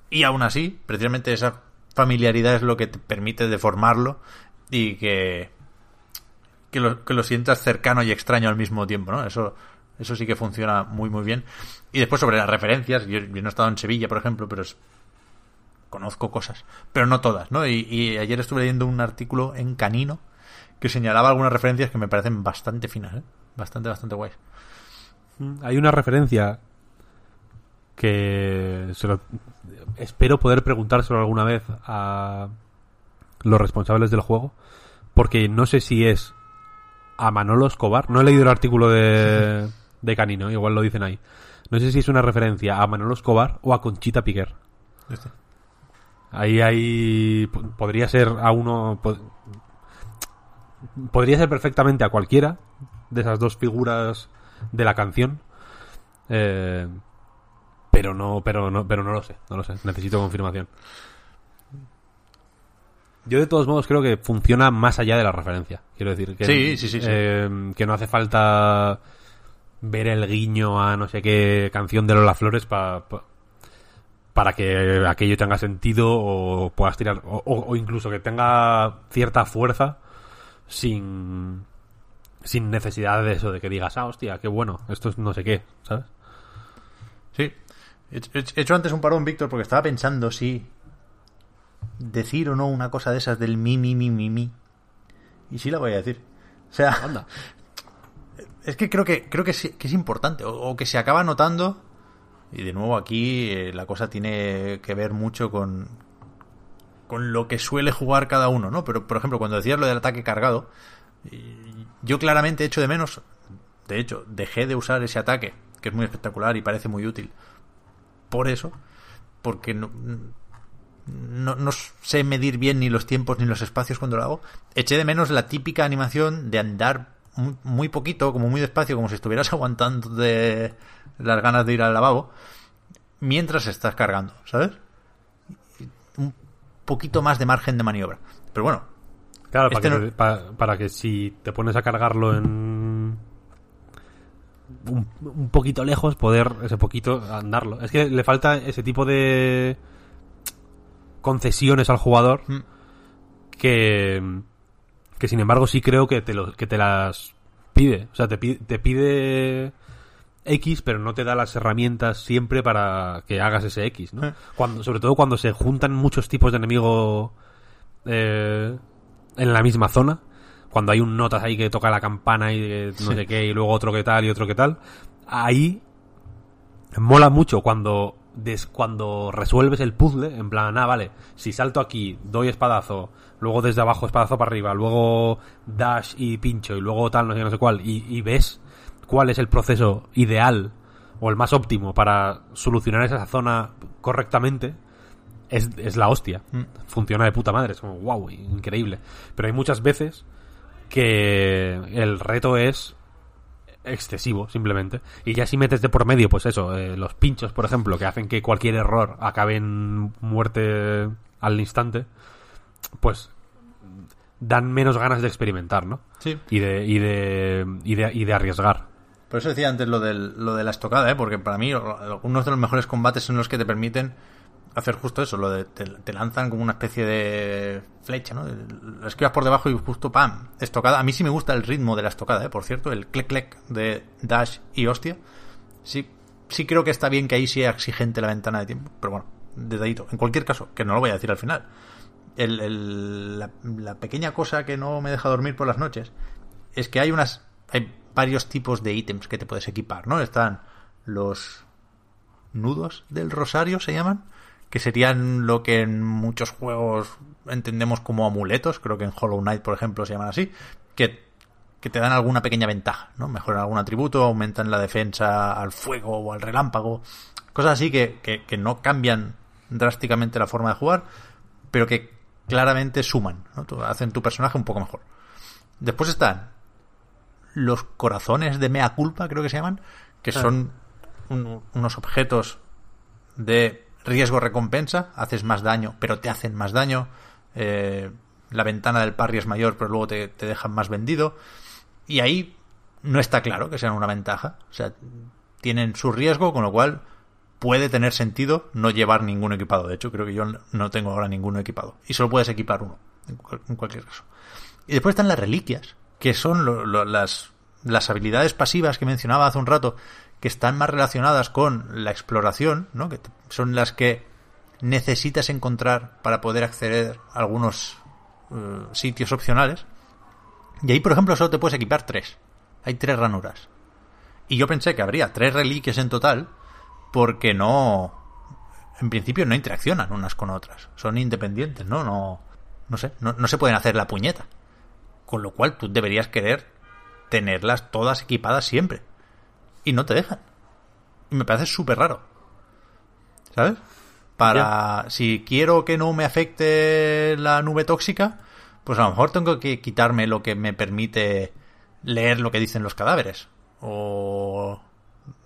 Y aún así, precisamente esa familiaridad es lo que te permite deformarlo y que, que, lo, que lo sientas cercano y extraño al mismo tiempo, ¿no? Eso, eso sí que funciona muy, muy bien. Y después sobre las referencias, yo, yo no he estado en Sevilla, por ejemplo, pero es- conozco cosas, pero no todas, ¿no? Y, y ayer estuve leyendo un artículo en Canino que señalaba algunas referencias que me parecen bastante finas, ¿eh? Bastante, bastante guays. Hay una referencia que se lo- espero poder preguntárselo alguna vez a los responsables del juego, porque no sé si es a Manolo Escobar. No he leído el artículo de, de Canino, igual lo dicen ahí. No sé si es una referencia a Manolo Escobar o a Conchita Piquer. Este. Ahí hay. po- Podría ser a uno. po- Podría ser perfectamente a cualquiera de esas dos figuras de la canción. Eh, pero no, pero no, pero no lo sé, no lo sé. Necesito confirmación. Yo de todos modos creo que funciona más allá de la referencia. Quiero decir que, Sí, sí, sí, sí. eh, que no hace falta ver el guiño a no sé qué canción de Lola Flores pa- pa- para que aquello tenga sentido o puedas tirar o, o- o incluso que tenga cierta fuerza sin sin necesidad de eso de que digas ah hostia qué bueno esto es no sé qué sabes Sí. He hecho- he hecho antes un parón, Víctor, porque estaba pensando si decir o no una cosa de esas del mi, mi, mi, mi, mi. Y sí la voy a decir. O sea, anda <laughs> Es que creo que, creo que, es, importante, o, que se acaba notando, y de nuevo aquí eh, la cosa tiene que ver mucho con, con lo que suele jugar cada uno, ¿no? Pero, por ejemplo, cuando decías lo del ataque cargado, yo claramente echo de menos, de hecho, dejé de usar ese ataque, que es muy espectacular y parece muy útil, por eso, porque no, no sé medir bien ni los tiempos ni los espacios cuando lo hago, eché de menos la típica animación de andar muy, muy poquito, como muy despacio, como si estuvieras <laughs> aguantando de las ganas de ir al lavabo, mientras estás cargando, ¿sabes? Un poquito más de margen de maniobra. Pero bueno, Claro, Este para, no- que, pa- para que si te pones a cargarlo en un, un poquito lejos, poder ese poquito andarlo. Es que le falta ese tipo de concesiones al jugador Mm. que, que sin embargo sí creo que te, lo- que te las pide. O sea, te pide, te pide X, pero no te da las herramientas siempre para que hagas ese X, ¿no? Eh. Cuando, sobre todo cuando se juntan muchos tipos de enemigo eh, en la misma zona. Cuando hay un notas ahí que toca la campana y no Sí. sé qué, y luego otro que tal y otro que tal. Ahí mola mucho cuando des- cuando resuelves el puzzle, en plan, ah, vale, si salto aquí, doy espadazo, luego desde abajo espadazo para arriba, luego dash y pincho, y luego tal, no sé no sé cuál, y, y ves cuál es el proceso ideal o el más óptimo para solucionar esa zona correctamente, es, es la hostia. Mm. Funciona de puta madre, es como, wow, increíble. Pero hay muchas veces que el reto es excesivo, simplemente. Y ya si metes de por medio, pues eso, eh, los pinchos, por ejemplo, que hacen que cualquier error acabe en muerte al instante, pues dan menos ganas de experimentar, ¿no? sí. Y de, y de, y de, y de arriesgar. Por eso decía antes lo, del, lo de la estocada, ¿eh? porque para mí algunos de los mejores combates son los que te permiten hacer justo eso, lo de te, te lanzan como una especie de flecha, ¿no? La esquivas por debajo y justo ¡pam! Estocada. A mí sí me gusta el ritmo de la estocada, ¿eh? por cierto, el click click de dash y hostia. Sí, sí creo que está bien que ahí sea exigente la ventana de tiempo, pero bueno, detallito. En cualquier caso, que no lo voy a decir al final. El, el- la, pequeña cosa que no me deja dormir por las noches es que hay unas hay varios tipos de ítems que te puedes equipar, ¿no? Están los nudos del rosario se llaman, que serían lo que en muchos juegos entendemos como amuletos, creo que en Hollow Knight, por ejemplo, se llaman así, que, que te dan alguna pequeña ventaja, ¿no? Mejoran algún atributo, aumentan la defensa al fuego o al relámpago, cosas así que, que, que no cambian drásticamente la forma de jugar, pero que claramente suman, ¿no? Hacen tu personaje un poco mejor. Después están los corazones de mea culpa, creo que se llaman, que son un- unos objetos de riesgo-recompensa, haces más daño, pero te hacen más daño. Eh, la ventana del parry es mayor, pero luego te, te dejan más vendido. Y ahí no está claro que sean una ventaja. O sea, tienen su riesgo, con lo cual puede tener sentido no llevar ningún equipado. De hecho, creo que yo no tengo ahora ninguno equipado. Y solo puedes equipar uno, en, cual- en cualquier caso. Y después están las reliquias, que son las, las habilidades pasivas que mencionaba hace un rato, que están más relacionadas con la exploración, ¿no? que son las que necesitas encontrar para poder acceder a algunos eh, sitios opcionales. Y ahí, por ejemplo, solo te puedes equipar tres. Hay tres ranuras. Y yo pensé que habría tres reliquias en total, porque no. En principio no interaccionan unas con otras. Son independientes, ¿no? No, no sé, no, no se pueden hacer la puñeta. Con lo cual tú deberías querer tenerlas todas equipadas siempre. Y no te dejan. Y me parece súper raro. ¿Sabes? Para si quiero que no me afecte la nube tóxica, pues a lo mejor tengo que quitarme lo que me permite leer lo que dicen los cadáveres. O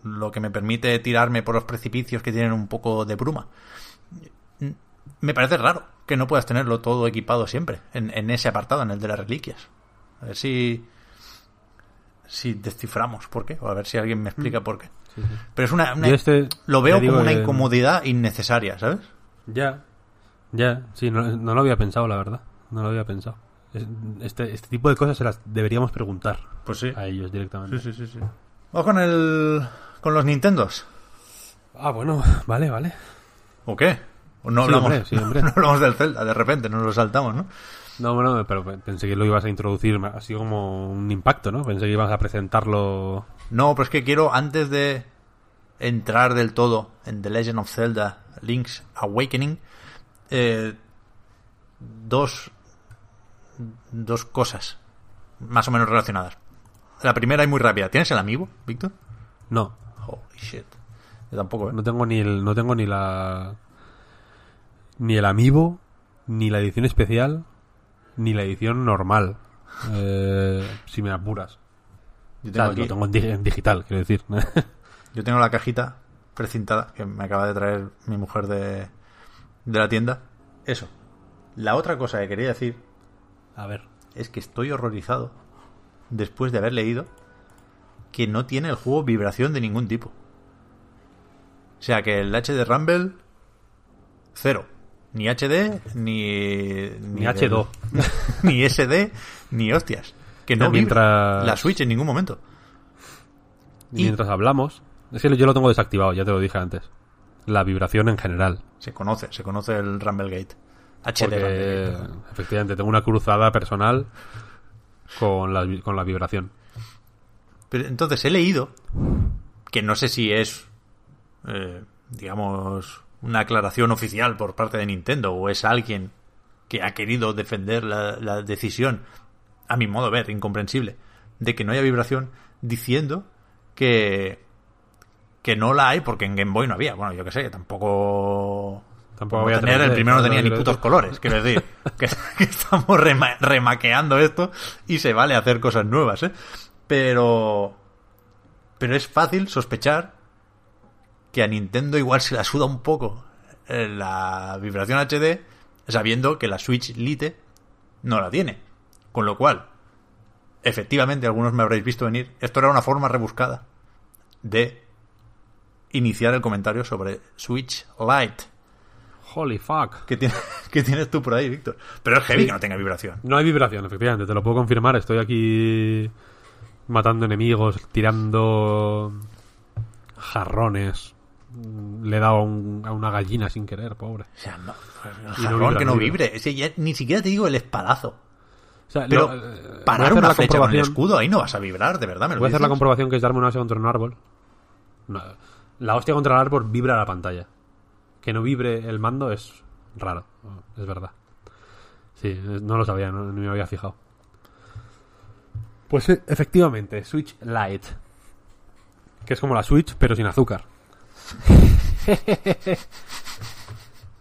lo que me permite tirarme por los precipicios que tienen un poco de bruma. Me parece raro que no puedas tenerlo todo equipado siempre en, en ese apartado, en el de las reliquias. A ver si si desciframos por qué, o a ver si alguien me explica por qué. Pero es una, este, lo veo como una incomodidad innecesaria, ¿sabes? Ya, ya, sí, no, no lo había pensado, la verdad. No lo había pensado. Es- Este, este tipo de cosas se las deberíamos preguntar Pues sí. a ellos directamente. Sí, sí, sí, sí. Vamos con el con los Nintendos. Ah, bueno, vale, vale. ¿O qué? ¿O no Sí, hablamos, hombre, sí, hombre. <laughs> no hablamos del Zelda, de repente nos lo saltamos, ¿no? No, bueno, pero pensé que lo ibas a introducir así como un impacto, ¿no? Pensé que ibas a presentarlo. No, pero es que quiero, antes de entrar del todo en The Legend of Zelda Link's Awakening, eh, dos, dos cosas más o menos relacionadas. La primera y muy rápida. ¿Tienes el amigo, Víctor? No, Holy shit. Yo tampoco, ¿eh? no tengo ni el, no tengo ni la ni el amiibo, ni la edición especial, ni la edición normal. Eh, si me apuras. Yo O tengo, sea, aquí- lo tengo en, di- en digital, quiero decir. <laughs> yo tengo la cajita precintada que me acaba de traer mi mujer de, de la tienda. Eso. La otra cosa que quería decir a ver. es que estoy horrorizado después de haber leído que no tiene el juego vibración de ningún tipo. O sea que el HD Rumble cero. Ni HD, ni... Ni del- H2. <laughs> ni SD, ni hostias. Que no mientras- vibra la Switch en ningún momento. Y- Mientras hablamos, es que yo lo tengo desactivado, ya te lo dije antes. La vibración en general. Se conoce, se conoce el Rumble Gate. HD Porque Rumble Gate, efectivamente tengo una cruzada personal con la, con la vibración. Pero entonces he leído que no sé si es, eh, digamos, una aclaración oficial por parte de Nintendo o es alguien que ha querido defender la, la decisión, a mi modo de ver, incomprensible, de que no haya vibración, diciendo que que no la hay porque en Game Boy no había. Bueno, yo qué sé, tampoco Tampoco como había tener, el 3D, primero no tenía ni putos colores, quiero decir, <laughs> que, que estamos rema- remaqueando esto y se vale hacer cosas nuevas, ¿eh? Pero pero es fácil sospechar que a Nintendo igual se la suda un poco eh, la vibración HD sabiendo que la Switch Lite no la tiene. Con lo cual, efectivamente, algunos me habréis visto venir, esto era una forma rebuscada de iniciar el comentario sobre Switch Lite. Holy fuck. ¿Qué, tiene- <laughs> qué tienes tú por ahí, Víctor? Pero es heavy Sí. que no tenga vibración. No hay vibración, efectivamente, te lo puedo confirmar. Estoy aquí matando enemigos, tirando jarrones. Le he dado a, un- a una gallina sin querer, pobre. O sea, no, el no vibra, que no vibra. vibre. Es que ya ni siquiera te digo el espadazo. O sea, Pero eh, parar una la flecha con el escudo, ahí no vas a vibrar, de verdad. ¿me lo Voy a hacer la comprobación que es darme una hostia contra un árbol. La hostia contra el árbol vibra la pantalla. Que no vibre el mando es raro, es verdad. Sí, no lo sabía, no, ni me había fijado. Pues eh, efectivamente, Switch Lite. Que es como la Switch, pero sin azúcar. <laughs>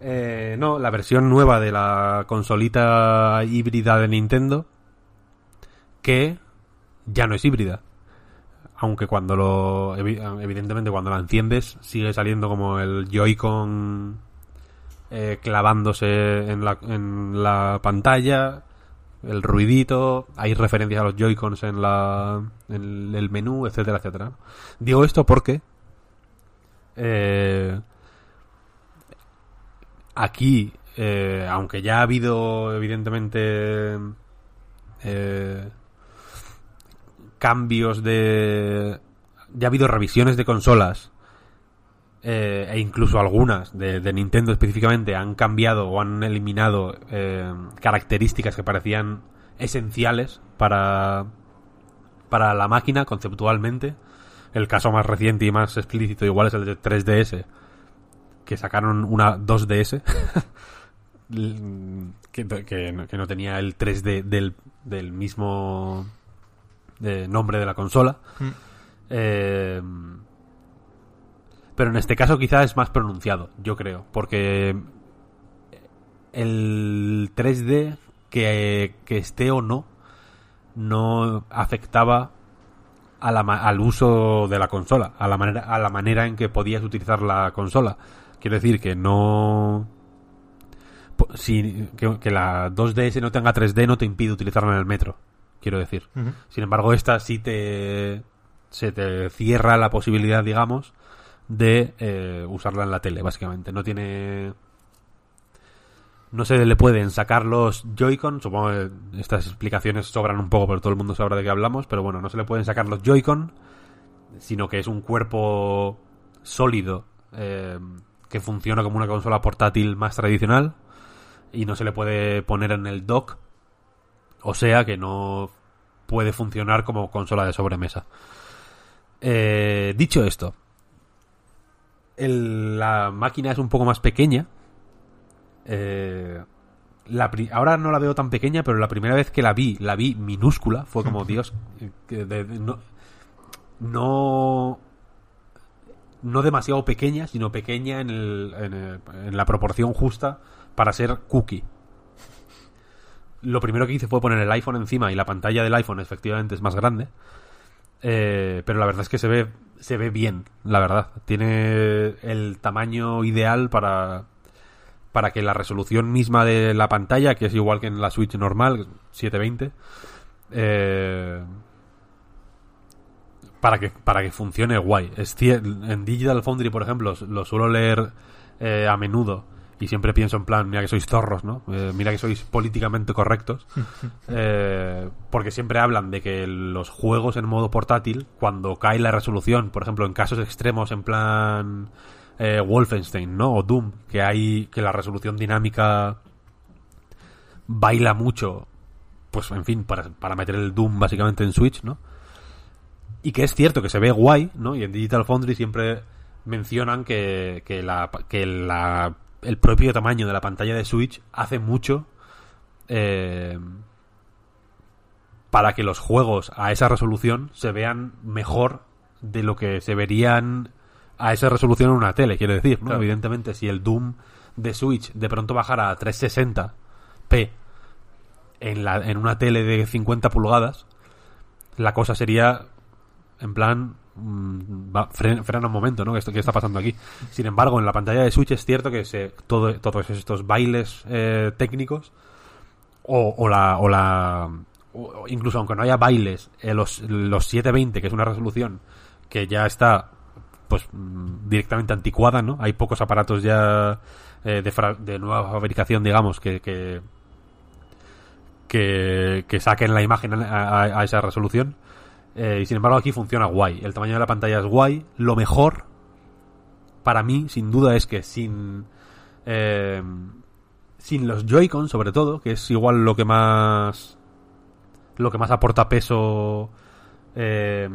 Eh, no, la versión nueva de la consolita híbrida de Nintendo. Que ya no es híbrida. Aunque cuando lo. evi- Evidentemente, cuando la enciendes, sigue saliendo como el Joy-Con eh, clavándose en la, en la pantalla. El ruidito. Hay referencias a los Joy-Cons en, la, en el menú, etcétera, etcétera. Digo esto porque. eh, aquí, eh, aunque ya ha habido, evidentemente. eh, cambios de. Ya ha habido revisiones de consolas. Eh, e incluso algunas de, de Nintendo específicamente han cambiado o han eliminado eh, características que parecían esenciales para, para la máquina conceptualmente. El caso más reciente y más explícito igual es el de 3DS, que sacaron una 2DS <laughs> que, que no- que no tenía el 3D del, del mismo eh, nombre de la consola. Mm. Eh, pero en este caso quizá es más pronunciado, yo creo, porque el 3D que, que esté o no no afectaba a la al uso de la consola, a la manera a la manera en que podías utilizar la consola. Quiero decir que no si que, que la 2DS no tenga 3D no te impide utilizarla en el metro, quiero decir. Sin embargo, esta sí te se te cierra la posibilidad, digamos, de eh, usarla en la tele, básicamente. No tiene no se le pueden sacar los Joy-Con, supongo que estas explicaciones sobran un poco, pero todo el mundo sabrá de qué hablamos, pero bueno, no se le pueden sacar los Joy-Con, sino que es un cuerpo sólido eh, que funciona como una consola portátil más tradicional y no se le puede poner en el dock O sea que no puede funcionar como consola de sobremesa. Eh, dicho esto, el- la máquina es un poco más pequeña. Eh, la ahora no la veo tan pequeña, pero la primera vez que la vi, la vi minúscula. Fue como, Dios, que de- de- no, no, no demasiado pequeña, sino pequeña en, el- en el- en la proporción justa para ser cookie. Lo primero que hice fue poner el iPhone encima y la pantalla del iPhone efectivamente es más grande. Eh, pero la verdad es que se ve, se ve bien, la verdad. Tiene el tamaño ideal para, para que la resolución misma de la pantalla, que es igual que en la Switch normal, 720, eh, para que, para que funcione guay. Es en Digital Foundry, por ejemplo, lo suelo leer eh, a menudo y siempre pienso en plan, mira que sois zorros, ¿no? Eh, mira que sois políticamente correctos. <laughs> Eh, porque siempre hablan de que los juegos en modo portátil, cuando cae la resolución, por ejemplo, en casos extremos en plan eh, Wolfenstein, ¿no? O Doom, que hay que la resolución dinámica baila mucho, pues en fin, para, para meter el Doom básicamente en Switch, ¿no? Y que es cierto que se ve guay, ¿no? Y en Digital Foundry siempre mencionan que, que, la, que la, el propio tamaño de la pantalla de Switch hace mucho eh, para que los juegos a esa resolución se vean mejor de lo que se verían a esa resolución en una tele, quiero decir, ¿no? Claro. Evidentemente, si el Doom de Switch de pronto bajara a 360p en, la, en una tele de 50 pulgadas, la cosa sería en plan va, fren- frena un momento, ¿no? ¿Qué, esto- qué está pasando aquí? Sin embargo, en la pantalla de Switch es cierto que se, todo, todos estos bailes eh, técnicos o, la o la incluso aunque no haya bailes eh, los, los 720 que es una resolución que ya está pues mm, directamente anticuada no hay pocos aparatos ya eh, de, fra- de nueva fabricación digamos que, que que, que saquen la imagen a esa resolución eh, y sin embargo aquí funciona guay. El tamaño de la pantalla es guay. Lo mejor para mí sin duda es que sin eh, sin los Joy-Con sobre todo, que es igual lo que más lo que más aporta peso eh,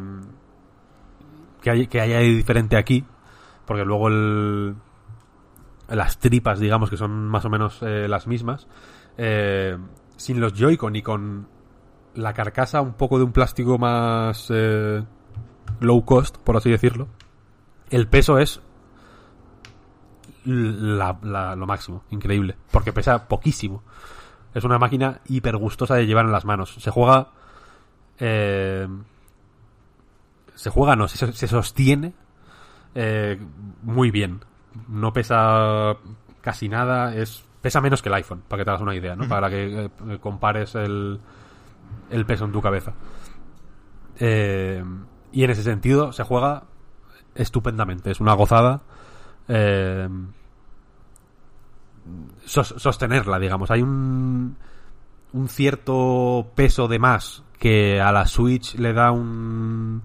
que, hay, que haya diferente aquí, porque luego el, las tripas, digamos, que son más o menos eh, las mismas, eh, sin los Joy-Con y con la carcasa un poco de un plástico más eh, low cost, por así decirlo, el peso es la- la- lo máximo, increíble, porque pesa poquísimo. Es una máquina hiper gustosa de llevar en las manos. Se juega. eh, se juega, no, se, se sostiene eh, muy bien. No pesa casi nada, es pesa menos que el iPhone, para que te hagas una idea, ¿no? Para que eh, compares el, el peso en tu cabeza. Eh, y en ese sentido se juega estupendamente, es una gozada. Eh, sos- sostenerla, digamos. Hay un, cierto peso de más que a la Switch le da un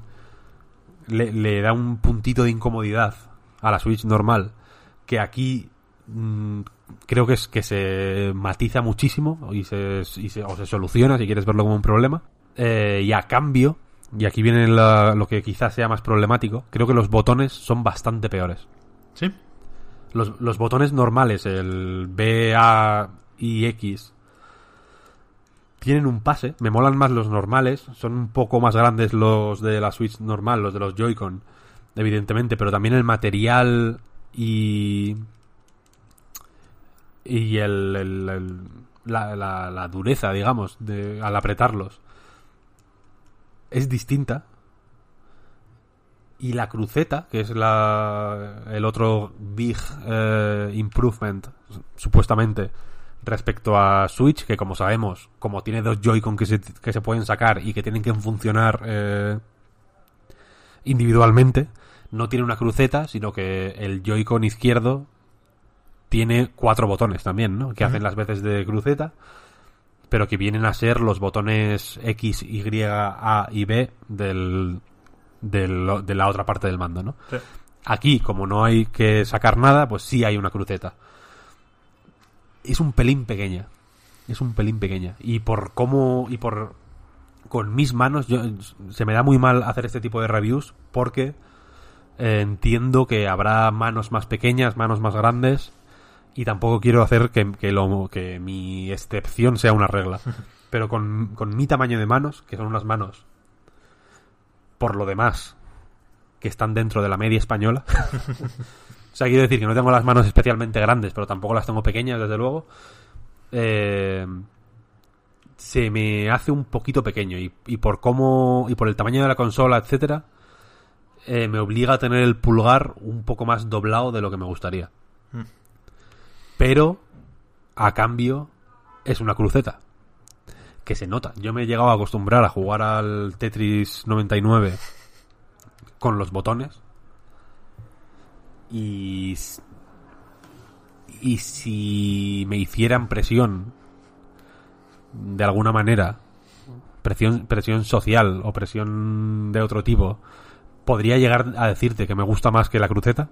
le, da un puntito de incomodidad a la Switch normal que aquí creo que es que se matiza muchísimo y se, y se- o se soluciona si quieres verlo como un problema Eh, y a cambio y aquí viene la- lo que quizás sea más problemático creo que los botones son bastante peores ¿Sí? los, los botones normales, el B, A y X, tienen un pase. Me molan más los normales. Son un poco más grandes los de la Switch normal, los de los Joy-Con, evidentemente. Pero también el material y. Y el, la, la- dureza, digamos, al apretarlos. Es distinta. Y la cruceta, que es la, el otro big eh, improvement, supuestamente, respecto a Switch, que como sabemos, como tiene dos Joy-Con que se, que se pueden sacar y que tienen que funcionar eh, individualmente, no tiene una cruceta, sino que el Joy-Con izquierdo tiene cuatro botones también, ¿no? Que hacen las veces de cruceta, pero que vienen a ser los botones X, Y, A y B del, del- de la otra parte del mando, ¿no? Sí. Aquí, como no hay que sacar nada, pues sí hay una cruceta. Es un pelín pequeña. es un pelín pequeña. Y por cómo. Y por. Con mis manos. Yo, se me da muy mal hacer este tipo de reviews. Porque. eh, entiendo que habrá manos más pequeñas, manos más grandes. Y tampoco quiero hacer que, que lo, que mi excepción sea una regla. <laughs> Pero con, con mi tamaño de manos, que son unas manos. Por lo demás. Que están dentro de la media española. <laughs> O sea, quiero decir que no tengo las manos especialmente grandes, pero tampoco las tengo pequeñas, desde luego. Eh, se me hace un poquito pequeño y, y por cómo y por el tamaño de la consola, etcétera, eh, me obliga a tener el pulgar un poco más doblado de lo que me gustaría. Pero a cambio es una cruceta. Que se nota. Yo me he llegado a acostumbrar a jugar al Tetris 99 con los botones. Y y si me hicieran presión de alguna manera presión presión social o presión de otro tipo podría llegar a decirte que me gusta más que la cruceta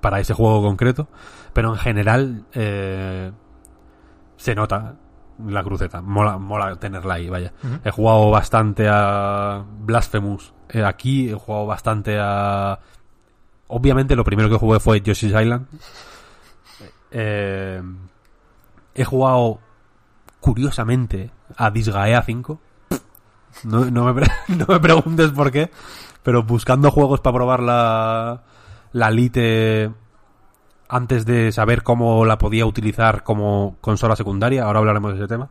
para ese juego concreto pero en general eh, se nota la cruceta. Mola, mola tenerla ahí vaya. He jugado bastante a Blasphemous. Eh, aquí he jugado bastante a obviamente lo primero que jugué fue Yoshi's Island. Eh, he jugado curiosamente a Disgaea 5 no, no me, <laughs> no me preguntes por qué pero buscando juegos para probar la la Lite antes de saber cómo la podía utilizar como consola secundaria, ahora hablaremos de ese tema,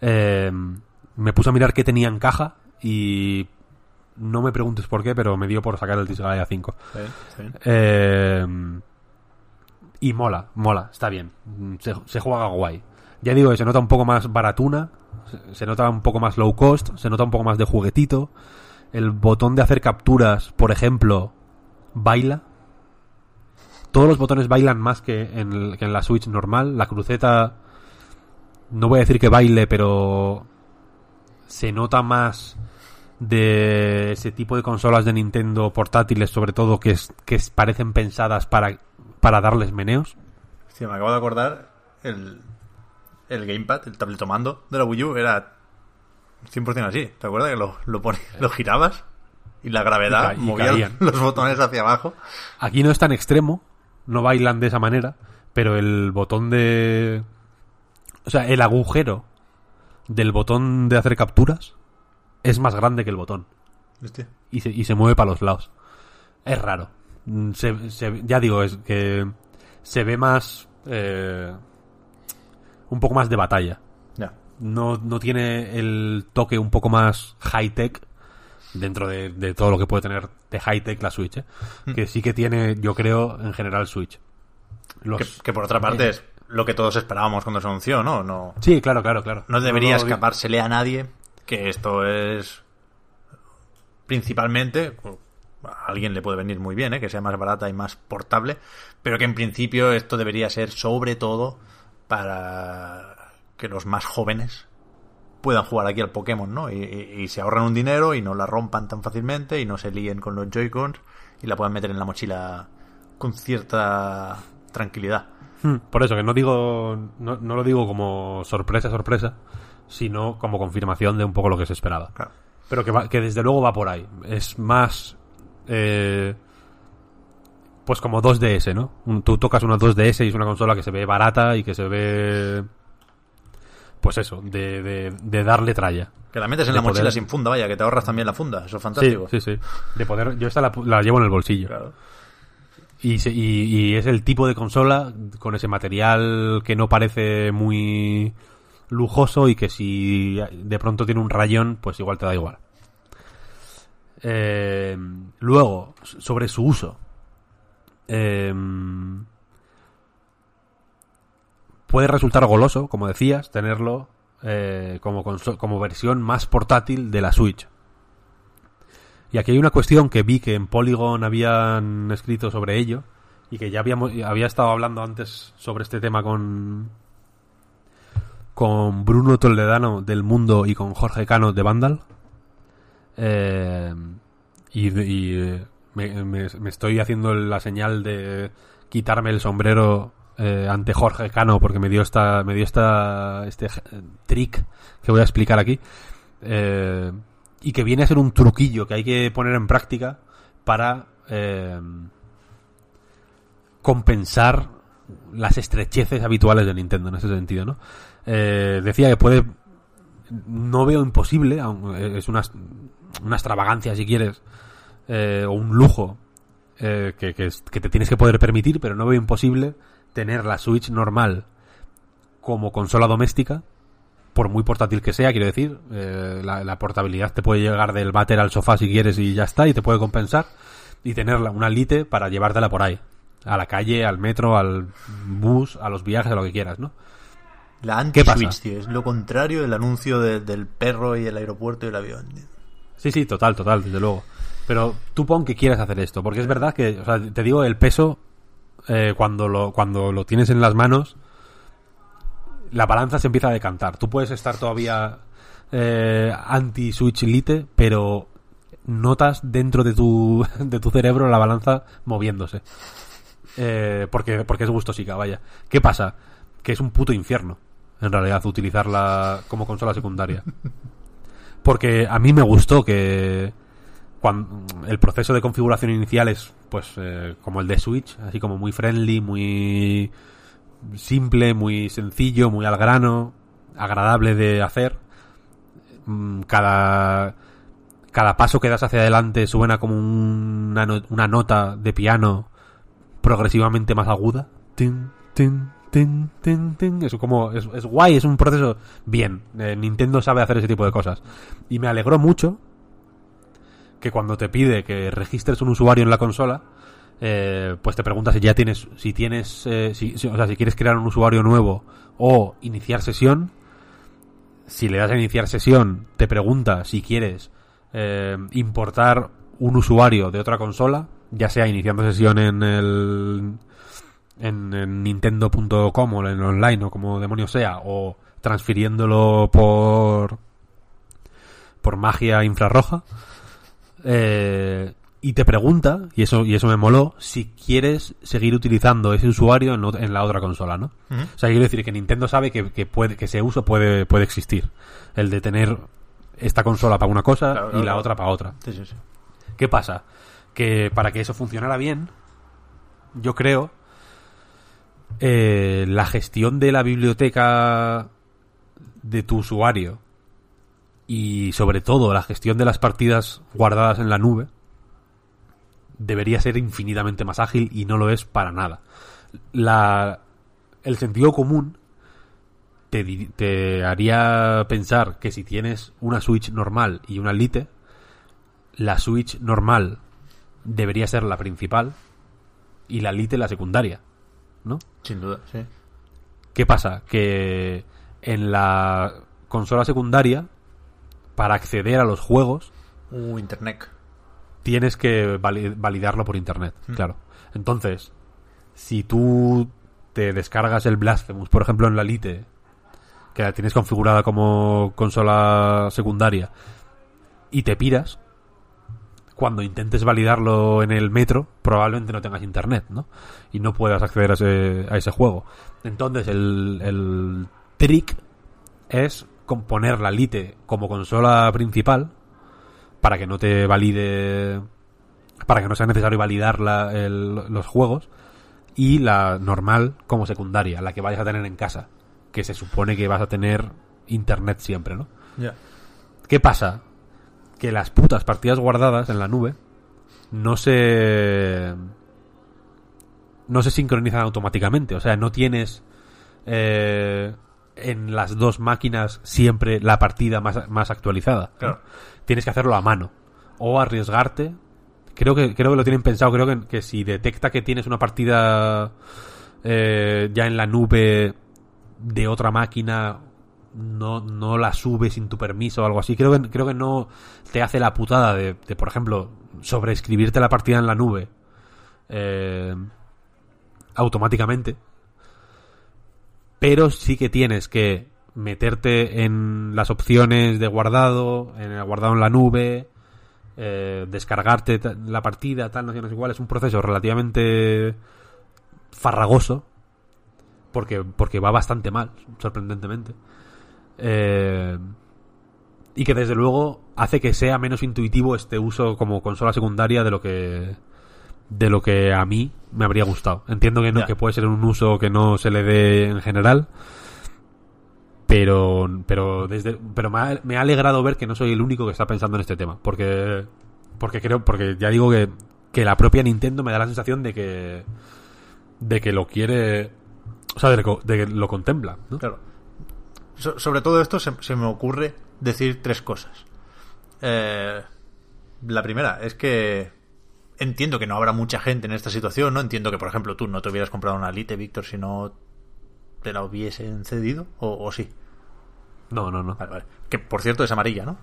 eh, me puse a mirar qué tenía en caja y no me preguntes por qué, pero me dio por sacar el Disgaea 5. Sí, sí. Eh, y mola, mola, está bien. Se, se juega guay. Ya digo se nota un poco más baratuna, se, se nota un poco más low cost, se nota un poco más de juguetito. El botón de hacer capturas, por ejemplo, baila. Todos los botones bailan más que en, el- que en la Switch normal. La cruceta, no voy a decir que baile, pero se nota más de ese tipo de consolas de Nintendo portátiles, sobre todo, que, es, que es- parecen pensadas para, para darles meneos. Hostia, me acabo de acordar el, el gamepad, el tabletomando de la Wii U era 100% así. ¿Te acuerdas que lo, lo, poni- lo girabas y la gravedad Y movía los botones hacia abajo? Aquí no es tan extremo, no bailan de esa manera, pero el botón de... O sea, el agujero del botón de hacer capturas es más grande que el botón Hostia. y se, y se mueve para los lados. Es raro. Mm, Se, se- ya digo, es que se ve más... eh, un poco más de batalla. Ya. no, no tiene el toque un poco más high-tech dentro de, de todo lo que puede tener de high-tech la Switch, ¿eh? que sí que tiene, yo creo, en general Switch. Los- Que, que por otra parte es lo que todos esperábamos cuando se anunció, ¿no? No, Sí, claro, claro, claro. no debería no, no, escapársele a nadie que esto es principalmente a alguien le puede venir muy bien, ¿eh? que sea más barata y más portable, pero que en principio esto debería ser sobre todo para que los más jóvenes puedan jugar aquí al Pokémon, ¿no? Y, y- y se ahorran un dinero y no la rompan tan fácilmente y no se líen con los Joy-Cons y la puedan meter en la mochila con cierta tranquilidad. Hmm, Por eso, que no digo, no, no lo digo como sorpresa, sorpresa, sino como confirmación de un poco lo que se esperaba. Claro. Pero que, va- que desde luego va por ahí. Es más. eh, pues como 2DS, ¿no? Un- Tú tocas una 2DS y es una consola que se ve barata y que se ve. Pues eso, de, de, de darle tralla. Que la metes en De la mochila sin funda, vaya, que te ahorras también la funda, eso es Sí, fantástico. sí, sí. De poder. Yo esta la, la llevo en el bolsillo. Claro. Y, se- y, y es el tipo de consola con ese material que no parece muy lujoso y que si de pronto tiene un rayón, pues igual te da igual. Eh, luego, sobre su uso. Eh, puede resultar goloso, como decías, tenerlo eh, como, como versión más portátil de la Switch. Y aquí hay una cuestión que vi que en Polygon habían escrito sobre ello y que ya habíamos, había estado hablando antes sobre este tema con con Bruno Toledano del Mundo y con Jorge Cano de Vandal. Eh, y eh, me estoy haciendo la señal de quitarme el sombrero eh, ante Jorge Cano porque me dio esta me dio esta este eh, trick que voy a explicar aquí eh, y que viene a ser un truquillo que hay que poner en práctica para compensar las estrecheces habituales de Nintendo en ese sentido, ¿no? Decía que puede no veo imposible, es una, extravagancia si quieres, o un lujo que, que te tienes que poder permitir, pero no veo imposible tener la Switch normal como consola doméstica, por muy portátil que sea, quiero decir, eh, la, la portabilidad te puede llegar del váter al sofá si quieres y ya está, y te puede compensar, y tenerla, una Lite para llevártela por ahí, a la calle, al metro, al bus, a los viajes, a lo que quieras, ¿no? La anti-Switch, tío. Es lo contrario del anuncio de- del perro y el aeropuerto y el avión. Sí, sí, total, total, desde luego. Pero tú pon que quieras hacer esto, porque es verdad que, o sea, te digo, el peso, eh, cuando, lo, cuando lo tienes en las manos, la balanza se empieza a decantar. Tú puedes estar todavía eh, anti-Switch Lite, pero notas dentro de tu, <laughs> de tu cerebro la balanza moviéndose. Eh, porque, porque es gustosica, vaya. ¿Qué pasa? Que es un puto infierno, en realidad, utilizarla como consola secundaria. Porque a mí me gustó que cuan- el proceso de configuración inicial es pues eh, como el de Switch, así como muy friendly, muy simple, muy sencillo, muy al grano, agradable de hacer. Mm, Cada cada paso que das hacia adelante suena como una, una nota de piano progresivamente más aguda. Tin. Es como es, es guay, es un proceso bien. Eh, Nintendo sabe hacer ese tipo de cosas. Y me alegró mucho que cuando te pide que registres un usuario en la consola, eh, pues te pregunta si ya tienes, si tienes, eh, si, o sea, si quieres crear un usuario nuevo o iniciar sesión. Si le das a iniciar sesión, te pregunta si quieres eh, importar un usuario de otra consola, ya sea iniciando sesión en el en, en nintendo.com o en online o como demonios sea o transfiriéndolo por por magia infrarroja eh, y te pregunta y eso y eso me moló si quieres seguir utilizando ese usuario en, la otra consola no o sea quiero decir que Nintendo sabe que, que puede que ese uso puede puede existir. El de tener esta consola para una cosa Claro, y claro, la otra para otra. Sí, sí, sí. ¿Qué pasa? Que para que eso funcionara bien, yo creo, eh, la gestión de la biblioteca de tu usuario y sobre todo la gestión de las partidas guardadas en la nube debería ser infinitamente más ágil y no lo es para nada. La, el sentido común te, te haría pensar que si tienes una Switch normal y una Lite, la Switch normal debería ser la principal y la Lite la secundaria, ¿no? Sin duda, sí. ¿Qué pasa? Que en la consola secundaria, para acceder a los juegos, Uh, Internet. tienes que vali- validarlo por internet, claro. Entonces, si tú te descargas el Blasphemous, por ejemplo, en la Lite, que la tienes configurada como consola secundaria, y te piras, cuando intentes validarlo en el metro, probablemente no tengas internet, ¿no? Y no puedas acceder a ese, a ese juego. Entonces, el, el trick es con- poner la Lite como consola principal para que no te valide para que no sea necesario validar la- el- los juegos y la normal como secundaria, la que vayas a tener en casa, que se supone que vas a tener internet siempre, ¿no? ¿Qué pasa? Que las putas partidas guardadas en la nube no se no se sincronizan automáticamente, o sea, no tienes eh, en las dos máquinas siempre la partida más, más actualizada. Claro. Tienes que hacerlo a mano o arriesgarte. Creo que creo que lo tienen pensado. Creo que, que si detecta que tienes una partida eh, ya en la nube de otra máquina, no, no la sube sin tu permiso o algo así. Creo que, creo que no te hace la putada de, de, por ejemplo, sobreescribirte la partida en la nube eh, automáticamente. Pero sí que tienes que meterte en las opciones de guardado, en el guardado en la nube, eh, descargarte la partida, tal, no sé, no sé igual. Es un proceso relativamente farragoso porque, porque va bastante mal, sorprendentemente. Eh, y que desde luego hace que sea menos intuitivo este uso como consola secundaria de lo que de lo que a mí me habría gustado. Entiendo que no, que puede ser un uso que no se le dé en general, pero pero desde pero me ha, me ha alegrado ver que no soy el único que está pensando en este tema, porque porque creo porque ya digo que que la propia Nintendo me da la sensación de que de que lo quiere o sea, de de que lo contempla, ¿no? Claro. So- sobre todo esto se, se me ocurre decir tres cosas. Eh, la primera es que entiendo que no habrá mucha gente en esta situación, ¿no? Entiendo que, por ejemplo, tú no te hubieras comprado una Lite, Víctor, si no te la hubiesen cedido, o, o sí. No, no, no. Vale, vale. Que, por cierto, es amarilla, ¿no?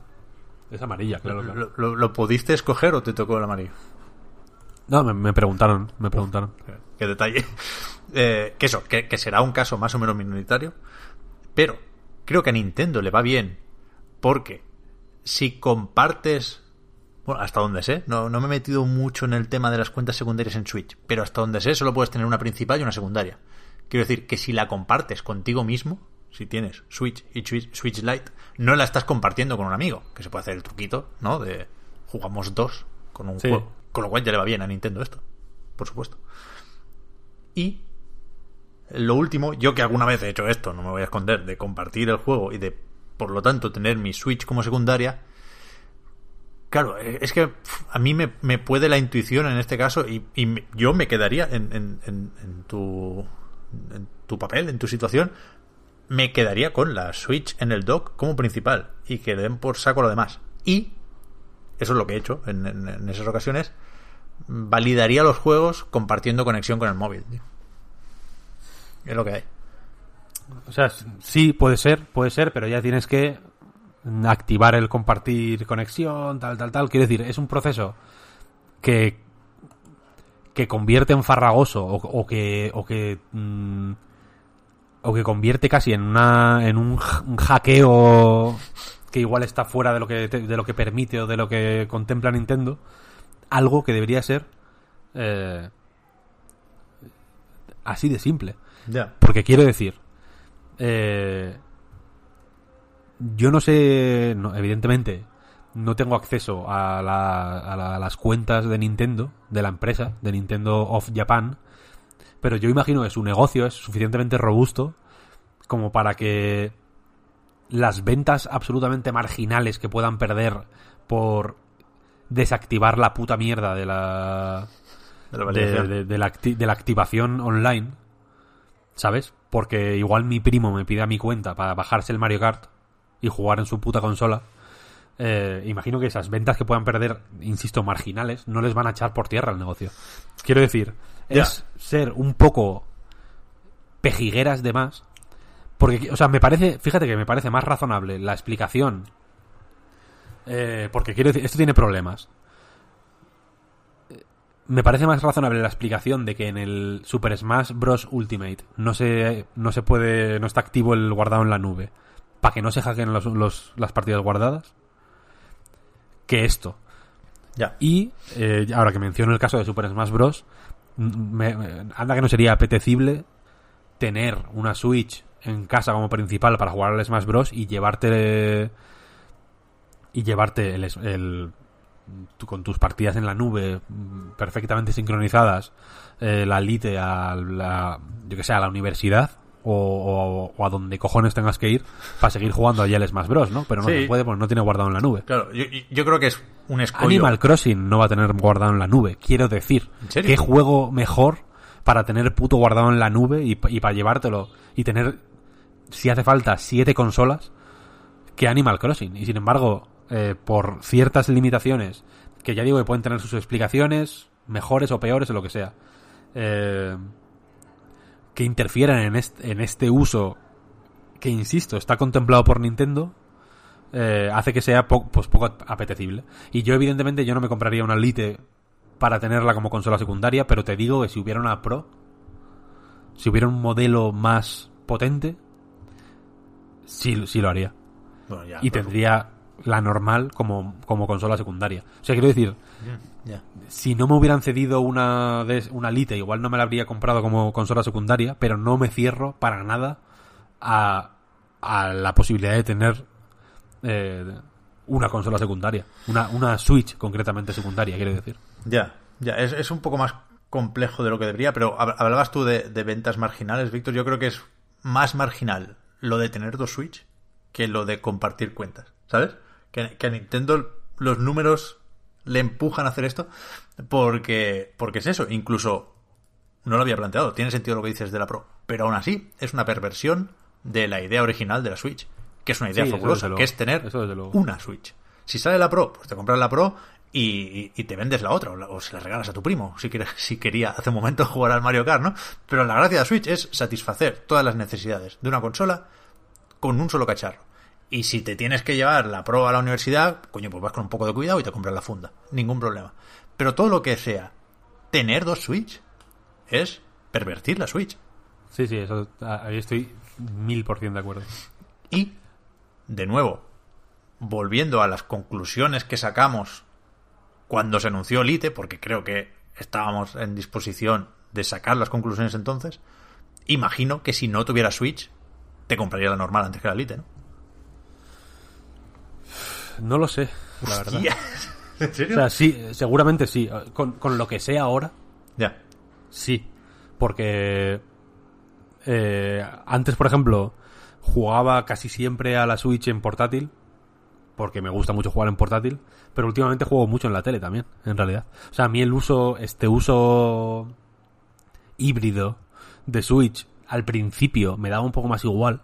Es amarilla, claro. claro. ¿Lo, lo- lo pudiste escoger o te tocó el amarillo? No, me, me preguntaron, me preguntaron. Qué detalle. <laughs> Eh, que eso, que, que será un caso más o menos minoritario. Pero creo que a Nintendo le va bien. Porque si compartes. Bueno, hasta donde sé. No, no me he metido mucho en el tema de las cuentas secundarias en Switch. Pero hasta donde sé, solo puedes tener una principal y una secundaria. Quiero decir que si la compartes contigo mismo. Si tienes Switch y Switch, Lite, no la estás compartiendo con un amigo. Que se puede hacer el truquito, ¿no? De jugamos dos con un Sí. juego. Con lo cual ya le va bien a Nintendo esto. Por supuesto. Y lo último, yo que alguna vez he hecho esto, no me voy a esconder, de compartir el juego y de, por lo tanto, tener mi Switch como secundaria. Claro, eh, es que a mí me, puede la intuición en este caso y, yo me quedaría en, en- tu, papel, en tu situación, me quedaría con la Switch en el dock como principal y que le den por saco lo demás. Y, eso es lo que he hecho en, esas ocasiones, validaría los juegos compartiendo conexión con el móvil. Es lo que hay. O sea, sí, puede ser, puede ser, pero ya tienes que activar el compartir conexión, tal, tal, tal. Quiero decir, es un proceso que que convierte en farragoso o, o que o que mm, o que convierte casi en una en un, hackeo que igual está fuera de lo que de lo que permite o de lo que contempla Nintendo algo que debería ser eh, así de simple Ya. porque quiero decir, eh, yo no sé, no, evidentemente, no tengo acceso a, la- a la- a las cuentas de Nintendo, de la empresa, de Nintendo of Japan, pero yo imagino que su negocio es suficientemente robusto como para que las ventas absolutamente marginales que puedan perder por desactivar la puta mierda de la De la de, la, acti- de la activación online, ¿sabes? Porque igual mi primo me pide a mi cuenta para bajarse el Mario Kart y jugar en su puta consola. Eh, imagino que esas ventas que puedan perder, insisto, marginales, no les van a echar por tierra el negocio. Quiero decir, es ser un poco pejigueras de más. Porque, o sea, me parece, fíjate que me parece más razonable la explicación. eh, porque quiero decir, esto tiene problemas me parece más razonable la explicación de que en el Super Smash Bros. Ultimate no se, no se puede, no está activo el guardado en la nube, para que no se hackeen los, los- las partidas guardadas, que esto. Ya. Y eh, ahora que menciono el caso de Super Smash Bros. me- me- anda que no sería apetecible tener una Switch en casa como principal para jugar al Smash Bros. y llevarte y llevarte el, el- con tus partidas en la nube mm, perfectamente sincronizadas eh, la lite a la yo que sé a la universidad o, o- a donde cojones tengas que ir para seguir jugando allá el Smash Bros, ¿no? Pero no Sí. se puede porque no tiene guardado en la nube. Claro, yo, yo creo que es un escollo. Animal Crossing no va a tener guardado en la nube. Quiero decir, ¿En serio? ¿qué juego mejor para tener puto guardado en la nube y, y para llevártelo y tener, si hace falta, siete consolas que Animal Crossing? Y sin embargo, eh, por ciertas limitaciones, que ya digo que pueden tener sus explicaciones, mejores o peores o lo que sea, eh, que interfieran en este, en este uso que, insisto, está contemplado por Nintendo, eh, hace que sea po- pues poco apetecible. Y yo, evidentemente, yo no me compraría una Lite para tenerla como consola secundaria, pero te digo que si hubiera una Pro, si hubiera un modelo más potente, sí, sí lo haría. Bueno, ya, Y tendría la normal como, como consola secundaria. O sea, quiero decir, si no me hubieran cedido una, una Lite, igual no me la habría comprado como consola secundaria, pero no me cierro para nada a, a la posibilidad de tener eh, una consola secundaria. Una, una Switch concretamente secundaria, quiero decir. Ya, ya, es, es un poco más complejo de lo que debería, pero hab- hablabas tú de, de ventas marginales, Víctor. Yo creo que es más marginal lo de tener dos Switch que lo de compartir cuentas, ¿sabes? Que, que a Nintendo los números le empujan a hacer esto porque, porque es eso, incluso no lo había planteado, tiene sentido lo que dices de la Pro, pero aún así es una perversión de la idea original de la Switch, que es una idea Sí, fabulosa, que luego. es tener una Switch. Si sale la Pro, pues te compras la Pro y, te vendes la otra, o, la- o se la regalas a tu primo, si, quieres, <laughs> si quería hace un momento <laughs> jugar al Mario Kart, ¿no? Pero la gracia de la Switch es satisfacer todas las necesidades de una consola con un solo cacharro. Y si te tienes que llevar la Pro a la universidad, coño, pues vas con un poco de cuidado y te compras la funda. Ningún problema. Pero todo lo que sea tener dos Switch es pervertir la Switch. Sí, sí, eso, ahí estoy mil por ciento de acuerdo. Y, de nuevo, volviendo a las conclusiones que sacamos cuando se anunció Lite, porque creo que estábamos en disposición de sacar las conclusiones entonces, imagino que si no tuviera Switch, te compraría la normal antes que la Lite, ¿no? No lo sé, la verdad. <laughs> ¿En O serio? sea, sí, seguramente sí. Con, con lo que sé ahora, ya. sí. Porque eh, antes, por ejemplo, jugaba casi siempre a la Switch en portátil. Porque me gusta mucho jugar en portátil. Pero últimamente juego mucho en la tele también, en realidad. O sea, a mí el uso, este uso híbrido de Switch al principio me daba un poco más igual.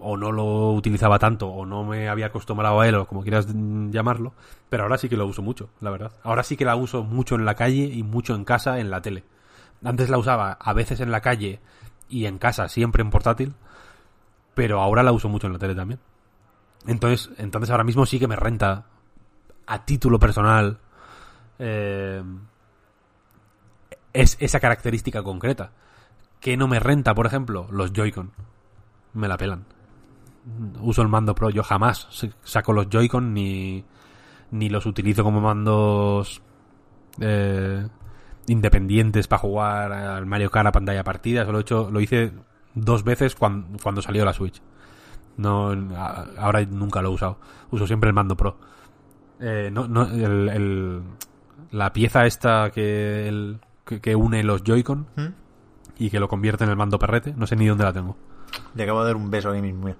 O no lo utilizaba tanto, o no me había acostumbrado a él, o como quieras llamarlo. Pero ahora sí que lo uso mucho, la verdad. Ahora sí que la uso mucho en la calle y mucho en casa en la tele. Antes la usaba a veces en la calle y en casa siempre en portátil. Pero ahora la uso mucho en la tele también. Entonces, entonces ahora mismo sí que me renta a título personal eh, es esa característica concreta. Que no me renta, por ejemplo, los Joy-Con. Me la pelan. Uso el mando Pro. Yo jamás saco los Joy-Con ni, ni los utilizo como mandos eh, independientes para jugar al Mario Kart a pantalla partida. Eso lo, he hecho, lo hice dos veces cuando, cuando salió la Switch. No, a- ahora nunca lo he usado. Uso siempre el mando Pro. Eh, no, no, el, el- la pieza esta que, el- que, que une los Joy-Con ¿Mm? y que lo convierte en el mando perrete, no sé ni dónde la tengo. Le acabo de dar un beso a mí mismo.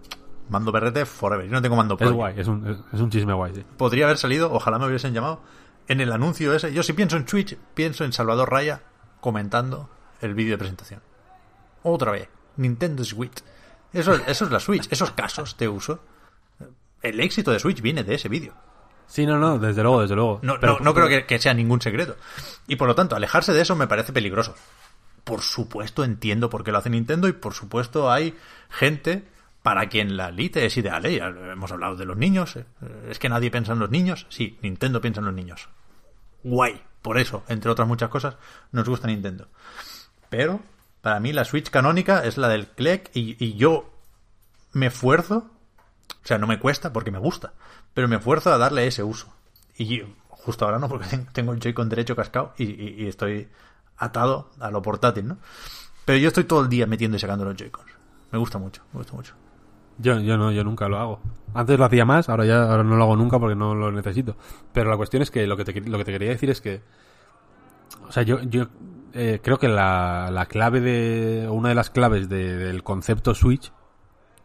Mando perrete forever. Yo no tengo mando. Es guay, es un, es- es un chisme guay, sí. podría haber salido, ojalá me hubiesen llamado, en el anuncio ese. Yo si pienso en Twitch, pienso en Salvador Raya comentando el vídeo de presentación. Otra vez, Nintendo Switch. Eso, eso es la Switch, esos casos de uso. El éxito de Switch viene de ese vídeo. Sí, no, no, desde luego, desde luego. No, Pero- no, no creo que, que sea ningún secreto. Y por lo tanto, alejarse de eso me parece peligroso. Por supuesto entiendo por qué lo hace Nintendo y por supuesto hay gente para quien la Lite es ideal. ¿eh? Hemos hablado de los niños. ¿eh? Es que nadie piensa en los niños. Sí, Nintendo piensa en los niños. Guay. Por eso, entre otras muchas cosas, nos gusta Nintendo. Pero, para mí, la Switch canónica es la del CLEC y, yo me esfuerzo o sea, no me cuesta porque me gusta, pero me esfuerzo a darle ese uso. Y justo ahora no, porque ten- <laughs> tengo el Joy-Con derecho cascado y estoy atado a lo portátil, ¿no? Pero yo estoy todo el día metiendo y sacando los Joy-Cons. Me gusta mucho, me gusta mucho. Yo, yo no, yo nunca lo hago. Antes lo hacía más, ahora ya ahora no lo hago nunca porque no lo necesito. Pero la cuestión es que lo que te, lo que te quería decir es que. O sea, yo, yo eh, creo que la, la clave de. Una de las claves de- del concepto Switch.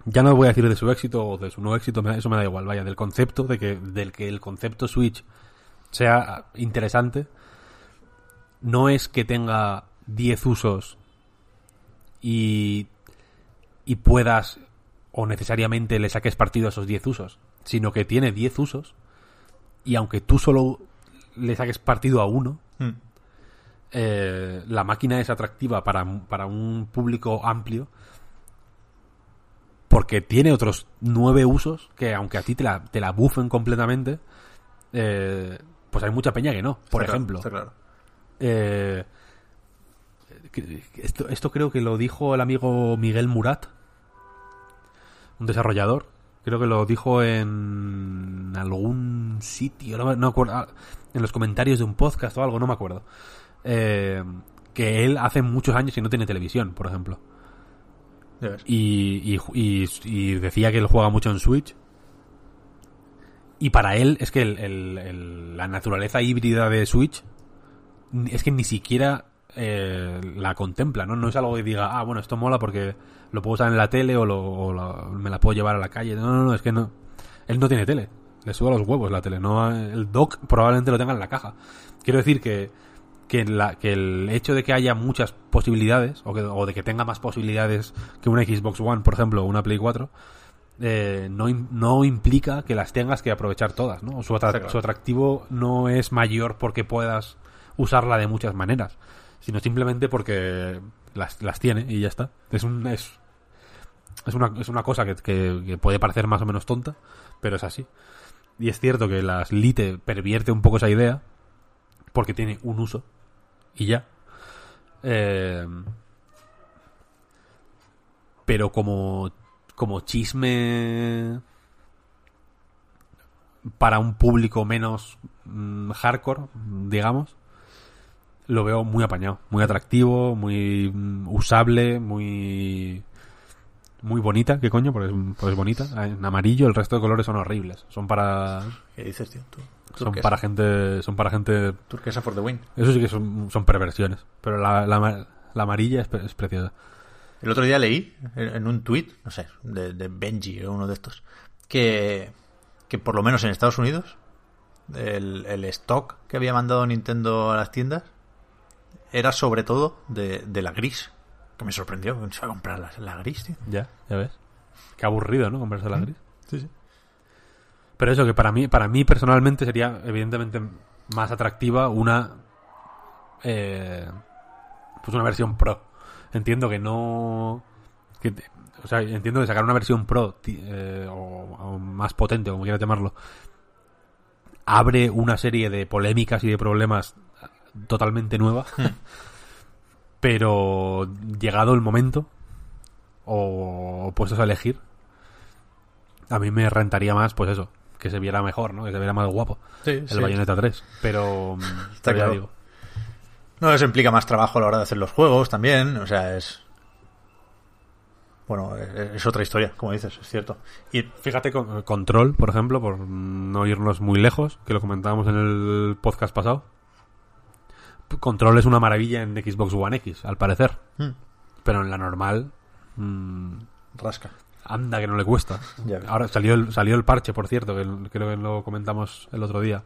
Ya no voy a decir de su éxito o de su no éxito, eso me da igual, vaya, del concepto, de que, del que el concepto Switch sea interesante. No es que tenga 10 usos y, y puedas o necesariamente le saques partido a esos 10 usos, sino que tiene 10 usos y aunque tú solo le saques partido a uno, Mm. eh, la máquina es atractiva para, para un público amplio porque tiene otros nueve usos que aunque a ti te la, te la bufen completamente, eh, pues hay mucha peña que no. Por Está claro, ejemplo, está claro. eh, esto, esto creo que lo dijo el amigo Miguel Murat, un desarrollador, Creo que lo dijo en algún sitio, no, acuerdo, ah, en los comentarios de un podcast o algo, no me acuerdo. Eh, que él hace muchos años y no tiene televisión, por ejemplo. Y, y, y- y decía que él juega mucho en Switch. Y para él es que el- el- el- la naturaleza híbrida de Switch es que ni siquiera eh, la contempla, ¿no? No es algo que diga, ah, bueno, esto mola porque lo puedo usar en la tele o, lo- o la- me la puedo llevar a la calle. No, no, no, es que no. Él no tiene tele. Le suda los huevos la tele. No, el dock probablemente lo tenga en la caja. Quiero decir que, que, la, que el hecho de que haya muchas posibilidades, o, que, o de que tenga más posibilidades que una Xbox One, por ejemplo, o una Play 4, eh, no, no implica que las tengas que aprovechar todas, ¿no? Claro. su atractivo no es mayor porque puedas usarla de muchas maneras, sino simplemente porque las, las tiene y ya está. Es un es, es una, es una cosa que, que- puede parecer más o menos tonta, pero es así. Y es cierto que las Lite pervierte un poco esa idea, porque tiene un uso y ya. Eh, pero como, como chisme para un público menos mm, hardcore, digamos, lo veo muy apañado, muy atractivo, muy mm, usable, muy muy bonita, ¿qué coño? Porque es, porque es bonita. En amarillo el resto de colores son horribles. Son para ¿Qué dices, tío? Tú, son turquesa. para gente son para gente Turquesa for the win. eso sí que son, son perversiones, pero la, la, ama- la amarilla es, pre- es preciosa. El otro día leí en un tweet, no sé, de, de Benji o uno de estos, que, que por lo menos en Estados Unidos el, el stock que había mandado Nintendo a las tiendas era sobre todo de, de la gris. Que me sorprendió, que se va a comprar la, la gris, tío. Ya, ya ves. Qué aburrido, ¿no? Comprarse la gris. Sí, sí. Pero eso que para mí, para mí personalmente sería evidentemente más atractiva una eh, pues una versión pro. Entiendo que no que o sea, entiendo que sacar una versión pro eh, o, o más potente, como quieras llamarlo, abre una serie de polémicas y de problemas totalmente nuevas. <laughs> Pero llegado el momento o puestos a elegir, a mí me rentaría más, pues eso, que se viera mejor, ¿no? Que se viera más guapo. Sí, el sí. Bayonetta 3. Pero, Está claro. digo. No, eso implica más trabajo a la hora de hacer los juegos también, o sea, es... Bueno, es otra historia, como dices, es cierto. Y Fíjate con Control, por ejemplo, por no irnos muy lejos, que lo comentábamos en el podcast pasado. Control es una maravilla en Xbox One X, al parecer. Hmm. Pero en la normal, mm, rasca. anda que no le cuesta. Ya. Ahora salió el, salió el parche, por cierto, que el- creo que lo comentamos el otro día.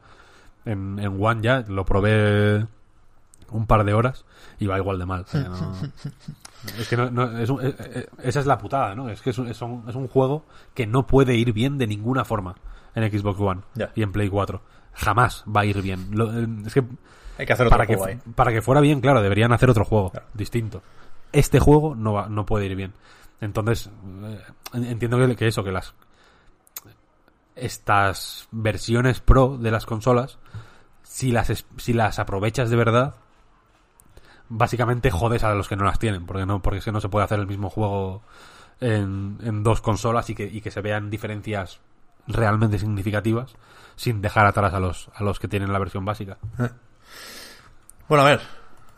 En, en One ya, lo probé un par de horas y va igual de mal. o sea, no- <laughs> es que no, no- es un- eh, eh, esa es la putada, ¿no? Es que es un, es un- juego que no puede ir bien de ninguna forma en Xbox One y en Play 4. Jamás va a ir bien. Lo- eh, es que Hay que hacer otro para que, ahí. para que fuera bien, claro, deberían hacer otro juego Claro. distinto. Este juego no va, no puede ir bien. Entonces, eh, entiendo que, que eso, que las estas versiones pro de las consolas, si las si las aprovechas de verdad, básicamente jodes a los que no las tienen, porque no, porque es que no se puede hacer el mismo juego en, en dos consolas y que, y que se vean diferencias realmente significativas sin dejar atrás a los, a los que tienen la versión básica. Bueno, a ver,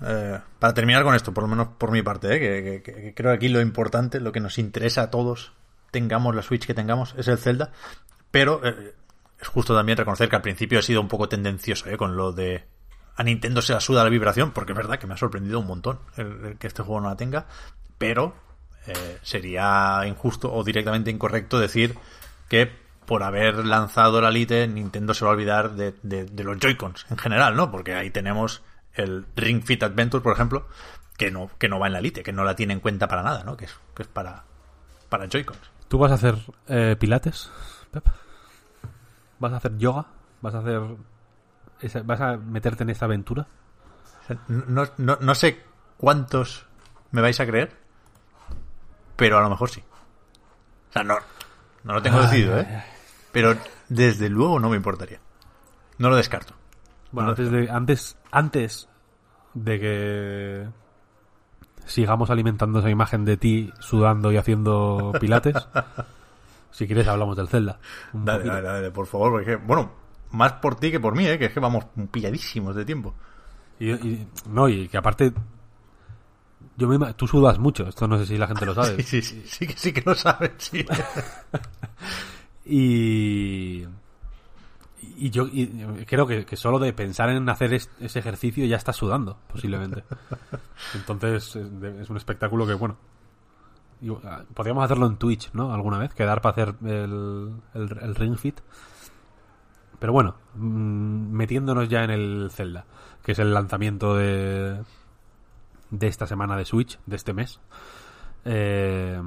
eh, para terminar con esto, por lo menos por mi parte, eh, que, creo que aquí lo importante, lo que nos interesa a todos, tengamos la Switch que tengamos, es el Zelda, pero eh, es justo también reconocer que al principio he sido un poco tendencioso eh, con lo de a Nintendo se la suda la vibración, porque es verdad que me ha sorprendido un montón que este juego no la tenga, pero eh, sería injusto o directamente incorrecto decir que por haber lanzado la Lite, Nintendo se va a olvidar de- de los Joy-Cons en general, ¿no? Porque ahí tenemos el Ring Fit Adventure, por ejemplo, que no, que no va en la Lite, que no la tiene en cuenta para nada, ¿no? Que es, que es para, para Joy-Cons. ¿Tú vas a hacer eh, pilates, Pep? ¿Vas a hacer yoga? ¿Vas a hacer... esa- ¿Vas a meterte en esta aventura? No, no, no sé cuántos me vais a creer, pero a lo mejor sí. O sea, no, no lo tengo Ay, decidido, ay, ¿eh? Pero desde luego no me importaría. No lo descarto. Bueno, No. antes de, antes, antes de que sigamos alimentando esa imagen de ti sudando y haciendo pilates, <laughs> Si quieres hablamos del Zelda. Dale, poquito. dale, dale, por favor, porque, bueno, más por ti que por mí, ¿eh? que es que vamos pilladísimos de tiempo. Y, y- no, y que aparte. Yo me tú sudas mucho, esto no sé si la gente lo sabe. Sí, <laughs> sí, sí, sí que sí que lo sabes, sí. <laughs> Y. Y yo y creo que, solo de pensar en hacer es- ese ejercicio ya estás sudando, posiblemente. <laughs> Entonces es, de- es un espectáculo que, bueno. ah, podríamos hacerlo en Twitch, ¿no? Alguna vez, quedar para hacer el, el, Ring Fit. Pero bueno, mm, metiéndonos ya en el Zelda, que es el lanzamiento de, de esta semana de Switch, de este mes. Eh,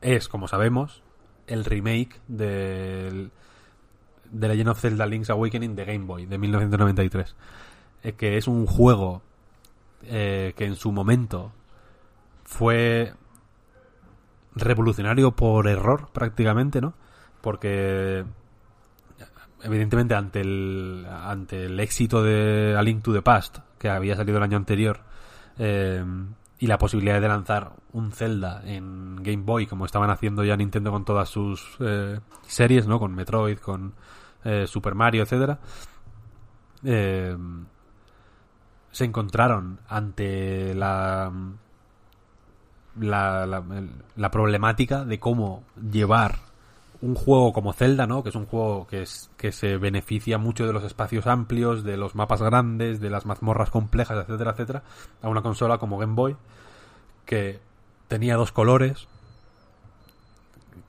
es, como sabemos, el remake del de Legend of Zelda Link's Awakening de Game Boy de 1993. Eh, que es un juego eh, que en su momento fue revolucionario por error prácticamente, ¿no? Porque evidentemente ante el ante el éxito de A Link to the Past que había salido el año anterior eh, y la posibilidad de lanzar un Zelda en Game Boy como estaban haciendo ya Nintendo con todas sus eh, series, ¿no? Con Metroid, con eh, Super Mario, etcétera. Eh, se encontraron ante la la, la, problemática de cómo llevar un juego como Zelda, ¿no? Que es un juego que es que se beneficia mucho de los espacios amplios, de los mapas grandes, de las mazmorras complejas, etcétera, etcétera, a una consola como Game Boy que tenía dos colores,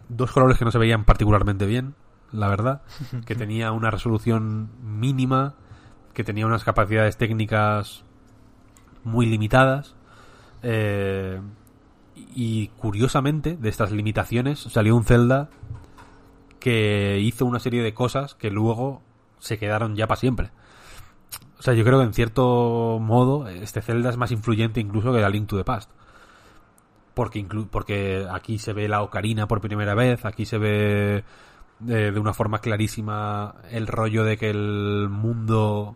dos colores que no se veían particularmente bien, la verdad, <laughs> que tenía una resolución mínima, que tenía unas capacidades técnicas muy limitadas. eh, y curiosamente, de estas limitaciones salió un Zelda que hizo una serie de cosas que luego se quedaron ya para siempre. O sea, yo creo que en cierto modo este Zelda es más influyente incluso que la Link to the Past. Porque, inclu- porque aquí se ve la ocarina por primera vez, aquí se ve eh, de una forma clarísima el rollo de que el mundo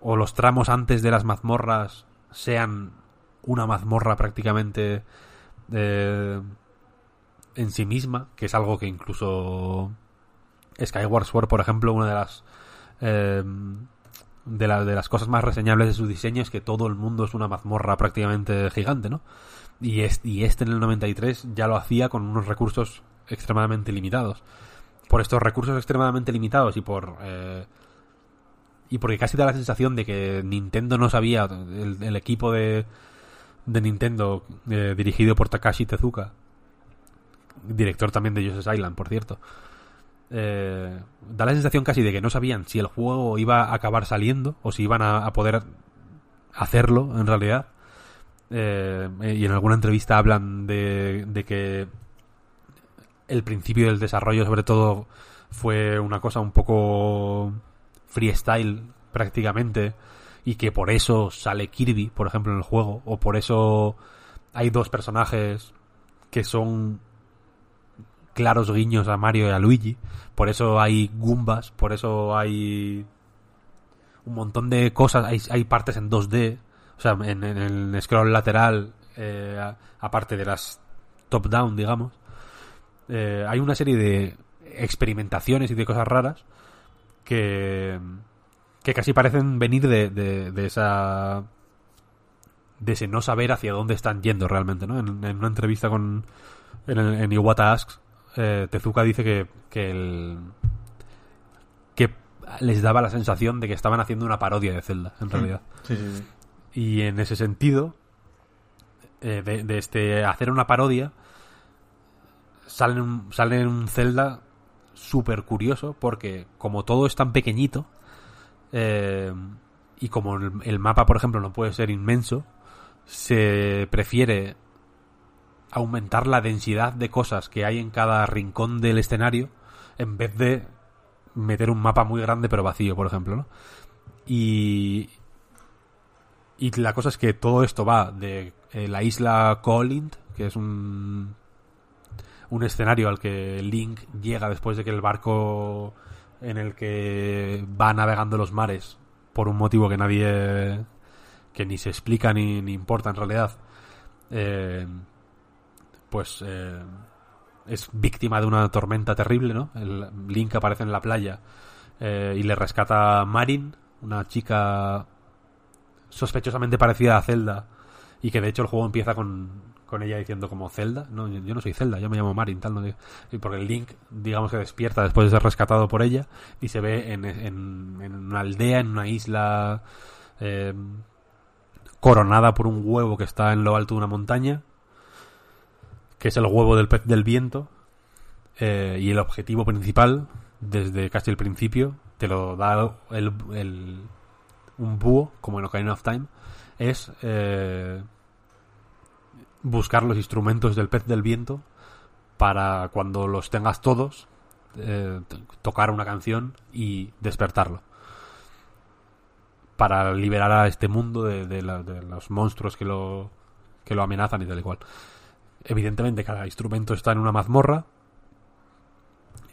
o los tramos antes de las mazmorras sean una mazmorra prácticamente eh, en sí misma, que es algo que incluso Skyward Sword, por ejemplo, una de las eh, de, de las cosas más reseñables de su diseño es que todo el mundo es una mazmorra prácticamente gigante, ¿no? Y, es- y este en el 93 ya lo hacía con unos recursos extremadamente limitados. Por estos recursos extremadamente limitados y por eh, y porque casi da la sensación de que Nintendo no sabía, el, el equipo de, de Nintendo eh, dirigido por Takashi Tezuka, director también de Yoshi's Island, por cierto, eh, da la sensación casi de que no sabían si el juego iba a acabar saliendo o si iban a, a poder hacerlo en realidad. Eh, y en alguna entrevista hablan de, de que el principio del desarrollo sobre todo fue una cosa un poco freestyle prácticamente y que por eso sale Kirby, por ejemplo, en el juego, o por eso hay dos personajes que son claros guiños a Mario y a Luigi, por eso hay Goombas, por eso hay un montón de cosas, hay, hay partes en 2D, o sea, en, el scroll lateral, eh, aparte de las top-down, digamos, eh, hay una serie de experimentaciones y de cosas raras que, que casi parecen venir de, de, esa de ese no saber hacia dónde están yendo realmente, ¿no? En, en una entrevista con en, en Iwata Asks, eh, Tezuka dice que, que el que les daba la sensación de que estaban haciendo una parodia de Zelda, en realidad. Sí, sí, sí. Y en ese sentido, eh, de, de este hacer una parodia, sale un, sale un Zelda súper curioso porque como todo es tan pequeñito eh, y como el, el mapa, por ejemplo, no puede ser inmenso, se prefiere aumentar la densidad de cosas que hay en cada rincón del escenario en vez de meter un mapa muy grande pero vacío, por ejemplo, ¿no? Y, y la cosa es que todo esto va de eh, la isla Colint, que es un, un escenario al que Link llega después de que el barco en el que va navegando los mares, por un motivo que nadie, que ni se explica ni, ni importa en realidad, eh, pues eh, es víctima de una tormenta terrible, ¿no? El Link aparece en la playa eh, y le rescata Marin, una chica sospechosamente parecida a Zelda y que de hecho el juego empieza con, con ella diciendo como Zelda, no, yo no soy Zelda, yo me llamo Marin, tal, no, porque el Link, digamos que despierta después de ser rescatado por ella y se ve en, en, en una aldea, en una isla eh, coronada por un huevo que está en lo alto de una montaña, que es el huevo del pez del viento, eh, y el objetivo principal, desde casi el principio, te lo da el, el un búho, como en Ocarina of Time, es eh, buscar los instrumentos del pez del viento para cuando los tengas todos, eh, tocar una canción y despertarlo. Para liberar a este mundo de, de, de los monstruos que lo, que lo amenazan y tal y cual. Evidentemente cada instrumento está en una mazmorra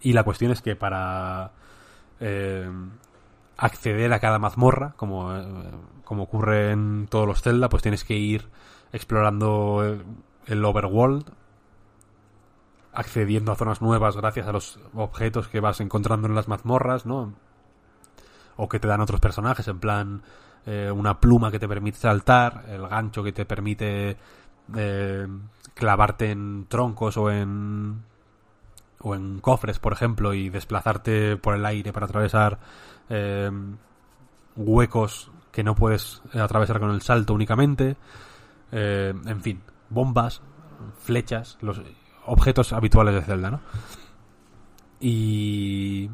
y la cuestión es que para eh, acceder a cada mazmorra, como, eh, como ocurre en todos los Zelda, pues tienes que ir explorando el, overworld, accediendo a zonas nuevas gracias a los objetos que vas encontrando en las mazmorras, ¿no? O que te dan otros personajes, en plan eh, una pluma que te permite saltar, el gancho que te permite eh, clavarte en troncos o en o en cofres, por ejemplo, y desplazarte por el aire para atravesar eh, huecos que no puedes atravesar con el salto únicamente. Eh, en fin, bombas, flechas, los objetos habituales de Zelda, ¿no? Y,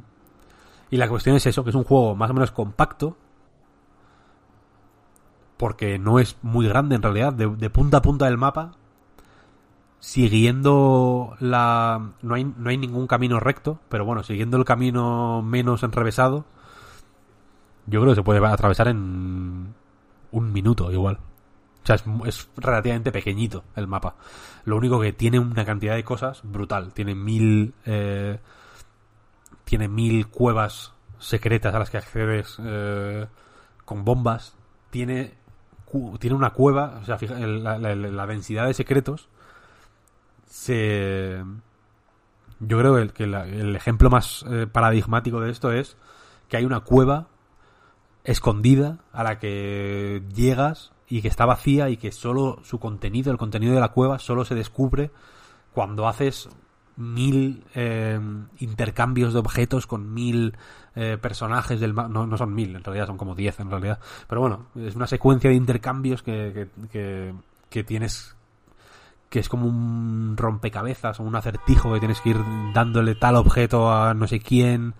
y la cuestión es eso, que es un juego más o menos compacto, porque no es muy grande en realidad, de, de punta a punta del mapa, siguiendo la... No hay, no hay ningún camino recto, pero bueno, siguiendo el camino menos enrevesado, yo creo que se puede atravesar en un minuto igual. O sea, es, es, relativamente pequeñito el mapa. Lo único que tiene una cantidad de cosas brutal. Tiene mil. Eh, tiene mil cuevas secretas a las que accedes eh, con bombas. Tiene. Tiene una cueva. O sea, fija, la, la, la, densidad de secretos. Se. Yo creo que, la, el ejemplo más eh, paradigmático de esto es que hay una cueva escondida a la que llegas y que está vacía y que solo su contenido, el contenido de la cueva, solo se descubre cuando haces mil eh, intercambios de objetos con mil eh, personajes del no, no son mil, en realidad son como diez en realidad. Pero bueno, es una secuencia de intercambios que, que, que tienes que es como un rompecabezas o un acertijo que tienes que ir dándole tal objeto a no sé quién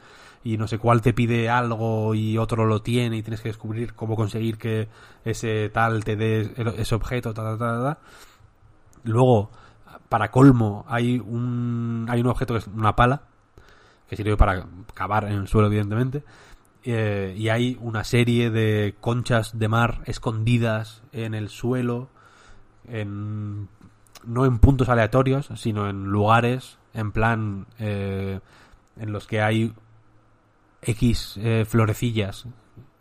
y no sé cuál te pide algo y otro lo tiene y tienes que descubrir cómo conseguir que ese tal te dé ese objeto, ta, ta, ta. Luego, para colmo, hay un, hay un objeto que es una pala, que sirve para cavar en el suelo, evidentemente, eh, y hay una serie de conchas de mar escondidas en el suelo, en, no en puntos aleatorios, sino en lugares, en plan, eh, en los que hay X eh, florecillas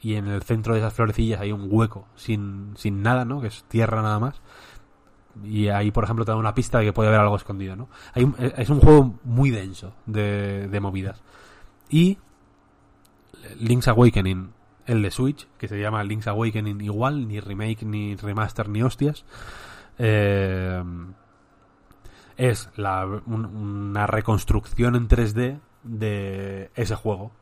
y en el centro de esas florecillas hay un hueco sin, sin nada, ¿no? Que es tierra nada más. Y ahí, por ejemplo, te da una pista de que puede haber algo escondido, ¿no? Hay un, es un juego muy denso de, de movidas. Y Link's Awakening, el de Switch, que se llama Link's Awakening igual, ni remake, ni remaster, ni hostias. Eh, es la, un, una reconstrucción en 3D de ese juego.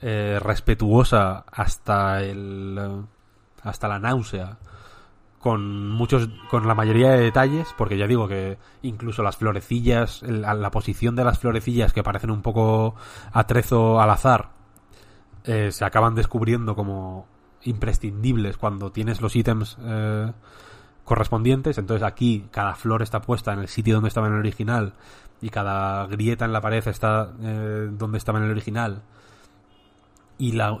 Eh, respetuosa hasta el hasta la náusea con muchos con la mayoría de detalles porque ya digo que incluso las florecillas la, la posición de las florecillas que parecen un poco atrezo al azar eh, se acaban descubriendo como imprescindibles cuando tienes los ítems eh, correspondientes. Entonces aquí cada flor está puesta en el sitio donde estaba en el original y cada grieta en la pared está eh, donde estaba en el original. Y la,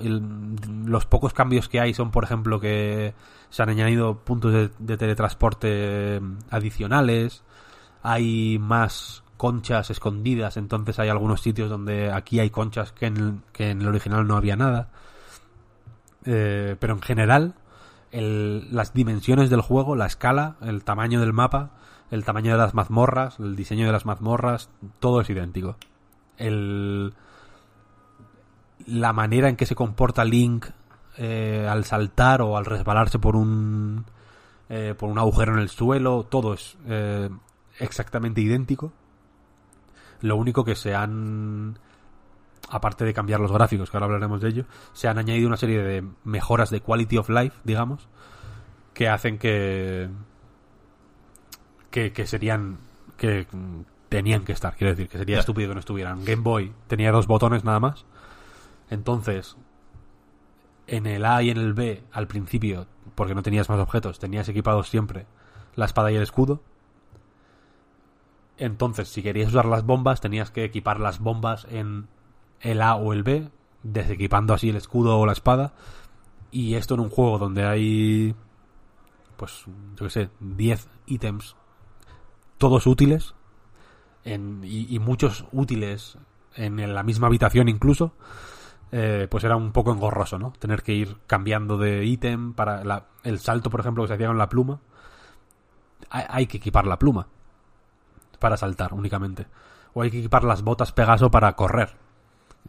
los pocos cambios que hay son, por ejemplo, que se han añadido puntos de, de, teletransporte adicionales, hay más conchas escondidas, entonces hay algunos sitios donde aquí hay conchas que en, que en el original no había nada. Eh, pero en general, el, las dimensiones del juego, la escala, el tamaño del mapa, el tamaño de las mazmorras, el diseño de las mazmorras, todo es idéntico. El, la manera en que se comporta Link eh, al saltar o al resbalarse por un eh, por un agujero en el suelo, todo es eh, exactamente idéntico. Lo único que se han aparte de cambiar los gráficos, que ahora hablaremos de ello, se han añadido una serie de mejoras de quality of life, digamos, que hacen que que, que serían que tenían que estar, quiero decir, que sería estúpido que no estuvieran. Game Boy tenía dos botones nada más. Entonces, en el A y en el B, al principio, porque no tenías más objetos, tenías equipados siempre la espada y el escudo. Entonces, si querías usar las bombas, tenías que equipar las bombas en el A o el B, desequipando así el escudo o la espada. Y esto en un juego donde hay, pues, yo qué sé, 10 ítems, todos útiles, en, y, muchos útiles en la misma habitación incluso, eh, pues era un poco engorroso, ¿no? Tener que ir cambiando de ítem para la- el salto, por ejemplo, que se hacía con la pluma. Hay, hay que equipar la pluma para saltar únicamente. O hay que equipar las botas Pegaso para correr.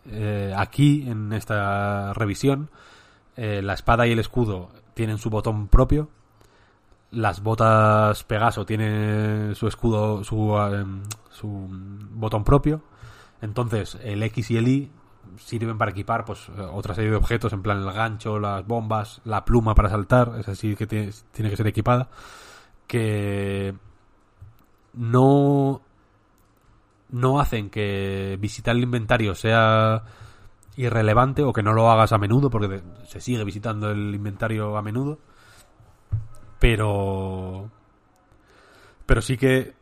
Eh, aquí, en esta revisión, eh, la espada y el escudo tienen su botón propio. Las botas Pegaso tienen su escudo, su, em, su botón propio. Entonces, el X y el Y sirven para equipar pues otra serie de objetos, en plan el gancho, las bombas, la pluma para saltar, es así que tiene que ser equipada. Que no no hacen que visitar el inventario sea irrelevante o que no lo hagas a menudo porque se sigue visitando el inventario a menudo pero pero sí que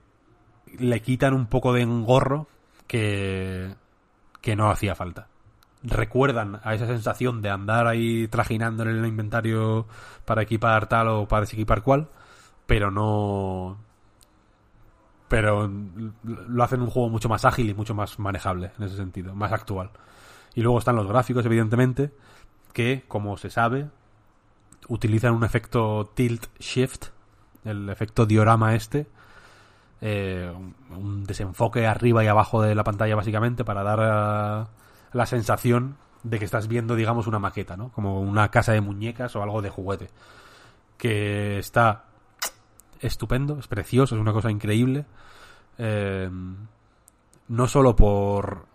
le quitan un poco de engorro que que no hacía falta. Recuerdan a esa sensación de andar ahí trajinando en el inventario para equipar tal o para desequipar cual pero no pero lo hacen un juego mucho más ágil y mucho más manejable en ese sentido, más actual. Y luego están los gráficos, evidentemente, que, como se sabe, utilizan un efecto tilt shift, el efecto diorama este, eh, un- desenfoque arriba y abajo de la pantalla básicamente para dar eh, la sensación de que estás viendo, digamos, una maqueta, ¿no? Como una casa de muñecas o algo de juguete. Que está estupendo, es precioso, es una cosa increíble. Eh, no solo por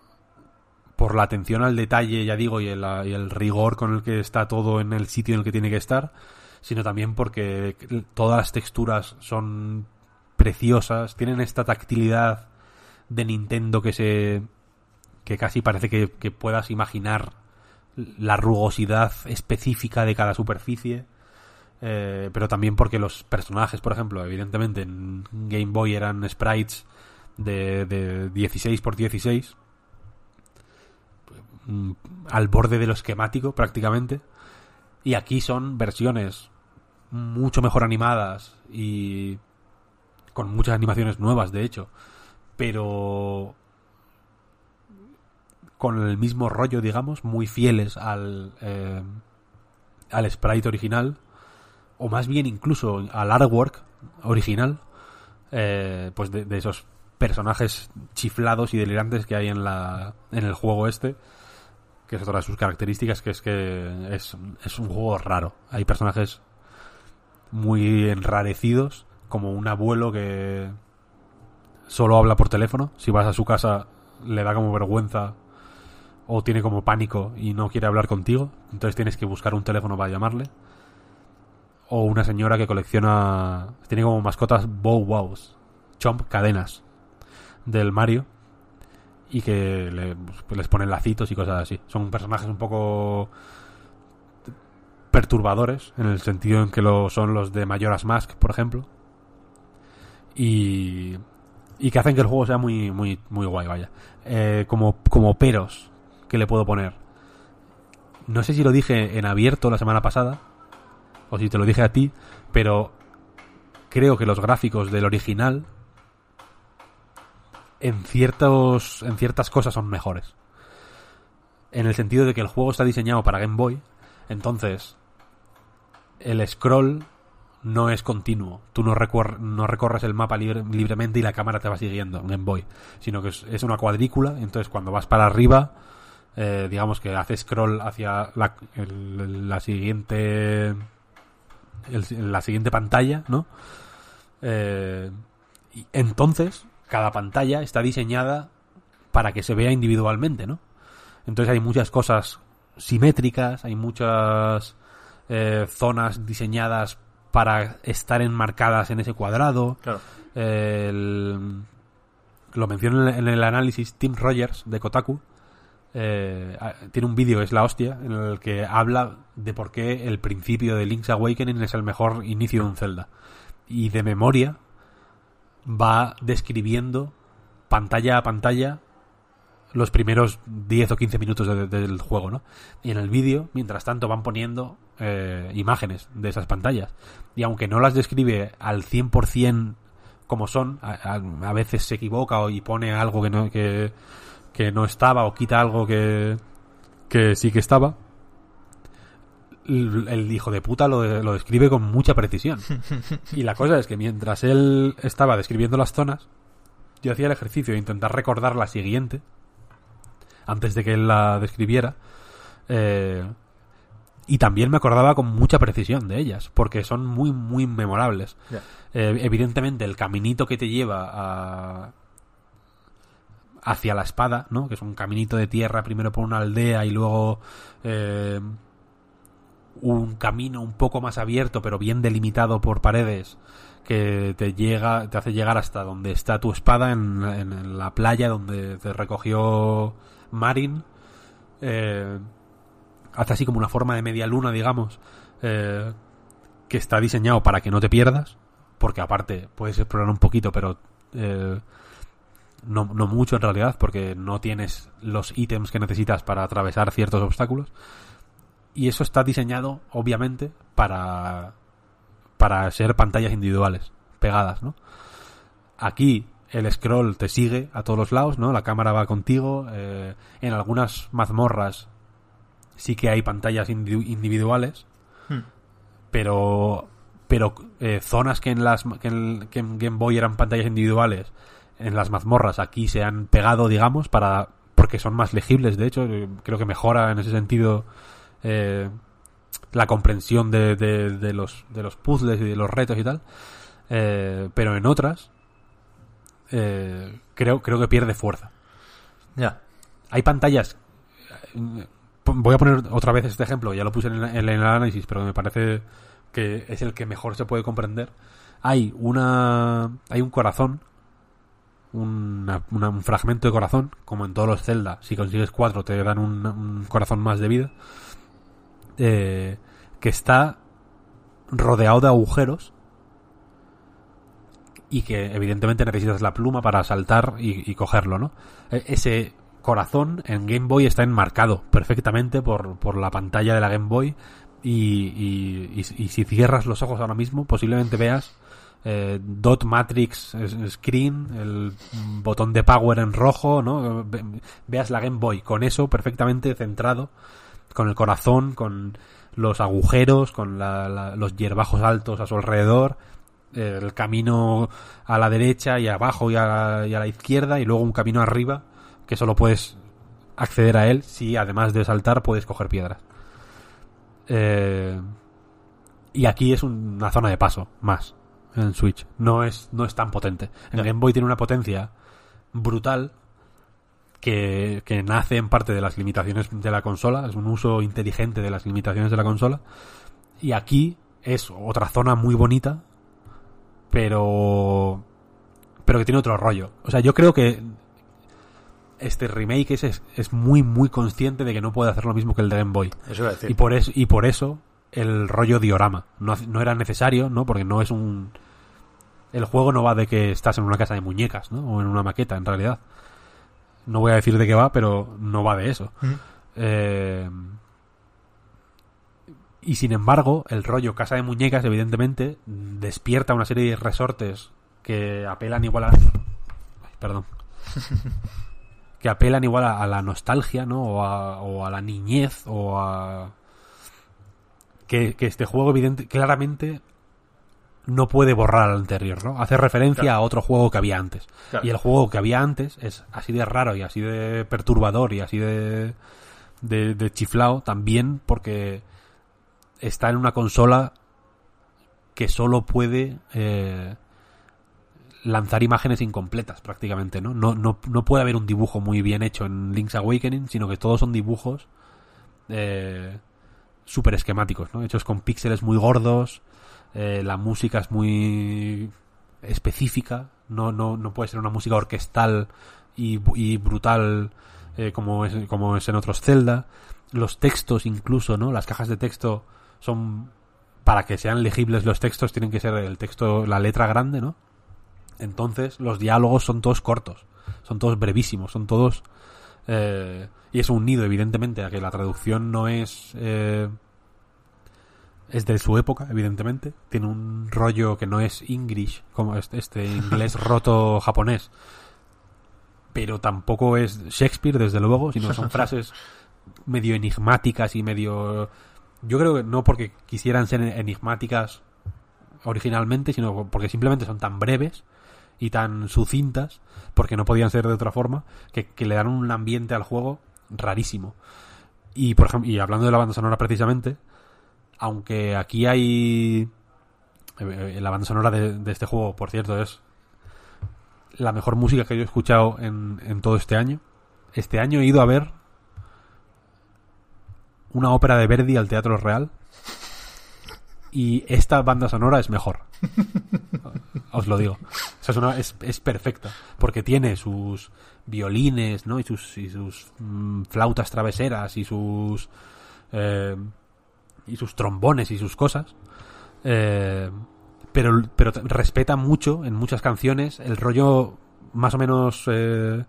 por la atención al detalle, ya digo, y el, rigor con el que está todo en el sitio en el que tiene que estar, sino también porque todas las texturas son preciosas, tienen esta tactilidad de Nintendo que se que casi parece que, que puedas imaginar la rugosidad específica de cada superficie. Eh, pero también porque los personajes, por ejemplo, evidentemente en Game Boy eran sprites de, de 16 por 16 mm, al borde de lo esquemático prácticamente. Y aquí son versiones mucho mejor animadas y con muchas animaciones nuevas de hecho. Pero con el mismo rollo digamos muy fieles al eh, al sprite original o más bien incluso al artwork original, eh, pues de, esos personajes chiflados y delirantes que hay en la en el juego este, que es otra de sus características, que es que es, es un juego raro. Hay personajes muy enrarecidos, como un abuelo que solo habla por teléfono. Si vas a su casa le da como vergüenza o tiene como pánico y no quiere hablar contigo, entonces tienes que buscar un teléfono para llamarle o una señora que colecciona tiene como mascotas bow wows chomp cadenas del Mario y que le- pues, les ponen lacitos y cosas así. Son personajes un poco perturbadores en el sentido en que lo son los de Majora's Mask por ejemplo y y que hacen que el juego sea muy muy muy guay vaya. Eh, como como peros que le puedo poner. No sé si lo dije en abierto la semana pasada o si te lo dije a ti, pero creo que los gráficos del original en ciertos en ciertas cosas son mejores. En el sentido de que el juego está diseñado para Game Boy, entonces el scroll no es continuo. Tú no, recor- no recorres el mapa libre- libremente y la cámara te va siguiendo, un Game Boy. Sino que es, una cuadrícula, entonces cuando vas para arriba, eh, digamos que hace scroll hacia la siguiente el- la siguiente pantalla, ¿no? Eh, y entonces, cada pantalla está diseñada para que se vea individualmente, ¿no? Entonces hay muchas cosas simétricas, hay muchas eh, zonas diseñadas para estar enmarcadas en ese cuadrado. Claro. El- lo menciona en el- en el análisis Tim Rogers de Kotaku. Eh, ah, tiene un vídeo, es la hostia, en el que habla de por qué el principio de Link's Awakening es el mejor inicio de un Zelda. Y de memoria va describiendo pantalla a pantalla los primeros 10 o 15 minutos de- de- del juego, ¿no? Y en el vídeo, mientras tanto, van poniendo eh, imágenes de esas pantallas. Y aunque no las describe al 100% como son, a, veces se equivoca y pone algo que no, que, que no estaba o quita algo que, que sí que estaba, el, hijo de puta lo, lo describe con mucha precisión. <laughs> Y la cosa es que mientras él estaba describiendo las zonas, yo hacía el ejercicio de intentar recordar la siguiente, antes de que él la describiera, eh, y también me acordaba con mucha precisión de ellas, porque son muy, muy memorables. Eh, evidentemente, el caminito que te lleva a hacia la espada, ¿no? Que es un caminito de tierra, primero por una aldea y luego eh, un camino un poco más abierto, pero bien delimitado por paredes, que te llega, te hace llegar hasta donde está tu espada en, la playa donde te recogió Marin. Eh, hace así como una forma de media luna, digamos, eh, que está diseñado para que no te pierdas, porque aparte puedes explorar un poquito, pero eh, no, no mucho en realidad, porque no tienes los ítems que necesitas para atravesar ciertos obstáculos. Y eso está diseñado, obviamente, para, para ser pantallas individuales, pegadas, ¿no? Aquí el scroll te sigue a todos los lados, ¿no? La cámara va contigo. eh, en algunas mazmorras sí que hay pantallas indi- individuales, Hmm. pero pero eh, zonas que en las que en, que en Game Boy eran pantallas individuales en las mazmorras aquí se han pegado digamos para porque son más legibles de hecho eh, creo que mejora en ese sentido eh, la comprensión de, de, de los de los puzzles y de los retos y tal Eh, pero en otras eh, creo creo que pierde fuerza Ya. hay pantallas. Voy a poner otra vez este ejemplo, ya lo puse en el, en el análisis, pero me parece que es el que mejor se puede comprender. Hay una. Hay un corazón. Un fragmento de corazón, como en todos los Zelda. Si consigues cuatro, te dan un, corazón más de vida. eh, que está rodeado de agujeros. Y que evidentemente necesitas la pluma para saltar y, cogerlo, ¿no? E- ese corazón en Game Boy está enmarcado perfectamente por, por la pantalla de la Game Boy y- y si cierras los ojos ahora mismo posiblemente veas eh, dot matrix screen el botón de power en rojo no Ve- veas la Game Boy. Con eso perfectamente centrado con el corazón con los agujeros con la- los hierbajos altos a su alrededor eh, el camino a la derecha y abajo y a, la- y a la izquierda y luego un camino arriba que solo puedes acceder a él si además de saltar puedes coger piedras. Eh, y aquí es una zona de paso más en Switch. No es, no es tan potente. En. Game Boy tiene una potencia brutal que, que nace en parte de las limitaciones de la consola. Es un uso inteligente de las limitaciones de la consola. Y aquí es otra zona muy bonita, pero pero que tiene otro rollo. O sea, yo creo que este remake es, es, es muy muy consciente de que no puede hacer lo mismo que el de Game Boy. Eso iba a decir. Y por eso y por eso el rollo diorama no, no era necesario, ¿no? Porque no es un el juego no va de que estás en una casa de muñecas, ¿no? O en una maqueta, en realidad. No voy a decir de qué va, pero no va de eso. Mm. Eh, y sin embargo, el rollo casa de muñecas, evidentemente, despierta una serie de resortes que apelan igual a. Ay, perdón. <laughs> que apelan igual a, a la nostalgia, ¿no? O a, o a la niñez, o a. Que, que este juego, evidente, claramente, no puede borrar al anterior, ¿no? Hace referencia a otro juego que había antes. Claro. Y el juego que había antes es así de raro y así de perturbador y así de, de, de chiflao también porque está en una consola que solo puede eh, lanzar imágenes incompletas prácticamente, ¿no? No, no, no puede haber un dibujo muy bien hecho en Link's Awakening, sino que todos son dibujos eh, súper esquemáticos, ¿no? Hechos con píxeles muy gordos, eh, la música es muy específica, no, no, no puede ser una música orquestal y, brutal eh, como, es, como es en otros Zelda. Los textos incluso, ¿no? Las cajas de texto son... Para que sean legibles los textos tienen que ser el texto, la letra grande, ¿no? Entonces los diálogos son todos cortos, son todos brevísimos, son todos... eh, y es un nido, evidentemente, a que la traducción no es... es de su época, evidentemente. Tiene un rollo que no es English, como este, este inglés <laughs> roto japonés. Pero tampoco es Shakespeare, desde luego, sino son <laughs> frases medio enigmáticas y medio... Yo creo que no porque quisieran ser enigmáticas originalmente, sino porque simplemente son tan breves y tan sucintas, porque no podían ser de otra forma, que, que le dan un ambiente al juego rarísimo. Y por ejemplo, y hablando de la banda sonora precisamente, aunque aquí hay eh, la banda sonora de, este juego, por cierto, es la mejor música que yo he escuchado en, en todo este año. Este año he ido a ver una ópera de Verdi al Teatro Real y esta banda sonora es mejor. <laughs> Os lo digo. O sea, es, es, perfecta. Porque tiene sus violines, ¿no? Y sus, y sus mm, flautas traveseras y sus... eh, y sus trombones y sus cosas. Eh, pero, pero respeta mucho en muchas canciones el rollo más o menos eh,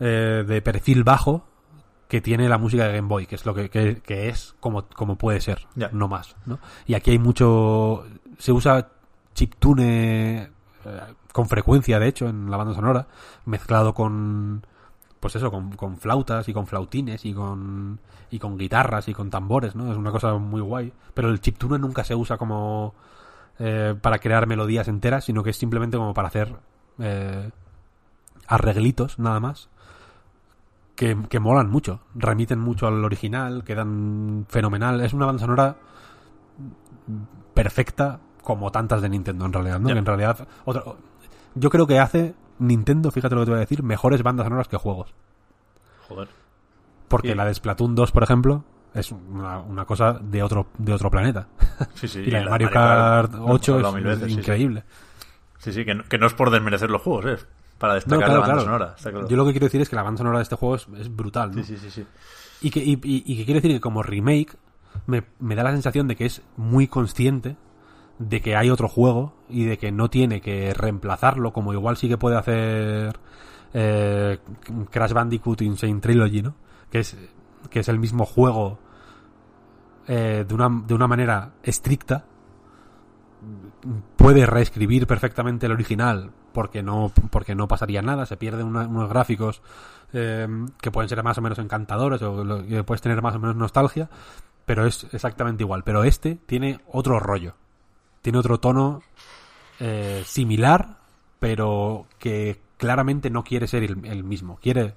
eh, de perfil bajo que tiene la música de Game Boy, que es lo que, que- que es como, como puede ser, Ya. no más. ¿no? Y aquí hay mucho. Se usa chiptune eh, con frecuencia, de hecho, en la banda sonora, mezclado con. Pues eso, con, con flautas y con flautines y con, y con guitarras y con tambores, ¿no? Es una cosa muy guay. Pero el chiptune nunca se usa como eh, para crear melodías enteras, sino que es simplemente como para hacer eh, arreglitos, nada más que, que molan mucho, remiten mucho al original, quedan fenomenal. Es una banda sonora perfecta como tantas de Nintendo en realidad, ¿no? Que en realidad otro- yo creo que hace Nintendo, fíjate lo que te voy a decir, mejores bandas sonoras que juegos. Joder. Porque Sí. la de Splatoon 2, por ejemplo, es una, una cosa de otro de otro planeta. Sí, sí. <laughs> y la de Mario Kart lo hemos 8 hablado es, veces, increíble. Sí, sí, que no, que no es por desmerecer los juegos, es para No, destacar claro, la banda claro. sonora. está claro. Yo lo que quiero decir es que la banda sonora de este juego es, es brutal, ¿no? Sí, sí, sí, sí. Y que, y, y- y que quiero decir que como remake me, me da la sensación de que es muy consciente de que hay otro juego y de que no tiene que reemplazarlo, como igual sí que puede hacer eh, Crash Bandicoot Insane Trilogy, ¿no? Que es, que es el mismo juego eh, de, una, de una manera estricta. Puede reescribir perfectamente el original porque no, porque no pasaría nada, se pierden unos gráficos eh, que pueden ser más o menos encantadores o puedes tener más o menos nostalgia, pero es exactamente igual. Pero este tiene otro rollo, tiene otro tono eh, similar, pero que claramente no quiere ser el, el mismo. Quiere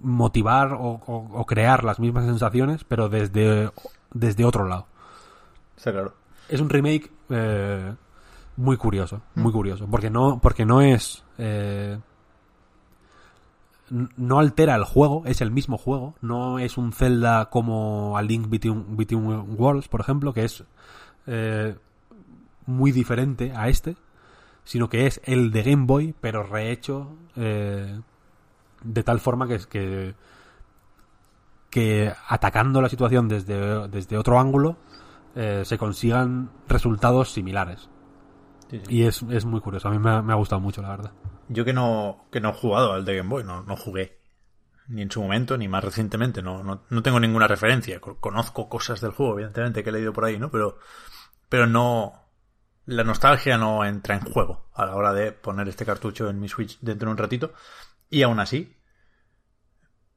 motivar o, o- o crear las mismas sensaciones, pero desde, desde otro lado. Está claro. Es un remake eh, muy curioso, muy curioso, porque no, porque no es, eh, no altera el juego, es el mismo juego, no es un Zelda como a Link Between, Between Worlds, por ejemplo, que es eh, muy diferente a este, sino que es el de Game Boy, pero rehecho eh, de tal forma que es que que atacando la situación desde, desde otro ángulo eh, se consigan resultados similares. Sí, sí. Y es, es muy curioso, a mí me ha, me ha gustado mucho, la verdad. Yo que no, que no he jugado al de Game Boy, no, no jugué. Ni en su momento, ni más recientemente. No, no, no tengo ninguna referencia. Co- Conozco cosas del juego, evidentemente, que he leído por ahí, ¿no? Pero, pero no. La nostalgia no entra en juego a la hora de poner este cartucho en mi Switch dentro de un ratito. Y aún así,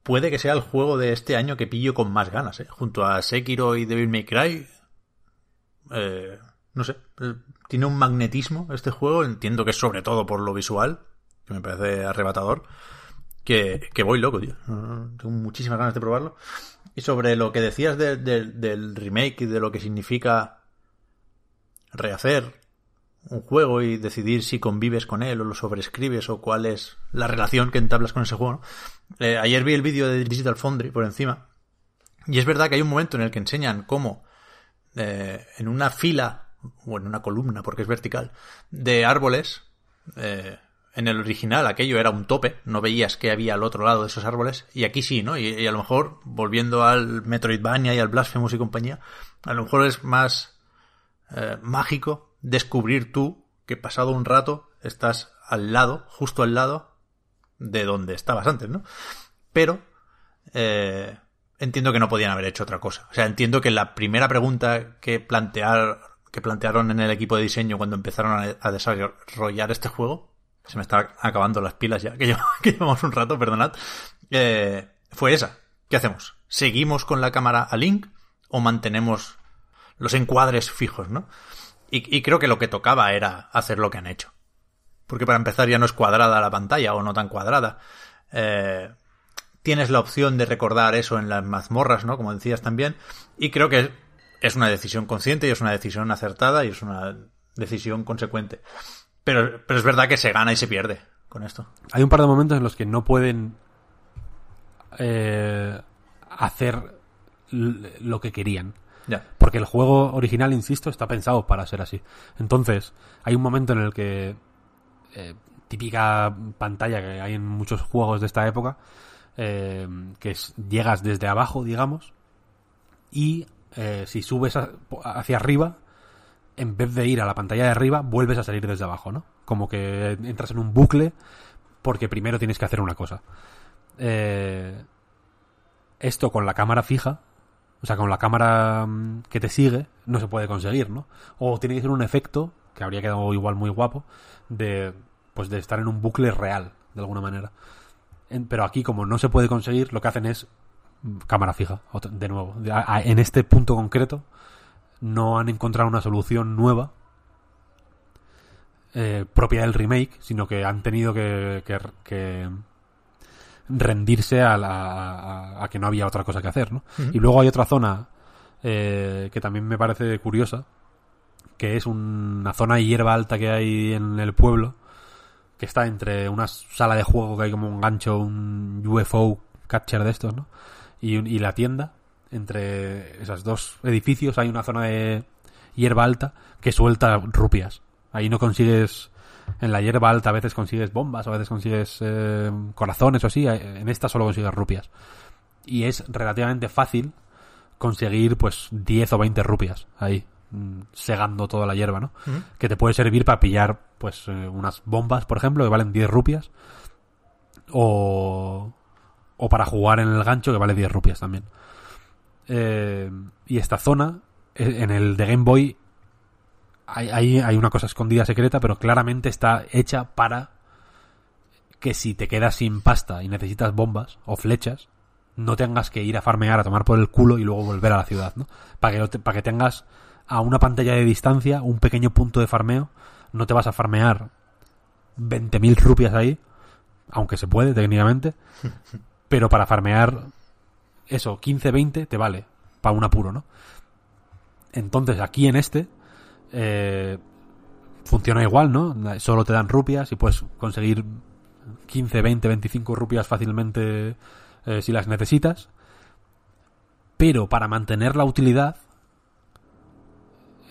puede que sea el juego de este año que pillo con más ganas, ¿eh? Junto a Sekiro y Devil May Cry. eh, no sé, eh, tiene un magnetismo este juego, entiendo que sobre todo por lo visual, que me parece arrebatador, que, que voy loco, tío. Tengo muchísimas ganas de probarlo. Y sobre lo que decías de- de- del remake y de lo que significa rehacer un juego y decidir si convives con él o lo sobrescribes o cuál es la relación que entablas con ese juego. ¿no? Eh, ayer vi el vídeo de Digital Foundry por encima y es verdad que hay un momento en el que enseñan cómo eh, en una fila o en una columna, porque es vertical, de árboles, eh, en el original aquello era un tope, no veías que había al otro lado de esos árboles, y aquí sí, ¿no? Y, y a lo mejor, volviendo al Metroidvania y al Blasphemous y compañía, a lo mejor es más eh, mágico descubrir tú que pasado un rato estás al lado, justo al lado de donde estabas antes, ¿no? Pero eh, entiendo que no podían haber hecho otra cosa. O sea, entiendo que la primera pregunta que plantear, que plantearon en el equipo de diseño cuando empezaron a, desarrollar este juego, se me están acabando las pilas ya, <laughs> que llevamos un rato, perdonad, eh, fue esa. ¿Qué hacemos? ¿Seguimos con la cámara a Link o mantenemos los encuadres fijos, no? Y, creo que lo que tocaba era hacer lo que han hecho. Porque para empezar ya no es cuadrada la pantalla o no tan cuadrada. Eh, tienes la opción de recordar eso en las mazmorras, ¿no? Como decías también. Y creo que es una decisión consciente y es una decisión acertada y es una decisión consecuente. Pero, es verdad que se gana y se pierde con esto. Hay un par de momentos en los que no pueden eh, hacer lo que querían. Porque el juego original, insisto, está pensado para ser así. Entonces, hay un momento en el que. eh, típica pantalla que hay en muchos juegos de esta época. eh, que llegas desde abajo, digamos. Y eh, si subes hacia arriba, en vez de ir a la pantalla de arriba, vuelves a salir desde abajo, ¿no? Como que entras en un bucle porque primero tienes que hacer una cosa. Eh, esto con la cámara fija, o sea, con la cámara mm, que te sigue, no se puede conseguir, ¿no? O tiene que ser un efecto, que habría quedado igual muy guapo, de, pues de estar en un bucle real, de alguna manera. Pero aquí, como no se puede conseguir, lo que hacen es mm, cámara fija, de nuevo. En este punto concreto, no han encontrado una solución nueva eh, propia del remake, sino que han tenido que, que- que rendirse a, la- a- a que no había otra cosa que hacer, ¿no? Y luego hay otra zona eh, que también me parece curiosa, que es una zona de hierba alta que hay en el pueblo, que está entre una sala de juego que hay como un gancho, un UFO catcher de estos, ¿no? Y, y la tienda, entre esos dos edificios hay una zona de hierba alta que suelta rupias. Ahí no consigues, en la hierba alta a veces consigues bombas, a veces consigues eh, corazones o así, eh, en esta solo consigues rupias. Y es relativamente fácil conseguir pues 10 o 20 rupias ahí, mm, segando toda la hierba, ¿no? Que te puede servir para pillar pues eh, unas bombas, por ejemplo, que valen 10 rupias. O, o para jugar en el gancho, que vale 10 rupias también. Eh, y esta zona, en el de Game Boy, hay, hay, hay una cosa escondida secreta, pero claramente está hecha para que si te quedas sin pasta y necesitas bombas o flechas, no tengas que ir a farmear a tomar por el culo y luego volver a la ciudad, ¿no? Para que, te- para que tengas a una pantalla de distancia un pequeño punto de farmeo, no te vas a farmear 20.000 rupias ahí, aunque se puede técnicamente, <laughs> pero para farmear eso, 15, 20 te vale para un apuro, ¿no? Entonces aquí en este eh, funciona igual, ¿no? Solo te dan rupias y puedes conseguir 15, 20, 25 rupias fácilmente eh, si las necesitas. Pero para mantener la utilidad,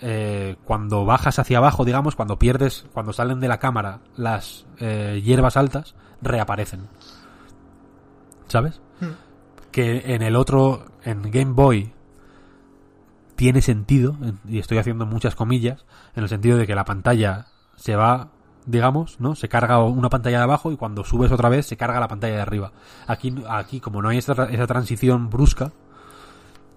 eh, cuando bajas hacia abajo, digamos, cuando pierdes, cuando salen de la cámara las eh, hierbas altas, reaparecen. ¿Sabes? Que en el otro, en Game Boy, tiene sentido, en- y estoy haciendo muchas comillas, en el sentido de que la pantalla se va, digamos, ¿no? Se carga una pantalla de abajo y cuando subes otra vez se carga la pantalla de arriba. Aquí, aquí como no hay esa, esa transición brusca,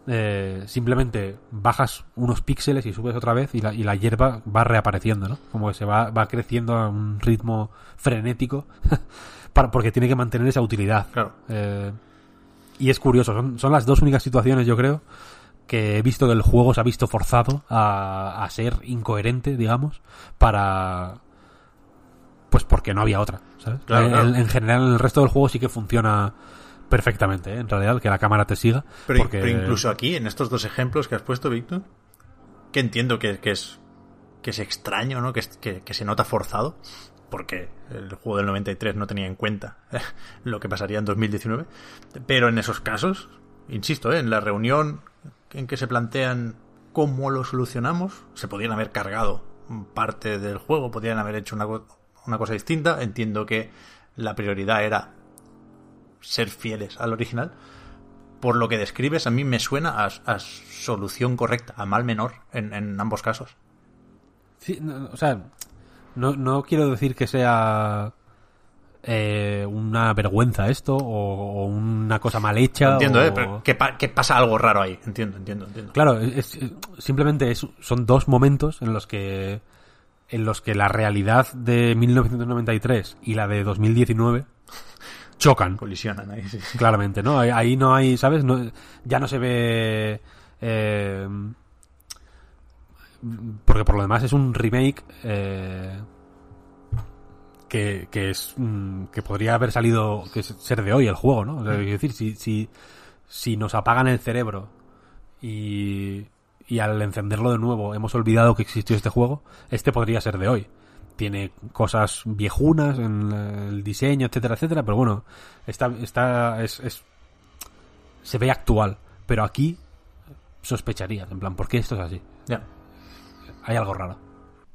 eh, simplemente bajas unos píxeles y subes otra vez y la, y la hierba va reapareciendo, ¿no? Como que se va, va creciendo a un ritmo frenético <laughs> para, porque tiene que mantener esa utilidad. Claro. Eh, y es curioso, son, son las dos únicas situaciones, yo creo, que he visto que el juego se ha visto forzado a, a ser incoherente, digamos, para... Pues porque no había otra, ¿sabes? Claro, en, claro. en general, en el resto del juego sí que funciona perfectamente, ¿eh? en realidad, que la cámara te siga. Pero, porque... pero incluso aquí, en estos dos ejemplos que has puesto, Víctor, que entiendo que, que es que es extraño, ¿no? Que, que se nota forzado, porque el juego del 93 no tenía en cuenta <laughs> lo que pasaría en 2019. Pero en esos casos, insisto, ¿eh? en la reunión en que se plantean cómo lo solucionamos, se podrían haber cargado parte del juego, podrían haber hecho una, una cosa distinta. Entiendo que la prioridad era ser fieles al original. Por lo que describes, a mí me suena a, a solución correcta, a mal menor en, en ambos casos. Sí, o sea, no, no quiero decir que sea eh, una vergüenza esto o, o una cosa mal hecha. Entiendo, o- ¿eh? Pero que, pa- que pasa algo raro ahí. Entiendo, entiendo, entiendo. Claro, es- es- simplemente es- son dos momentos en los que en los que la realidad de 1993 y la de 2019 <laughs> chocan Colisionan ahí, sí. claramente, ¿no? Ahí, no hay, ¿sabes? No- ya no se ve... eh, porque por lo demás es un remake eh, que, que es mm, que podría haber salido que es- ser de hoy el juego, ¿no? O sea, quiero decir, si, si, si nos apagan el cerebro y, y al encenderlo de nuevo hemos olvidado que existió este juego, este podría ser de hoy. Tiene cosas viejunas en el diseño, etcétera, etcétera, pero bueno, está, está, es, es- se ve actual. Pero aquí sospecharías, en plan, ¿por qué esto es así? Ya. Hay algo raro.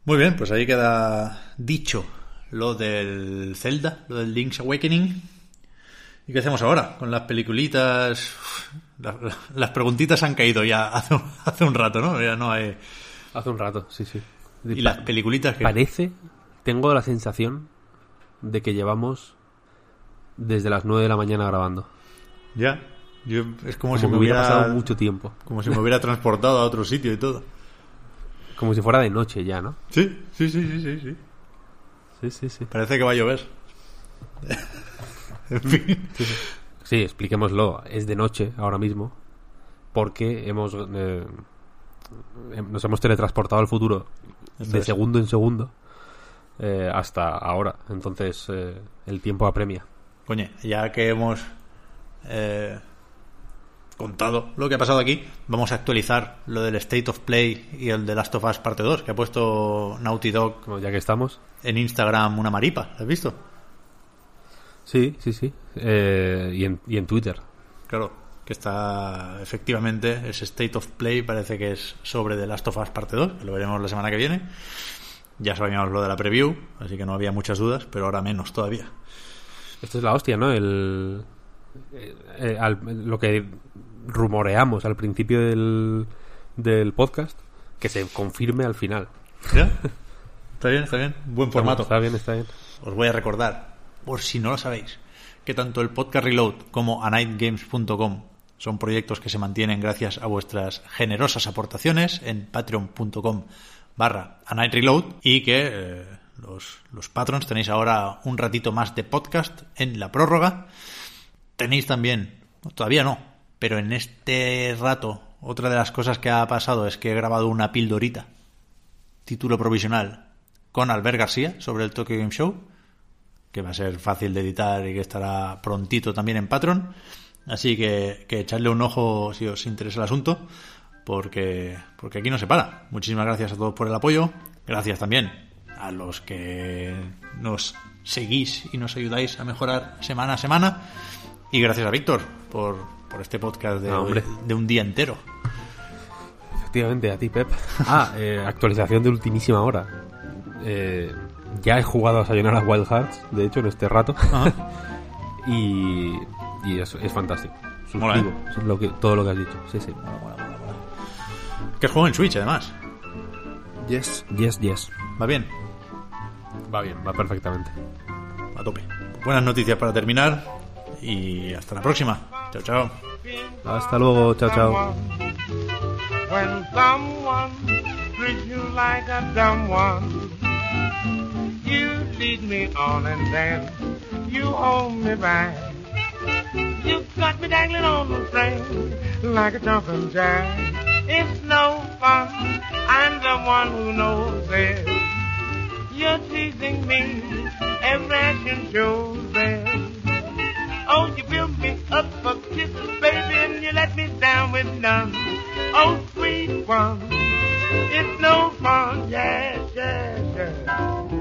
Muy bien, pues ahí queda dicho lo del Zelda, lo del Link's Awakening. ¿Y qué hacemos ahora? Con las peliculitas. Las preguntitas han caído ya hace, un- <laughs> hace un rato, ¿no? Ya no hay. Hace un rato, sí, sí. Y las peliculitas que. Parece, tengo la sensación de que llevamos desde las 9 de la mañana grabando. Ya. Yo, es como, Como si me hubiera hubiera. pasado mucho tiempo. Como si me hubiera transportado a otro sitio y todo. <laughs> Como si fuera de noche ya, ¿no? Sí, sí, sí, sí, sí. sí. Sí, sí, sí. Parece que va a llover. en fin. Sí, expliquémoslo. Es de noche ahora mismo porque hemos eh, em- nos hemos teletransportado al futuro de segundo en segundo eh, hasta ahora. Entonces eh, el tiempo apremia. Coño, ya que hemos eh, contado lo que ha pasado aquí, vamos a actualizar lo del State of Play y el de Last of Us Parte 2, que ha puesto Naughty Dog Como ya que estamos. en Instagram una maripa. ¿Lo has visto? Sí, sí, sí. Eh, y, en, y en Twitter. Claro, que está efectivamente ese State of Play parece que es sobre The Last of Us Parte 2, que lo veremos la semana que viene. Ya sabíamos lo de la preview, así que no había muchas dudas, pero ahora menos todavía. Esto es la hostia, ¿no? El, eh, eh, al- lo que rumoreamos al principio del, del podcast, que se confirme al final. ¿Ya? Está bien, está bien. Buen formato. Está bien, está bien. Os voy a recordar, por si no lo sabéis, que tanto el podcast Reload como anightgames.com son proyectos que se mantienen gracias a vuestras generosas aportaciones en patreon.com barra anightreload y que eh, los, los patrons tenéis ahora un ratito más de podcast en la prórroga. Tenéis también, todavía no, pero en este rato otra de las cosas que ha pasado es que he grabado una pildorita título provisional con Albert García sobre el Tokyo Game Show, que va a ser fácil de editar y que estará prontito también en Patreon. Así que, que echadle un ojo si os interesa el asunto, porque, porque aquí no se para. Muchísimas gracias a todos por el apoyo. Gracias también a los que nos seguís y nos ayudáis a mejorar semana a semana. Y gracias a Víctor por, por este podcast de, Ah, de un día entero. Efectivamente, a ti, Pep. Ah, <laughs> eh, actualización de ultimísima hora. Eh, ya he jugado a Sayonara Wild Hearts, de hecho, en este rato. <laughs> y y es, es fantástico. Mola, es lo que, todo lo que has dicho. Sí, sí. Que juego en Switch, además. Yes, yes, yes. Va bien. Va bien, va perfectamente. a tope. Buenas noticias para terminar y hasta la próxima. Chao, chao. Hasta luego, chao, chao. When someone treats you like a dumb one, you lead me on and then you hold me back. You got me dangling on the string like a jumping jack. It's no fun. I'm the one who knows it. You're teasing me. Every action shows it. Oh, you build me up for kisses, baby, and you let me down with none. Oh, sweet one. It's no fun. Yes, yes, yes.